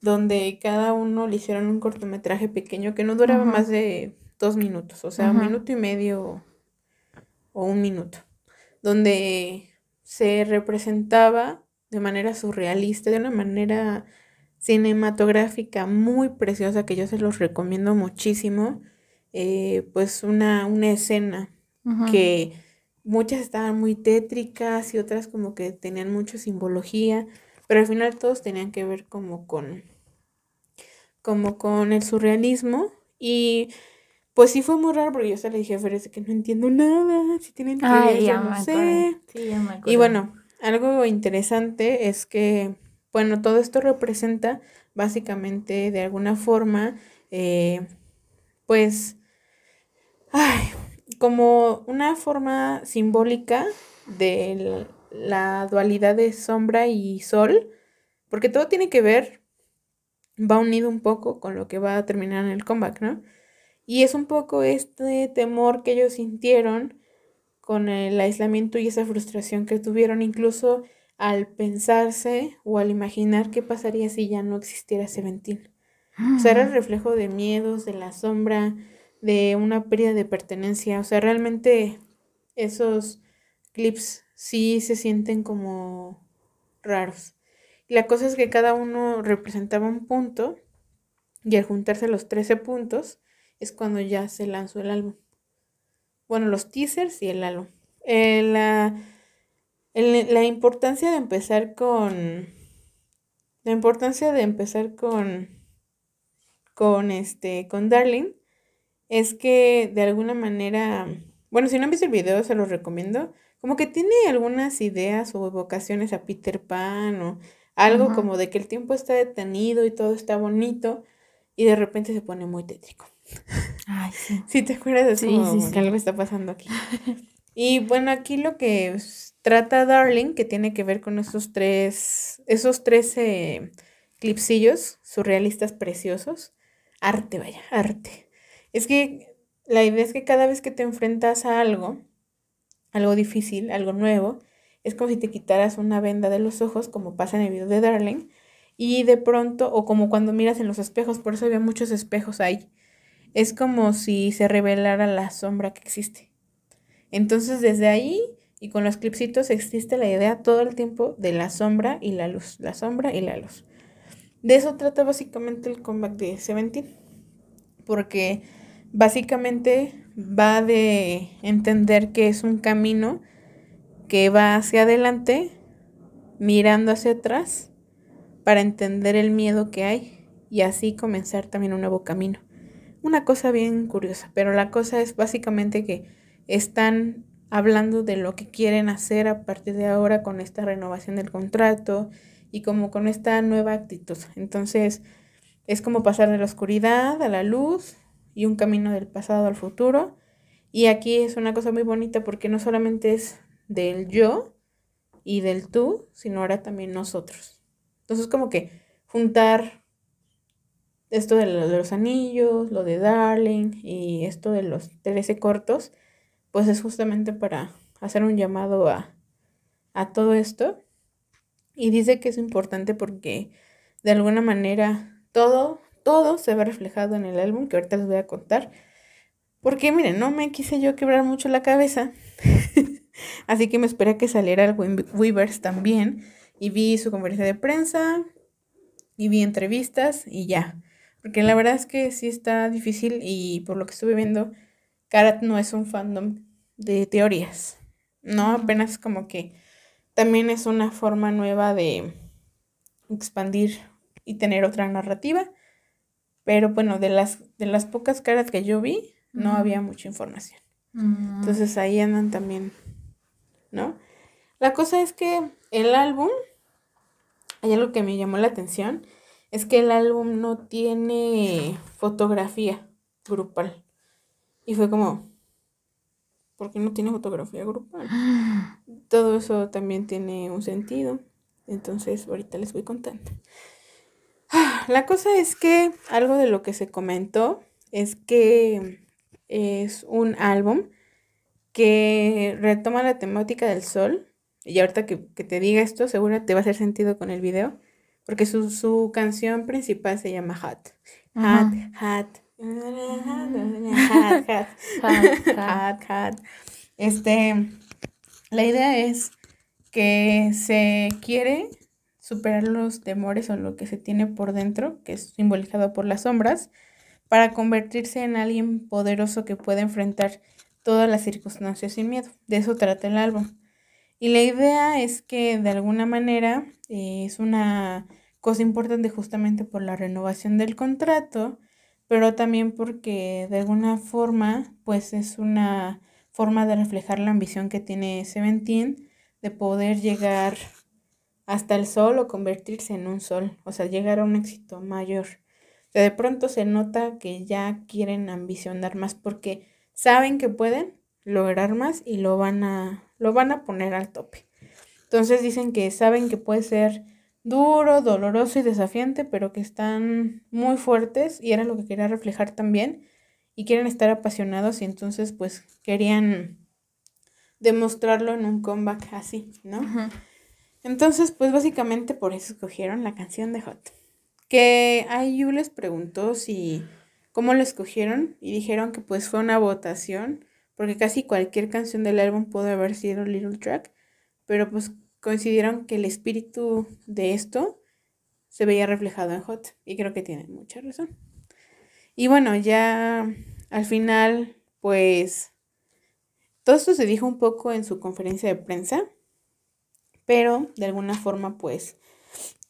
donde cada uno le hicieron un cortometraje pequeño que no duraba más de dos minutos, o sea, un minuto y medio o un minuto, donde se representaba de manera surrealista, de una manera cinematográfica muy preciosa que yo se los recomiendo muchísimo, eh, pues una, una escena que muchas estaban muy tétricas y otras como que tenían mucha simbología, pero al final todos tenían que ver como con, como con el surrealismo y pues sí fue muy raro porque yo se le dije a Fer, que no entiendo nada, si tienen que ya no sé. Sí, ya me y bueno, algo interesante es que, bueno, todo esto representa básicamente de alguna forma, eh, pues, ay, como una forma simbólica de la dualidad de sombra y sol, porque todo tiene que ver, va unido un poco con lo que va a terminar en el comeback, ¿no? Y es un poco este temor que ellos sintieron con el aislamiento y esa frustración que tuvieron incluso al pensarse o al imaginar qué pasaría si ya no existiera Seventeen. O sea, era el reflejo de miedos, de la sombra, de una pérdida de pertenencia. O sea, realmente esos clips sí se sienten como raros. Y la cosa es que cada uno representaba un punto y al juntarse los 13 puntos, es cuando ya se lanzó el álbum. Bueno, los teasers y el álbum. Eh, la, la importancia de empezar con... La importancia de empezar con... Con este... Con Darling. Es que de alguna manera... Bueno, si no han visto el video, se los recomiendo. Como que tiene algunas ideas o evocaciones a Peter Pan o algo como de que el tiempo está detenido y todo está bonito y de repente se pone muy tétrico. Ay, sí. Sí, te acuerdas de sí, que algo está pasando aquí. Y bueno, aquí lo que trata Darling, que tiene que ver con esos tres, esos tres clipsillos surrealistas preciosos. Arte, vaya, arte. Es que la idea es que cada vez que te enfrentas a algo, algo difícil, algo nuevo, es como si te quitaras una venda de los ojos, como pasa en el video de Darling, y de pronto, o como cuando miras en los espejos, por eso había muchos espejos ahí es como si se revelara la sombra que existe. Entonces desde ahí y con los clipsitos existe la idea todo el tiempo de la sombra y la luz, la sombra y la luz. De eso trata básicamente el comeback de Seventeen, porque básicamente va de entender que es un camino que va hacia adelante, mirando hacia atrás, para entender el miedo que hay y así comenzar también un nuevo camino. Una cosa bien curiosa, pero la cosa es básicamente que están hablando de lo que quieren hacer a partir de ahora con esta renovación del contrato y como con esta nueva actitud. Entonces, es como pasar de la oscuridad a la luz y un camino del pasado al futuro. Y aquí es una cosa muy bonita porque no solamente es del yo y del tú, sino ahora también nosotros. Entonces, como que juntar esto de, los anillos, lo de Darling y esto de los 13 cortos, pues es justamente para hacer un llamado a, a todo esto. Y dice que es importante porque de alguna manera todo, todo se ve reflejado en el álbum que ahorita les voy a contar. Porque miren, no me quise yo quebrar mucho la cabeza. Así que me esperé a que saliera el Weavers también. Y vi su conferencia de prensa. Y vi entrevistas y ya. Porque la verdad es que sí está difícil y por lo que estuve viendo, Karat no es un fandom de teorías, ¿no? Apenas como que también es una forma nueva de expandir y tener otra narrativa. Pero bueno, de las, de las pocas caras que yo vi, no había mucha información. Mm. Entonces ahí andan también, ¿no? La cosa es que el álbum, hay algo que me llamó la atención, es que el álbum no tiene fotografía grupal. Y fue como, ¿por qué no tiene fotografía grupal? Todo eso también tiene un sentido. Entonces, ahorita les voy contando. La cosa es que algo de lo que se comentó es que es un álbum que retoma la temática del sol. Y ahorita que, te diga esto, seguro te va a hacer sentido con el video. Porque su, canción principal se llama Hot. Hot, hot, este, la idea es que se quiere superar los temores o lo que se tiene por dentro, que es simbolizado por las sombras, para convertirse en alguien poderoso que pueda enfrentar todas las circunstancias sin miedo. De eso trata el álbum. Y la idea es que de alguna manera eh, es una cosa importante justamente por la renovación del contrato pero también porque de alguna forma, pues es una forma de reflejar la ambición que tiene Seventeen de poder llegar hasta el sol o convertirse en un sol, o sea, llegar a un éxito mayor. de pronto se nota que ya quieren ambicionar más porque saben que pueden lograr más y lo van a, lo van a poner al tope. Entonces dicen que saben que puede ser duro, doloroso y desafiante, pero que están muy fuertes y era lo que quería reflejar también y quieren estar apasionados y entonces pues querían demostrarlo en un comeback así, ¿no? Entonces pues básicamente por eso escogieron la canción de Hot. Que IU les preguntó si cómo lo escogieron y dijeron que pues fue una votación porque casi cualquier canción del álbum pudo haber sido Little Track, pero pues coincidieron que el espíritu de esto se veía reflejado en Hot y creo que tienen mucha razón. Y bueno, ya al final, pues todo esto se dijo un poco en su conferencia de prensa, pero de alguna forma, pues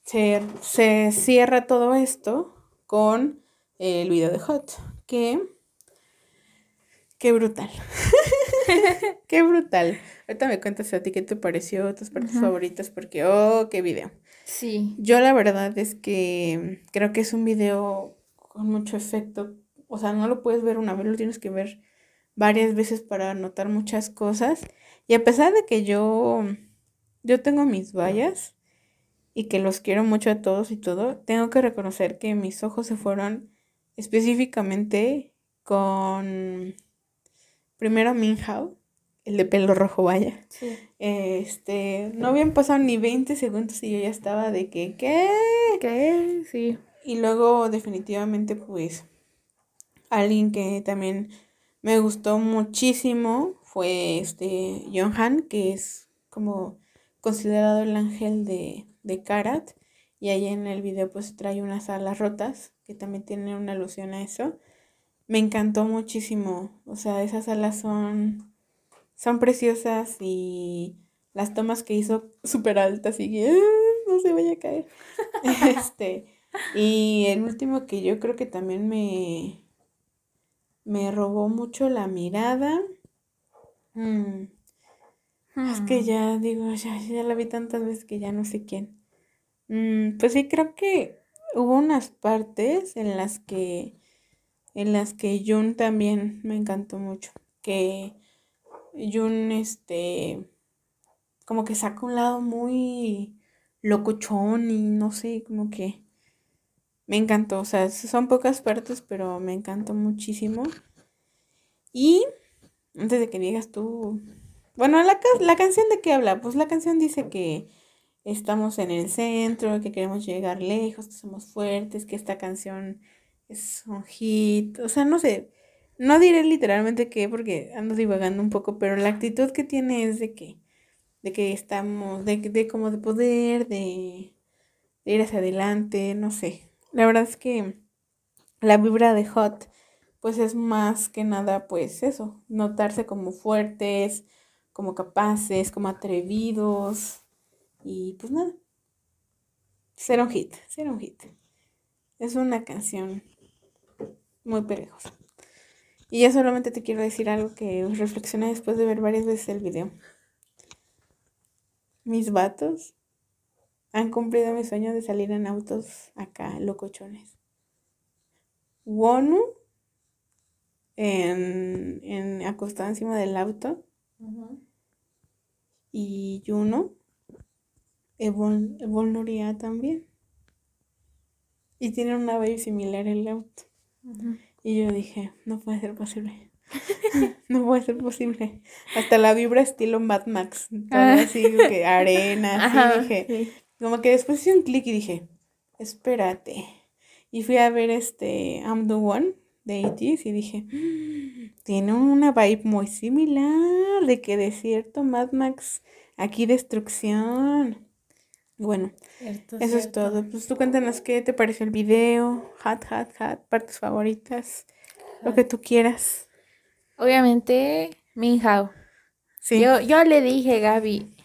se, se cierra todo esto con el video de Hot, que qué brutal. qué brutal. Ahorita me cuentas a ti qué te pareció, tus partes favoritas, porque, oh, qué video. Sí. Yo la verdad es que creo que es un video con mucho efecto. O sea, no lo puedes ver una vez, lo tienes que ver varias veces para notar muchas cosas. Y a pesar de que yo, yo tengo mis vallas y que los quiero mucho a todos y todo, tengo que reconocer que mis ojos se fueron específicamente con primero Minhao el de pelo rojo, vaya. Sí. Este, no habían pasado ni 20 segundos y yo ya estaba de que, ¿qué? ¿Qué? Sí. Y luego definitivamente pues Alguien que también me gustó muchísimo fue este Han, que es como considerado el ángel de, de Karat. Y ahí en el video pues trae unas alas rotas, que también tiene una alusión a eso. Me encantó muchísimo. O sea, esas alas son, son preciosas y las tomas que hizo súper altas y que no se vaya a caer. este, y el último que yo creo que también me, me robó mucho la mirada. Mm, es que hmm. ya digo, ya, ya la vi tantas veces que ya no sé quién. Mm, pues sí, creo que hubo unas partes en las que en las que Jun también me encantó mucho. Que Jun, este, como que saca un lado muy locochón y no sé, como que me encantó. O sea, son pocas partes, pero me encantó muchísimo. Y antes de que digas tú, bueno, la, la canción de qué habla? Pues la canción dice que estamos en el centro, que queremos llegar lejos, que somos fuertes, que esta canción es un hit. O sea, no sé, no diré literalmente qué porque ando divagando un poco, pero la actitud que tiene es de que, de que estamos, de, de como de poder, de, de ir hacia adelante, no sé. La verdad es que la vibra de Hot, pues es más que nada, pues eso, notarse como fuertes, como capaces, como atrevidos. Y pues nada. Será un hit, será un hit. Es una canción muy perejosa. Y ya solamente te quiero decir algo que reflexioné después de ver varias veces el video. Mis vatos han cumplido mi sueño de salir en autos acá, locochones. Wonu en, en acostada encima del auto y Juno, Evol, Evolnoria también. Y tienen una vibe similar el auto. Y yo dije, no puede ser posible. no puede ser posible. Hasta la vibra estilo Mad Max. Ah. así que arena, así dije. Como que después hice un clic y dije, espérate. Y fui a ver este I'm the One de ATs y dije, tiene una vibe muy similar de que desierto, Mad Max, aquí destrucción. Bueno, eso es todo. Pues tú cuéntanos qué te pareció el video, hat, hat, hat, partes favoritas, lo que tú quieras. Obviamente, Minhao. Sí. Yo, yo le dije, Gaby,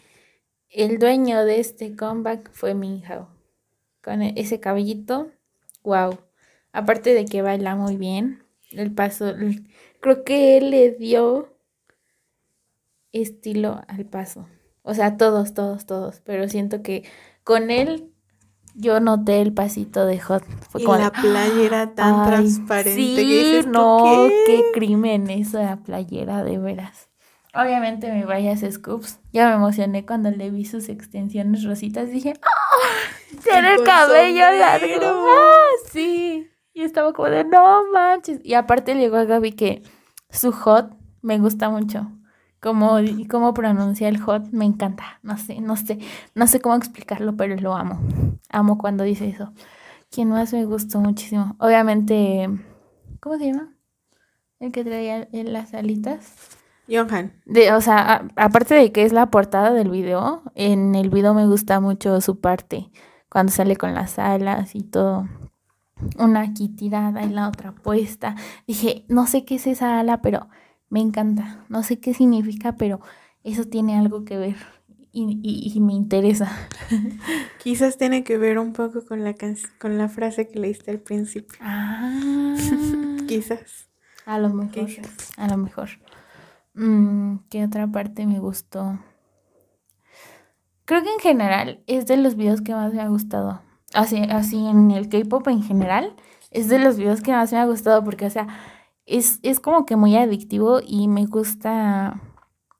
el dueño de este comeback fue Minhao. Con e, ese cabellito, wow. Aparte de que baila muy bien, el paso, creo que él le dio estilo al paso. O sea, todos, todos, todos. Pero siento que con él yo noté el pasito de Hot. Fue y la playera tan transparente. Sí, no, qué? crimen esa playera, de veras. Obviamente me vayas scoops. Ya me emocioné cuando le vi sus extensiones rositas. Dije, ¡ah! Tiene el cabello largo. ¡Ah! Sí. Y estaba como de, no manches. Y aparte le digo a Gaby que su hot me gusta mucho. Como, cómo pronuncia el hot, me encanta. No sé, no sé, no sé cómo explicarlo, pero lo amo. Amo cuando dice eso. ¿Quién más me gustó muchísimo? Obviamente, ¿cómo se llama? El que traía las alitas. Johan. De, o sea, aparte de que es la portada del video, en el video me gusta mucho su parte, cuando sale con las alas y todo una aquí tirada y la otra puesta. Dije, no sé qué es esa ala, pero me encanta. No sé qué significa, pero eso tiene algo que ver y, me interesa. Quizás tiene que ver un poco con la, con la frase que leíste al principio. Ah. Quizás. A lo mejor. A lo mejor. Mm, ¿Qué otra parte me gustó? Creo que en general es de los videos que más me ha gustado así, así en el K-pop en general, es de los videos que más me ha gustado porque, o sea, es, es como que muy adictivo y me gusta,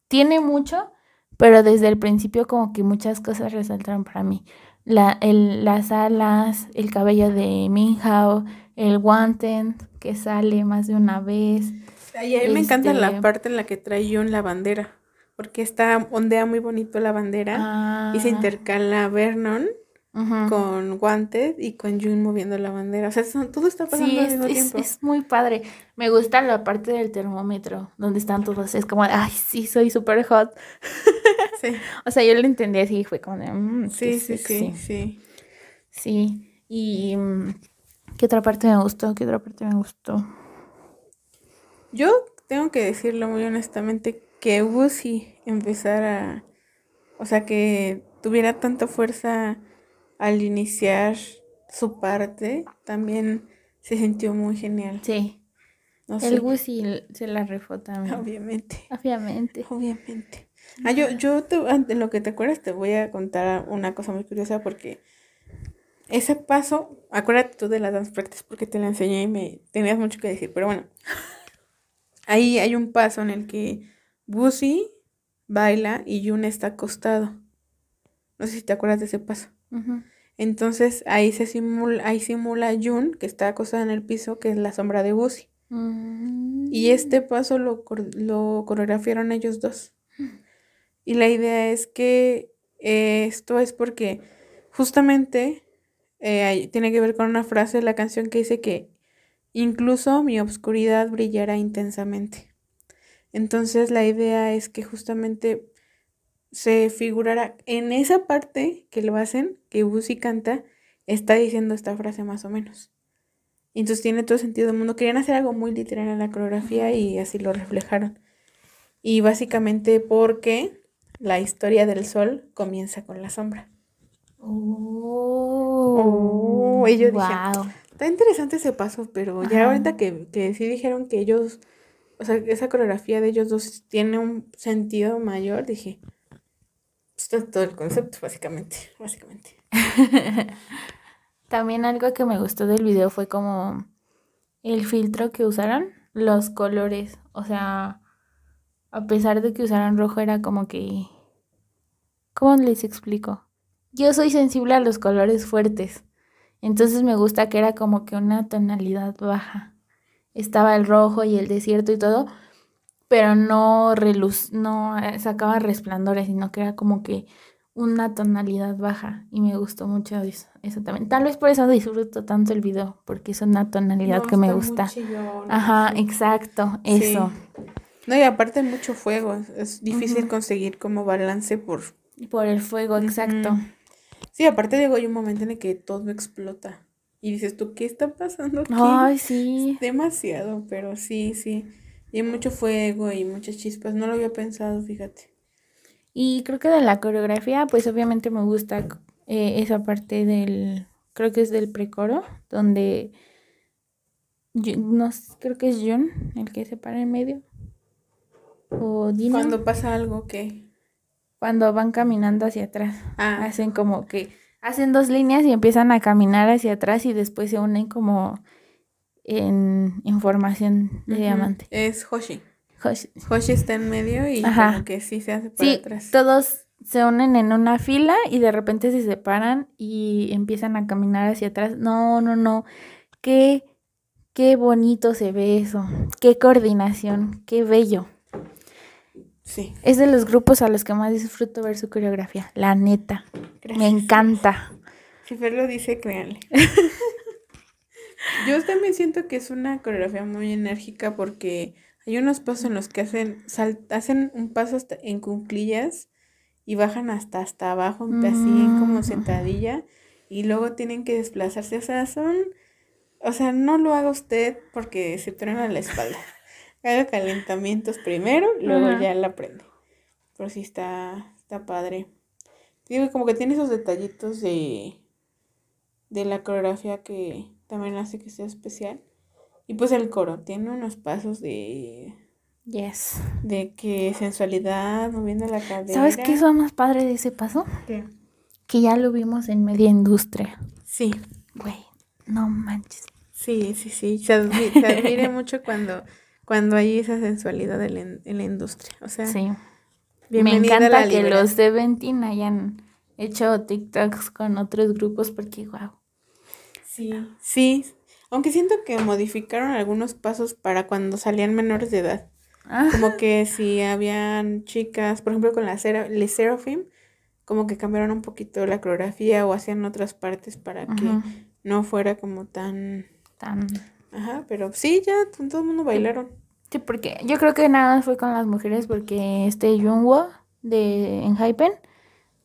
tiene mucho, pero desde el principio como que muchas cosas resaltaron para mí. La, el, las alas, el cabello de Minhao, el Wanted que sale más de una vez. Ay, a mí me encanta la este parte en la que trae John la bandera, porque está ondea muy bonito la bandera y se ah. intercala Vernon con guantes y con Jun moviendo la bandera. O sea, todo está pasando al mismo es, tiempo. Es muy padre. Me gusta la parte del termómetro, donde están todos. Es como, ay, sí, soy súper hot. Sí. o sea, yo lo entendí así, fue como de, mm, sí, sí, sí, sí. Sí. Y, ¿qué otra parte me gustó? ¿Qué otra parte me gustó? Yo tengo que decirlo muy honestamente que Wusi empezara, o sea, que tuviera tanta fuerza al iniciar su parte, también se sintió muy genial. Sí. el Wusi se la refó también. Obviamente. Obviamente. Obviamente. Ah, yo, yo te, en lo que te acuerdas te voy a contar una cosa muy curiosa porque ese paso, acuérdate tú de las dance practice porque te la enseñé y me tenías mucho que decir, pero bueno, ahí hay un paso en el que Busi baila y Jun está acostado. No sé si te acuerdas de ese paso. Entonces ahí se simula, ahí simula Jun, que está acostada en el piso, que es la sombra de Busi. Mm. Y este paso lo, lo coreografiaron ellos dos. Y la idea es que eh, esto es porque justamente eh, tiene que ver con una frase de la canción que dice que incluso mi obscuridad brillará intensamente. Entonces la idea es que justamente se figurara en esa parte que lo hacen, que Busi canta, está diciendo esta frase más o menos. Entonces tiene todo sentido del mundo. Querían hacer algo muy literal en la coreografía y así lo reflejaron. Y básicamente porque la historia del sol comienza con la sombra. Oh, y yo dije, está interesante ese paso, pero ya ahorita que, que sí dijeron que ellos o sea, esa coreografía de ellos dos tiene un sentido mayor, dije, esto es todo el concepto, básicamente, básicamente. También algo que me gustó del video fue como el filtro que usaron, los colores, o sea, a pesar de que usaran rojo era como que, ¿cómo les explico? Yo soy sensible a los colores fuertes, entonces me gusta que era como que una tonalidad baja estaba el rojo y el desierto y todo, pero no reluz, no eh, sacaba resplandores, sino que era como que una tonalidad baja y me gustó mucho eso, también. Tal vez por eso disfruto tanto el video, porque es una tonalidad que me gusta. Ajá, exacto, eso. No, y aparte mucho fuego, es difícil conseguir como balance por... Por el fuego, exacto. Sí, aparte digo, hay un momento en el que todo explota. Y dices tú, ¿qué está pasando aquí? Ay, sí. demasiado, pero sí, sí. Y mucho fuego y muchas chispas. No lo había pensado, fíjate. Y creo que de la coreografía, pues obviamente me gusta eh, esa parte del, creo que es del precoro, donde, no creo que es Jun el que se para en medio. O Dino. Cuando pasa algo, ¿qué? Cuando van caminando hacia atrás. Ah. Hacen como que hacen dos líneas y empiezan a caminar hacia atrás y después se unen como en, formación de diamante. Es Hoshi. Hoshi. Hoshi está en medio y como que sí se hace para atrás. Todos se unen en una fila y de repente se separan y empiezan a caminar hacia atrás. No, no, no. Qué, qué bonito se ve eso. Qué coordinación. Qué bello. Sí. Es de los grupos a los que más disfruto ver su coreografía, la neta. Me encanta. Si Fer lo dice, créanle. Yo también siento que es una coreografía muy enérgica porque hay unos pasos en los que hacen, hacen un paso hasta en cunclillas y bajan hasta hasta abajo, así como mm. sentadilla, y luego tienen que desplazarse. O sea, son, o sea, no lo haga usted porque se truena la espalda haga calentamientos primero, luego ya la prende. Pero sí está, está padre. Digo, como que tiene esos detallitos de, de la coreografía que también hace que sea especial. Y pues el coro, tiene unos pasos de... Yes. De que sensualidad, moviendo la cadera. ¿Sabes qué es lo más padre de ese paso? ¿Qué? Que ya lo vimos en media industria. Sí. Güey, no manches. Sí, sí, sí. Se, admira mucho cuando cuando hay esa sensualidad en, la industria. O sea, sí. me encanta que los de Ventin hayan hecho TikToks con otros grupos porque, wow. Sí, sí. Aunque siento que modificaron algunos pasos para cuando salían menores de edad. Ah. Como que si habían chicas, por ejemplo, con la Le Seraphim, como que cambiaron un poquito la coreografía o hacían otras partes para que no fuera como tan... Tan... Ajá, pero sí, ya todo el mundo bailaron. Sí, porque yo creo que nada más fue con las mujeres porque este Jungwoo de Enhypen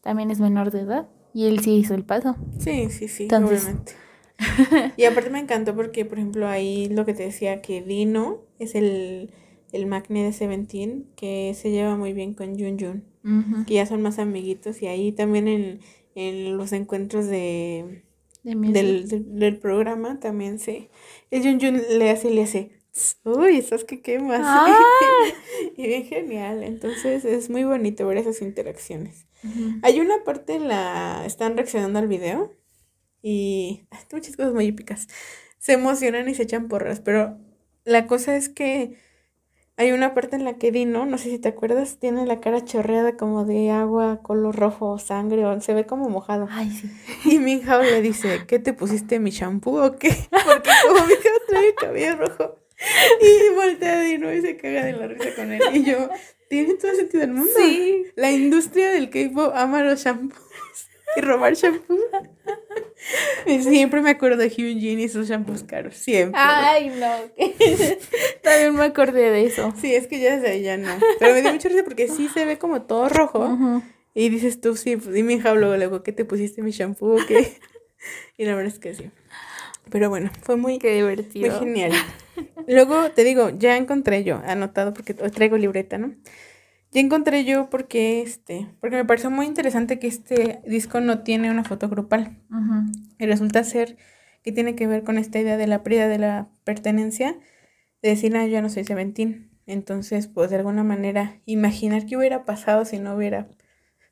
también es menor de edad y él sí hizo el paso. Sí, sí, sí, obviamente. y aparte me encantó porque, por ejemplo, ahí lo que te decía que Dino es el, el Magni de Seventeen que se lleva muy bien con Jun Jun, que ya son más amiguitos y ahí también en, en los encuentros de, del, del, programa también se... El Jun Jun le hace y le hace... Uy, estás que quemas. Ah. y bien genial. Entonces es muy bonito ver esas interacciones. Hay una parte en la. Están reaccionando al video y. Hay muchas cosas muy épicas. Se emocionan y se echan porras, pero la cosa es que hay una parte en la que Dino, no sé si te acuerdas, tiene la cara chorreada como de agua, color rojo sangre, o se ve como mojado. Ay, sí. Y Minhao le dice, ¿qué te pusiste mi shampoo o qué? Porque como Minhao trae el cabello rojo. Y voltea a Dino y se caga de la risa con él. Y yo, tiene todo el sentido del mundo. Sí. La industria del K-pop ama los shampoos y robar shampoos. Siempre me acuerdo de Hyunjin y sus shampoos caros. Siempre. Ay, no. También me acordé de eso. Sí, es que ya sé, ya no. Pero me dio mucha risa porque sí se ve como todo rojo. Y dices tú, sí, pues, dime, luego, luego, ¿qué te pusiste mi shampoo qué? Y la verdad es que sí. Pero bueno, fue muy, Qué divertido. muy genial. Luego te digo, ya encontré yo, anotado porque traigo libreta, ¿no? Ya encontré yo porque este, porque me pareció muy interesante que este disco no tiene una foto grupal. Y resulta ser que tiene que ver con esta idea de la pérdida de la pertenencia, de decir, ah, yo no soy Seventeen. Entonces, pues de alguna manera, imaginar qué hubiera pasado si no hubiera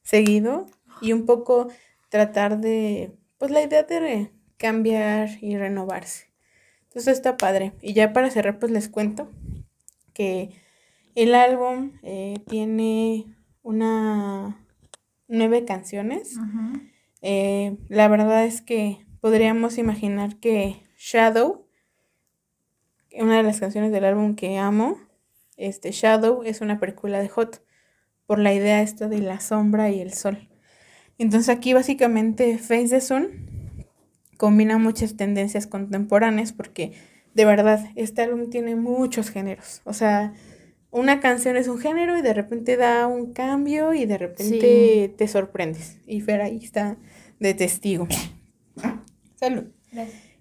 seguido y un poco tratar de, pues la idea de cambiar y renovarse. Entonces está padre. Y ya para cerrar, pues les cuento que el álbum eh, tiene una nueve canciones. Eh, la verdad es que podríamos imaginar que Shadow, una de las canciones del álbum que amo, este Shadow es una película de Hot por la idea esta de la sombra y el sol. Entonces aquí básicamente Face the Sun combina muchas tendencias contemporáneas porque de verdad este álbum tiene muchos géneros. O sea, una canción es un género y de repente da un cambio y de repente te sorprendes. Y Fer ahí está de testigo. Salud.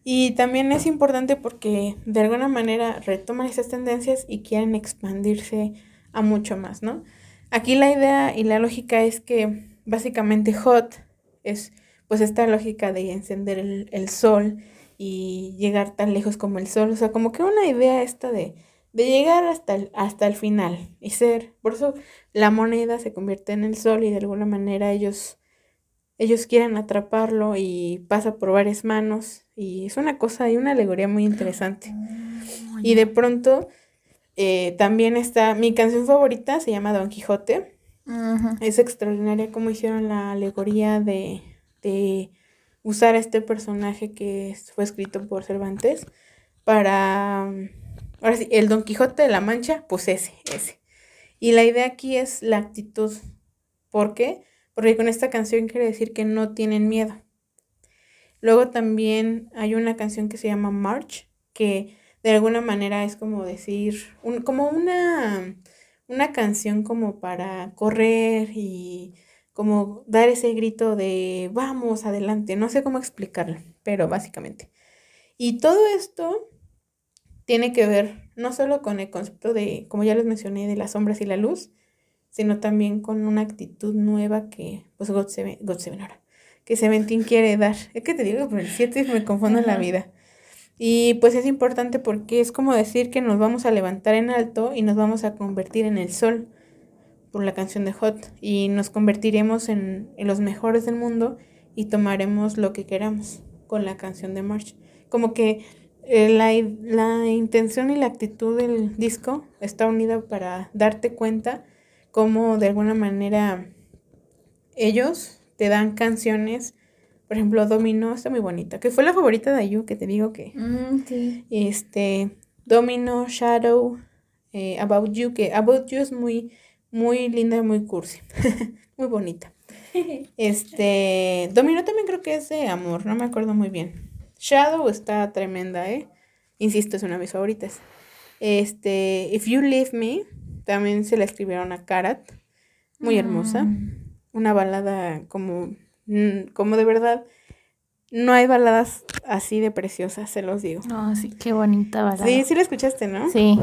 Y también es importante porque de alguna manera retoman esas tendencias y quieren expandirse a mucho más, ¿no? Aquí la idea y la lógica es que básicamente Hot es pues esta lógica de encender el, sol y llegar tan lejos como el sol, o sea, como que una idea esta de, de llegar hasta el, hasta el final y ser, por eso la moneda se convierte en el sol y de alguna manera ellos, ellos quieren atraparlo y pasa por varias manos y es una cosa y una alegoría muy interesante. y de pronto eh, también está, mi canción favorita se llama Don Quijote. Es extraordinaria como hicieron la alegoría de, de usar este personaje que fue escrito por Cervantes para, ahora sí, el Don Quijote de la Mancha, pues ese, ese. Y la idea aquí es la actitud. ¿Por qué? Porque con esta canción quiere decir que no tienen miedo. Luego también hay una canción que se llama March, que de alguna manera es como decir, un, como una, una canción como para correr y como dar ese grito de vamos, adelante, no sé cómo explicarlo, pero básicamente. Y todo esto tiene que ver no solo con el concepto de, como ya les mencioné, de las sombras y la luz, sino también con una actitud nueva que, pues, God Seven, God Seven ahora, que Seventeen quiere dar. Es que te digo, por el 7 me confundo en la vida. Y pues es importante porque es como decir que nos vamos a levantar en alto y nos vamos a convertir en el sol por la canción de Hot y nos convertiremos en, los mejores del mundo y tomaremos lo que queramos con la canción de March. Como que la, la, intención y la actitud del disco está unida para darte cuenta cómo de alguna manera ellos te dan canciones. Por ejemplo, Domino está muy bonita, que fue la favorita de Ayu, que te digo que. Mm, este, Domino, Shadow, eh, About You, que About You es muy muy linda y muy cursi, muy bonita. Este, Domino también creo que es de amor, no me acuerdo muy bien. Shadow está tremenda, ¿eh? Insisto, es una de mis favoritas. Este, If You Leave Me, también se la escribieron a Karat, muy hermosa. Mm. Una balada como, mm, como de verdad, no hay baladas así de preciosas, se los digo. No, sí, qué bonita balada. Sí, sí la escuchaste, ¿no? Sí.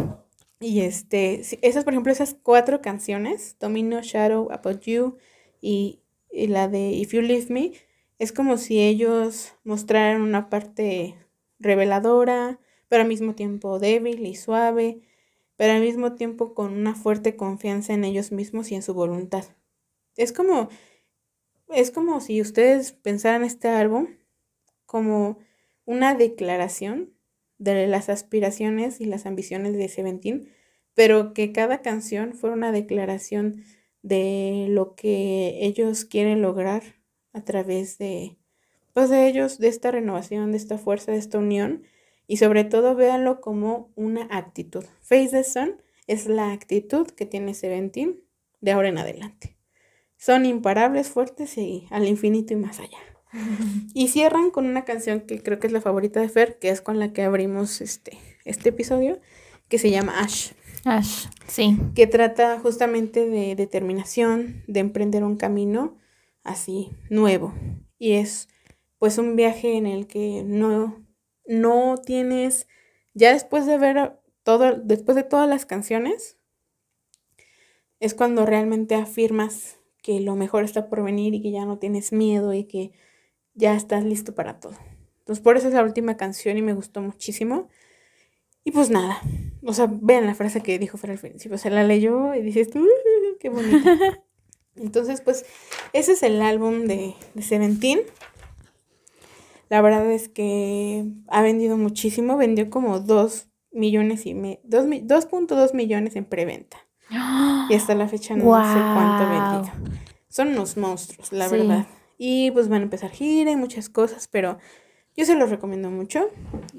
Y este, esas, por ejemplo, esas cuatro canciones, Domino, Shadow, About You y, y la de If You Leave Me, es como si ellos mostraran una parte reveladora, pero al mismo tiempo débil y suave, pero al mismo tiempo con una fuerte confianza en ellos mismos y en su voluntad. Es como, es como si ustedes pensaran este álbum como una declaración de las aspiraciones y las ambiciones de Seventeen, pero que cada canción fuera una declaración de lo que ellos quieren lograr a través de, pues de ellos, de esta renovación, de esta fuerza, de esta unión, y sobre todo véanlo como una actitud. Face the Sun es la actitud que tiene Seventeen de ahora en adelante. Son imparables, fuertes y al infinito y más allá. Y cierran con una canción que creo que es la favorita de Fer, que es con la que abrimos este, este episodio, que se llama Ash, Ash, sí. que trata justamente de determinación, de emprender un camino así nuevo. Y es pues un viaje en el que no, no tienes, ya después de ver todo, después de todas las canciones, es cuando realmente afirmas que lo mejor está por venir y que ya no tienes miedo y que ya estás listo para todo. Entonces, por eso es la última canción y me gustó muchísimo. Y pues nada, o sea, vean la frase que dijo Fer al principio, se la leyó y dices "Uh, qué bonita. Entonces, pues, ese es el álbum de, de Seventeen. La verdad es que ha vendido muchísimo, vendió como 2 millones y me, 2.2 millones en preventa. Y hasta la fecha no sé cuánto Guau. vendido. Son unos monstruos, la Sí. verdad. Y pues van a empezar gira y muchas cosas, pero yo se los recomiendo mucho.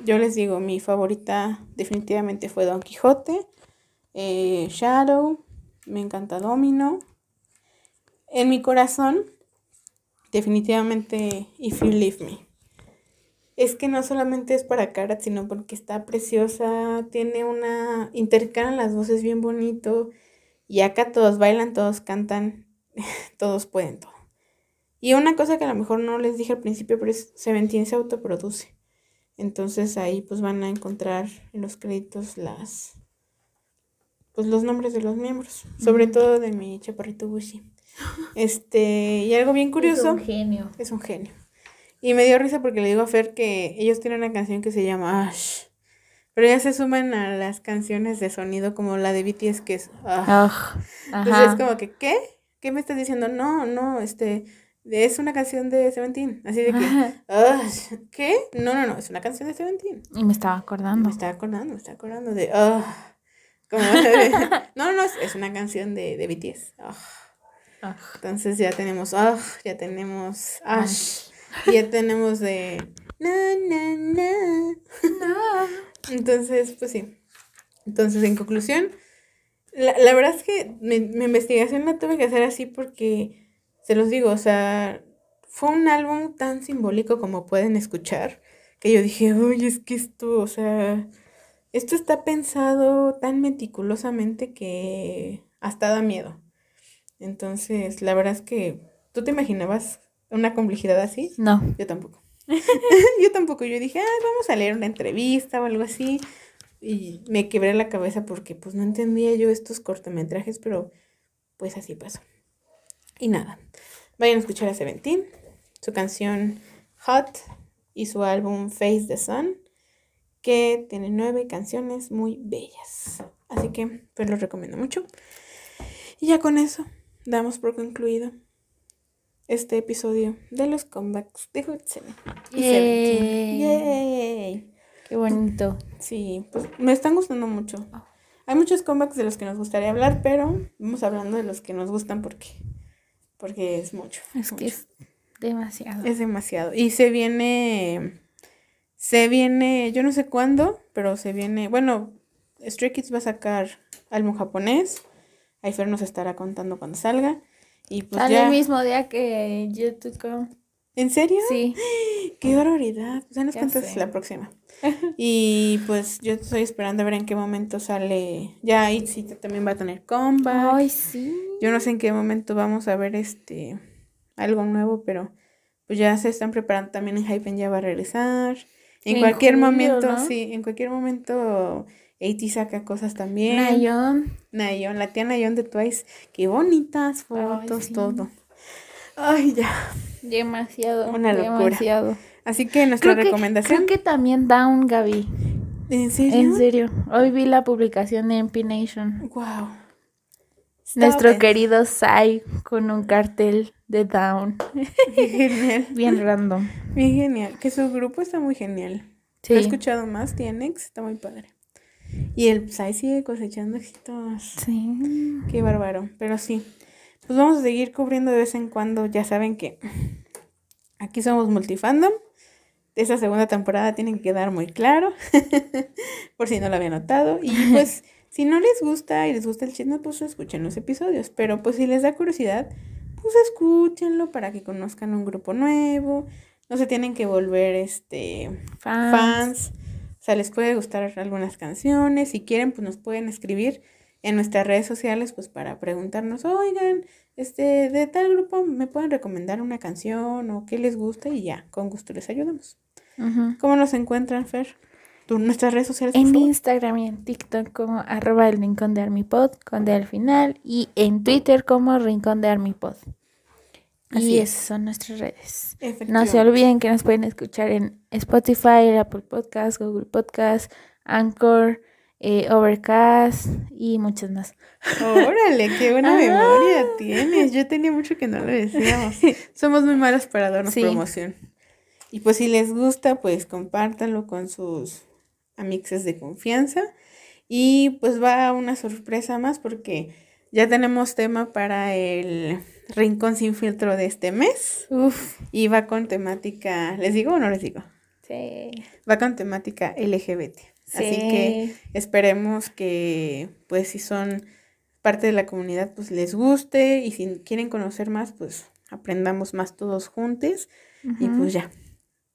Yo les digo, mi favorita definitivamente fue Don Quijote, eh, Shadow, me encanta Domino. En mi corazón, definitivamente If You Leave Me. Es que no solamente es para Karat, sino porque está preciosa, tiene una... intercalan las voces bien bonito. Y acá todos bailan, todos cantan, todos pueden todo. Y una cosa que a lo mejor no les dije al principio, pero es Seventeen se autoproduce. Entonces ahí pues van a encontrar en los créditos las pues los nombres de los miembros, sobre todo de mi chaparrito Bushi. Este, y algo bien curioso, genio. es un genio. Y me dio risa porque le digo a Fer que ellos tienen una canción que se llama Ash. Pero ya se suman a las canciones de sonido como la de BTS que es ah. Entonces es como que, ¿qué? ¿Qué me estás diciendo? No, no, este, es una canción de Seventeen. Así de que, ¿qué? No, no, no, es una canción de Seventeen. Y me estaba Me acordando. estaba acordando, me estaba acordando de, ah, como de- no, no, es, es una canción de, de BTS. Aj. Entonces ya tenemos, ah, ya tenemos Ash, ya tenemos de, na, na, na. Entonces, pues sí. Entonces, en conclusión, la, la verdad es que mi, mi investigación la tuve que hacer así porque, se los digo, o sea, fue un álbum tan simbólico como pueden escuchar, que yo dije, uy, es que esto, o sea, esto está pensado tan meticulosamente que hasta da miedo. Entonces, la verdad es que, ¿tú te imaginabas una complejidad así? No. Yo tampoco. yo tampoco. Yo dije, ay, vamos a leer una entrevista o algo así. Y me quebré la cabeza porque pues no entendía yo estos cortometrajes, pero pues así pasó. Y nada, vayan a escuchar a Seventeen, su canción Hot y su álbum Face the Sun, que tiene nueve canciones muy bellas. Así que pues los recomiendo mucho. Y ya con eso damos por concluido este episodio de los comebacks de Hudson y. Yay. Yay. Qué bonito. Sí, pues me están gustando mucho. Hay muchos comebacks de los que nos gustaría hablar, pero vamos hablando de los que nos gustan porque, porque es mucho. Es que mucho. es demasiado. Es demasiado. Y se viene, se viene, yo no sé cuándo, pero se viene, bueno, Stray Kids va a sacar álbum japonés. Ahí Fer nos estará contando cuando salga. Y pues Sale ya. el mismo día que YouTube. ¿En serio? Sí. Qué barbaridad. Ya nos Ya cuentas sé. la próxima. y pues yo estoy esperando a ver en qué momento sale. Ya Itzy también va a tener comeback. Ay, sí. Yo no sé en qué momento vamos a ver este algo nuevo, pero pues ya se están preparando también en Hypen ya va a regresar. En, En cualquier julio, momento, ¿no? sí, en cualquier momento AT saca cosas también. Nayon. Nayon, la tía Nayon de Twice, qué bonitas fotos, sí. todo. Ay, ya. Demasiado. Una locura. Demasiado. Así que nuestra Creo que, recomendación. creo que también Down, Gaby. ¿En serio? En serio. Hoy vi la publicación de MP Nation. Wow. Nuestro querido Sai con un cartel de Down. Qué genial. Bien random. Bien genial. Que su grupo está muy genial. Sí. Lo he escuchado más, TNX, está muy padre. Y el Psy sigue cosechando éxitos. Sí. Qué bárbaro. Pero sí. Pues vamos a seguir cubriendo de vez en cuando. Ya saben que aquí somos multifandom. Esta segunda temporada tiene que quedar muy claro. Por si no lo había notado. Y pues, si no les gusta y les gusta el chisme, pues escuchen los episodios. Pero pues si les da curiosidad, pues escúchenlo para que conozcan un grupo nuevo. No se tienen que volver este Fans. fans. O sea, les puede gustar algunas canciones. Si quieren, pues nos pueden escribir en nuestras redes sociales, pues para preguntarnos, oigan, este, de tal grupo me pueden recomendar una canción o qué les gusta y ya, con gusto les ayudamos. ¿Cómo nos encuentran, Fer? ¿Tú, nuestras redes sociales, En? Instagram y en TikTok como arroba el rincón de Armipod, con D al final, y en Twitter como rincón de Armipod. Así Y es. esas son nuestras redes. No se olviden que nos pueden escuchar en Spotify, Apple Podcast, Google Podcast, Anchor, eh, Overcast y muchas más. Órale, qué buena memoria tienes. Yo tenía mucho que no lo decíamos. Somos muy malas para darnos Sí. promoción. Y pues si les gusta, pues compártanlo con sus amixes de confianza. Y pues va una sorpresa más porque ya tenemos tema para el Rincón sin filtro de este mes. Uf. Y va con temática, ¿les digo o no les digo? Sí. Va con temática LGBT. Así que esperemos que, pues, si son parte de la comunidad, pues les guste. Y si quieren conocer más, pues aprendamos más todos juntos. Y pues ya.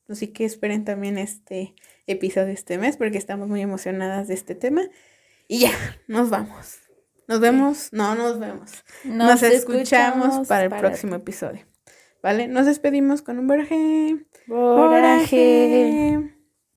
Así que esperen también este episodio este mes porque estamos muy emocionadas de este tema. Y ya, nos vamos. Nos vemos, no nos vemos. Nos, escuchamos, para el próximo episodio. ¿Vale? Nos despedimos con un boraje. Boraje. Boraje.